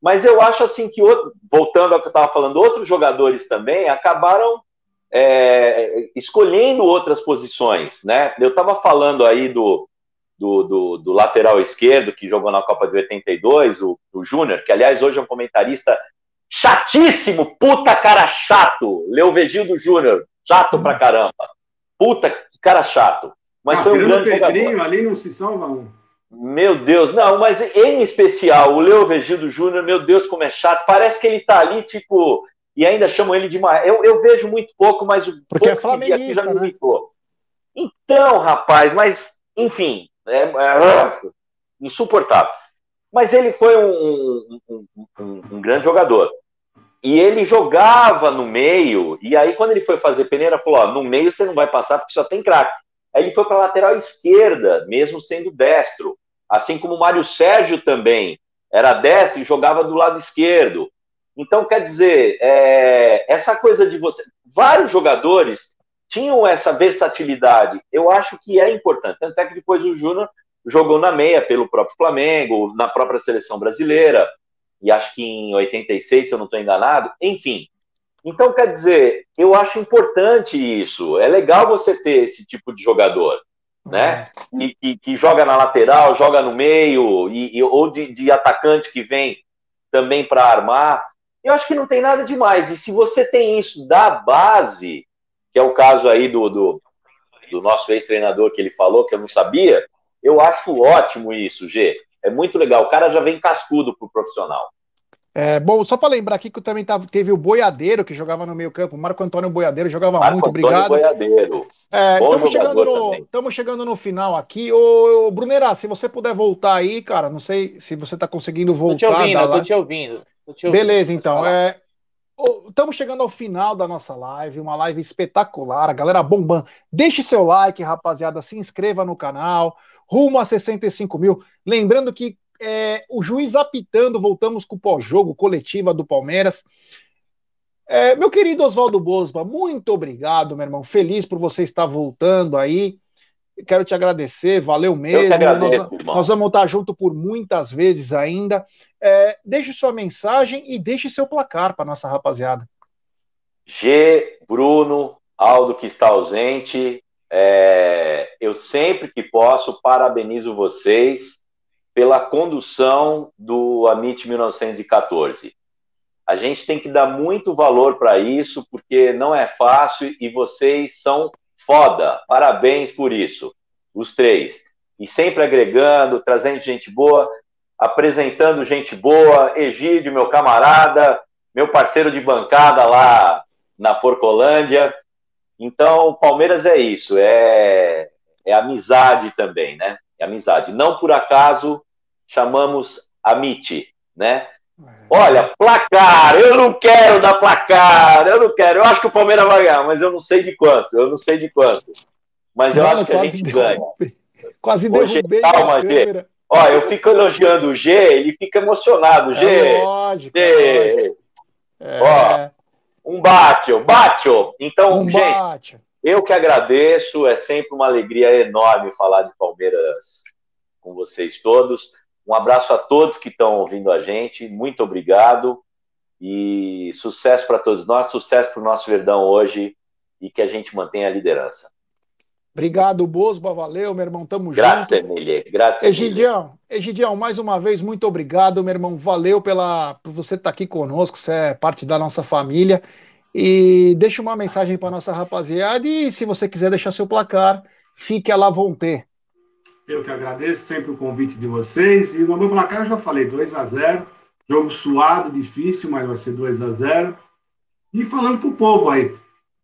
Mas eu acho assim que, voltando ao que eu estava falando, outros jogadores também acabaram é, escolhendo outras posições, né? Eu estava falando aí do, do, do, do, lateral esquerdo que jogou na Copa de 82, o, o Júnior, que aliás hoje é um comentarista chatíssimo, puta cara chato, Leovegildo Júnior, chato pra caramba, puta cara chato. Mas ah, foi um grande Pedrinho, jogador. ali não se salva um. Meu Deus, não, mas em especial, o Leo Vegido Júnior, meu Deus, como é chato. Parece que ele tá ali, tipo, e ainda chamam ele de mais. Eu, eu vejo muito pouco, mas o Porque é pouco é aqui já me né? irritou. Então, rapaz, mas, enfim, é, é, insuportável. Mas ele foi um, um, um, um, grande jogador. E ele jogava no meio, e aí quando ele foi fazer peneira, falou: ó, no meio você não vai passar porque só tem craque. Aí ele foi para a lateral esquerda, mesmo sendo destro. Assim como o Mário Sérgio também era destro e jogava do lado esquerdo. Então, quer dizer, é, essa coisa de você. Vários jogadores tinham essa versatilidade. Eu acho que é importante. Tanto é que depois o Júnior jogou na meia pelo próprio Flamengo, na própria seleção brasileira, e acho que em 86, se eu não estou enganado. Enfim, então, quer dizer, eu acho importante isso. É legal você ter esse tipo de jogador, né? E, que, que joga na lateral, joga no meio, e, e ou de, de, atacante que vem também para armar. Eu acho que não tem nada demais. E se você tem isso da base, que é o caso aí do, do, do nosso ex-treinador que ele falou, que eu não sabia, eu acho ótimo isso, G. É muito legal. O cara já vem cascudo pro profissional. É, bom, só para lembrar aqui que também tava, teve o Boiadeiro que jogava no meio campo, Marco Antônio Boiadeiro jogava Marco muito, Antônio obrigado. Boiadeiro. Estamos é, chegando, no, chegando no final aqui. Ô, Brunera, se você puder voltar aí, cara, não sei se você está conseguindo voltar. Tô te ouvindo, tô te ouvindo, tô te ouvindo. Beleza, então. É, Estamos chegando ao final da nossa live, uma live espetacular, a galera bombando. Deixe seu like, rapaziada, se inscreva no canal, rumo a 65 mil. Lembrando que é, o juiz apitando, voltamos com o pós-jogo, coletiva do Palmeiras. É, meu querido Oswaldo Bosba, muito obrigado, meu irmão. Feliz por você estar voltando aí. Quero te agradecer, valeu mesmo. Eu que agradeço, nós, nós vamos estar junto por muitas vezes ainda. É, deixe sua mensagem e deixe seu placar para nossa rapaziada. G, Bruno, Aldo que está ausente. É, eu sempre que posso parabenizo vocês pela condução do Amit 1914. A gente tem que dar muito valor para isso, porque não é fácil e vocês são foda. Parabéns por isso, os três. E sempre agregando, trazendo gente boa, apresentando gente boa. Egídio, meu camarada, meu parceiro de bancada lá na Porcolândia. Então, Palmeiras é isso, é, é amizade também, né? É amizade. Não por acaso chamamos Amit, né? Olha, placar, eu não quero dar placar, eu não quero. Eu acho que o Palmeiras vai ganhar, mas eu não sei de quanto, eu não sei de quanto. Mas eu Mano, acho que a gente ganha. Quase derrubei calma, G. Ó, eu fico elogiando o G, ele fica emocionado. G. É lógico, G. É lógico. É. Ó, um bate, bate. Então, um gente, bate. eu que agradeço, é sempre uma alegria enorme falar de Palmeiras com vocês todos. Um abraço a todos que estão ouvindo a gente, muito obrigado e sucesso para todos nós, sucesso para o nosso Verdão hoje e que a gente mantenha a liderança. Obrigado, Bosba, valeu, meu irmão, tamo Grazie, junto. Emília, grazie, Egidião, Egidião, mais uma vez, muito obrigado, meu irmão, valeu pela, por você estar tá aqui conosco, você é parte da nossa família, e deixa uma mensagem para nossa rapaziada, e se você quiser deixar seu placar, fique à la vontade. Eu que agradeço sempre o convite de vocês. E no meu placar eu já falei 2 a 0 Jogo suado, difícil, mas vai ser 2 a 0 E falando para o povo aí,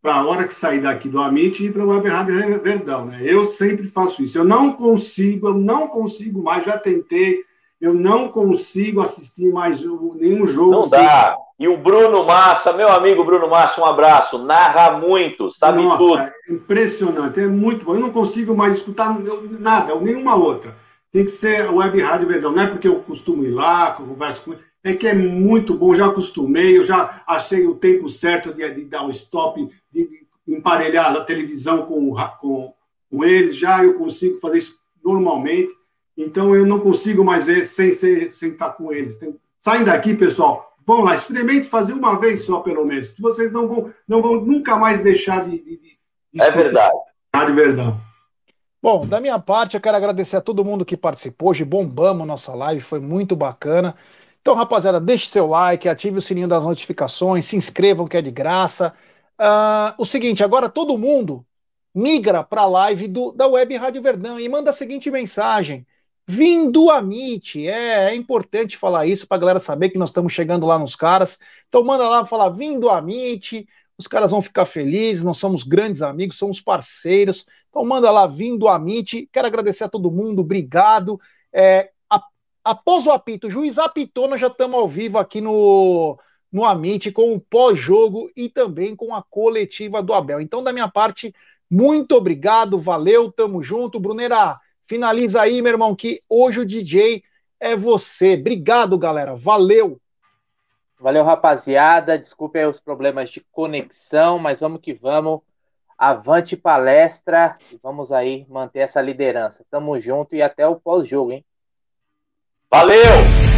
para a hora que sair daqui do Amit e ir para o Web Rádio Verdão, né? Eu sempre faço isso. Eu não consigo, eu não consigo mais, já tentei, eu não consigo assistir mais nenhum jogo. Não dá. E o Bruno Massa, meu amigo Bruno Massa, um abraço. Narra muito, sabe Nossa, tudo. É impressionante, é muito bom. Eu não consigo mais escutar nada, nenhuma outra. Tem que ser Web Rádio Verdão. Não é porque eu costumo ir lá, converso com é que é muito bom, já acostumei, eu já achei o tempo certo de, de dar um stop, de emparelhar a televisão com, com, com eles, já eu consigo fazer isso normalmente, então eu não consigo mais ver sem, ser, sem estar com eles. Tem, saem daqui, pessoal, Vão lá, experimente fazer uma vez só, pelo menos, vocês não vão, não vão nunca mais deixar de. de, de é verdade. De verdade. Bom, da minha parte, eu quero agradecer a todo mundo que participou. Hoje bombamos nossa live, foi muito bacana. Então, rapaziada, deixe seu like, ative o sininho das notificações, se inscrevam que é de graça. Uh, o seguinte, agora todo mundo migra para a live do, da Web Rádio Verdão e manda a seguinte mensagem: vindo a Meet. É, é importante falar isso para a galera saber que nós estamos chegando lá nos caras. Então manda lá falar vindo a Meet. Os caras vão ficar felizes, nós somos grandes amigos, somos parceiros. Então manda lá vindo a Meet. Quero agradecer a todo mundo, obrigado. É, a, após o apito, o juiz apitou, nós já estamos ao vivo aqui no, no Amit com o pós-jogo e também com a coletiva do Abel. Então, da minha parte, muito obrigado, valeu, tamo junto. Brunera, Finaliza aí, meu irmão, que hoje o DJ é você. Obrigado, galera. Valeu. Valeu, rapaziada. Desculpe aí os problemas de conexão, mas vamos que vamos. Avante palestra e vamos aí manter essa liderança. Tamo junto e até o pós-jogo, hein? Valeu!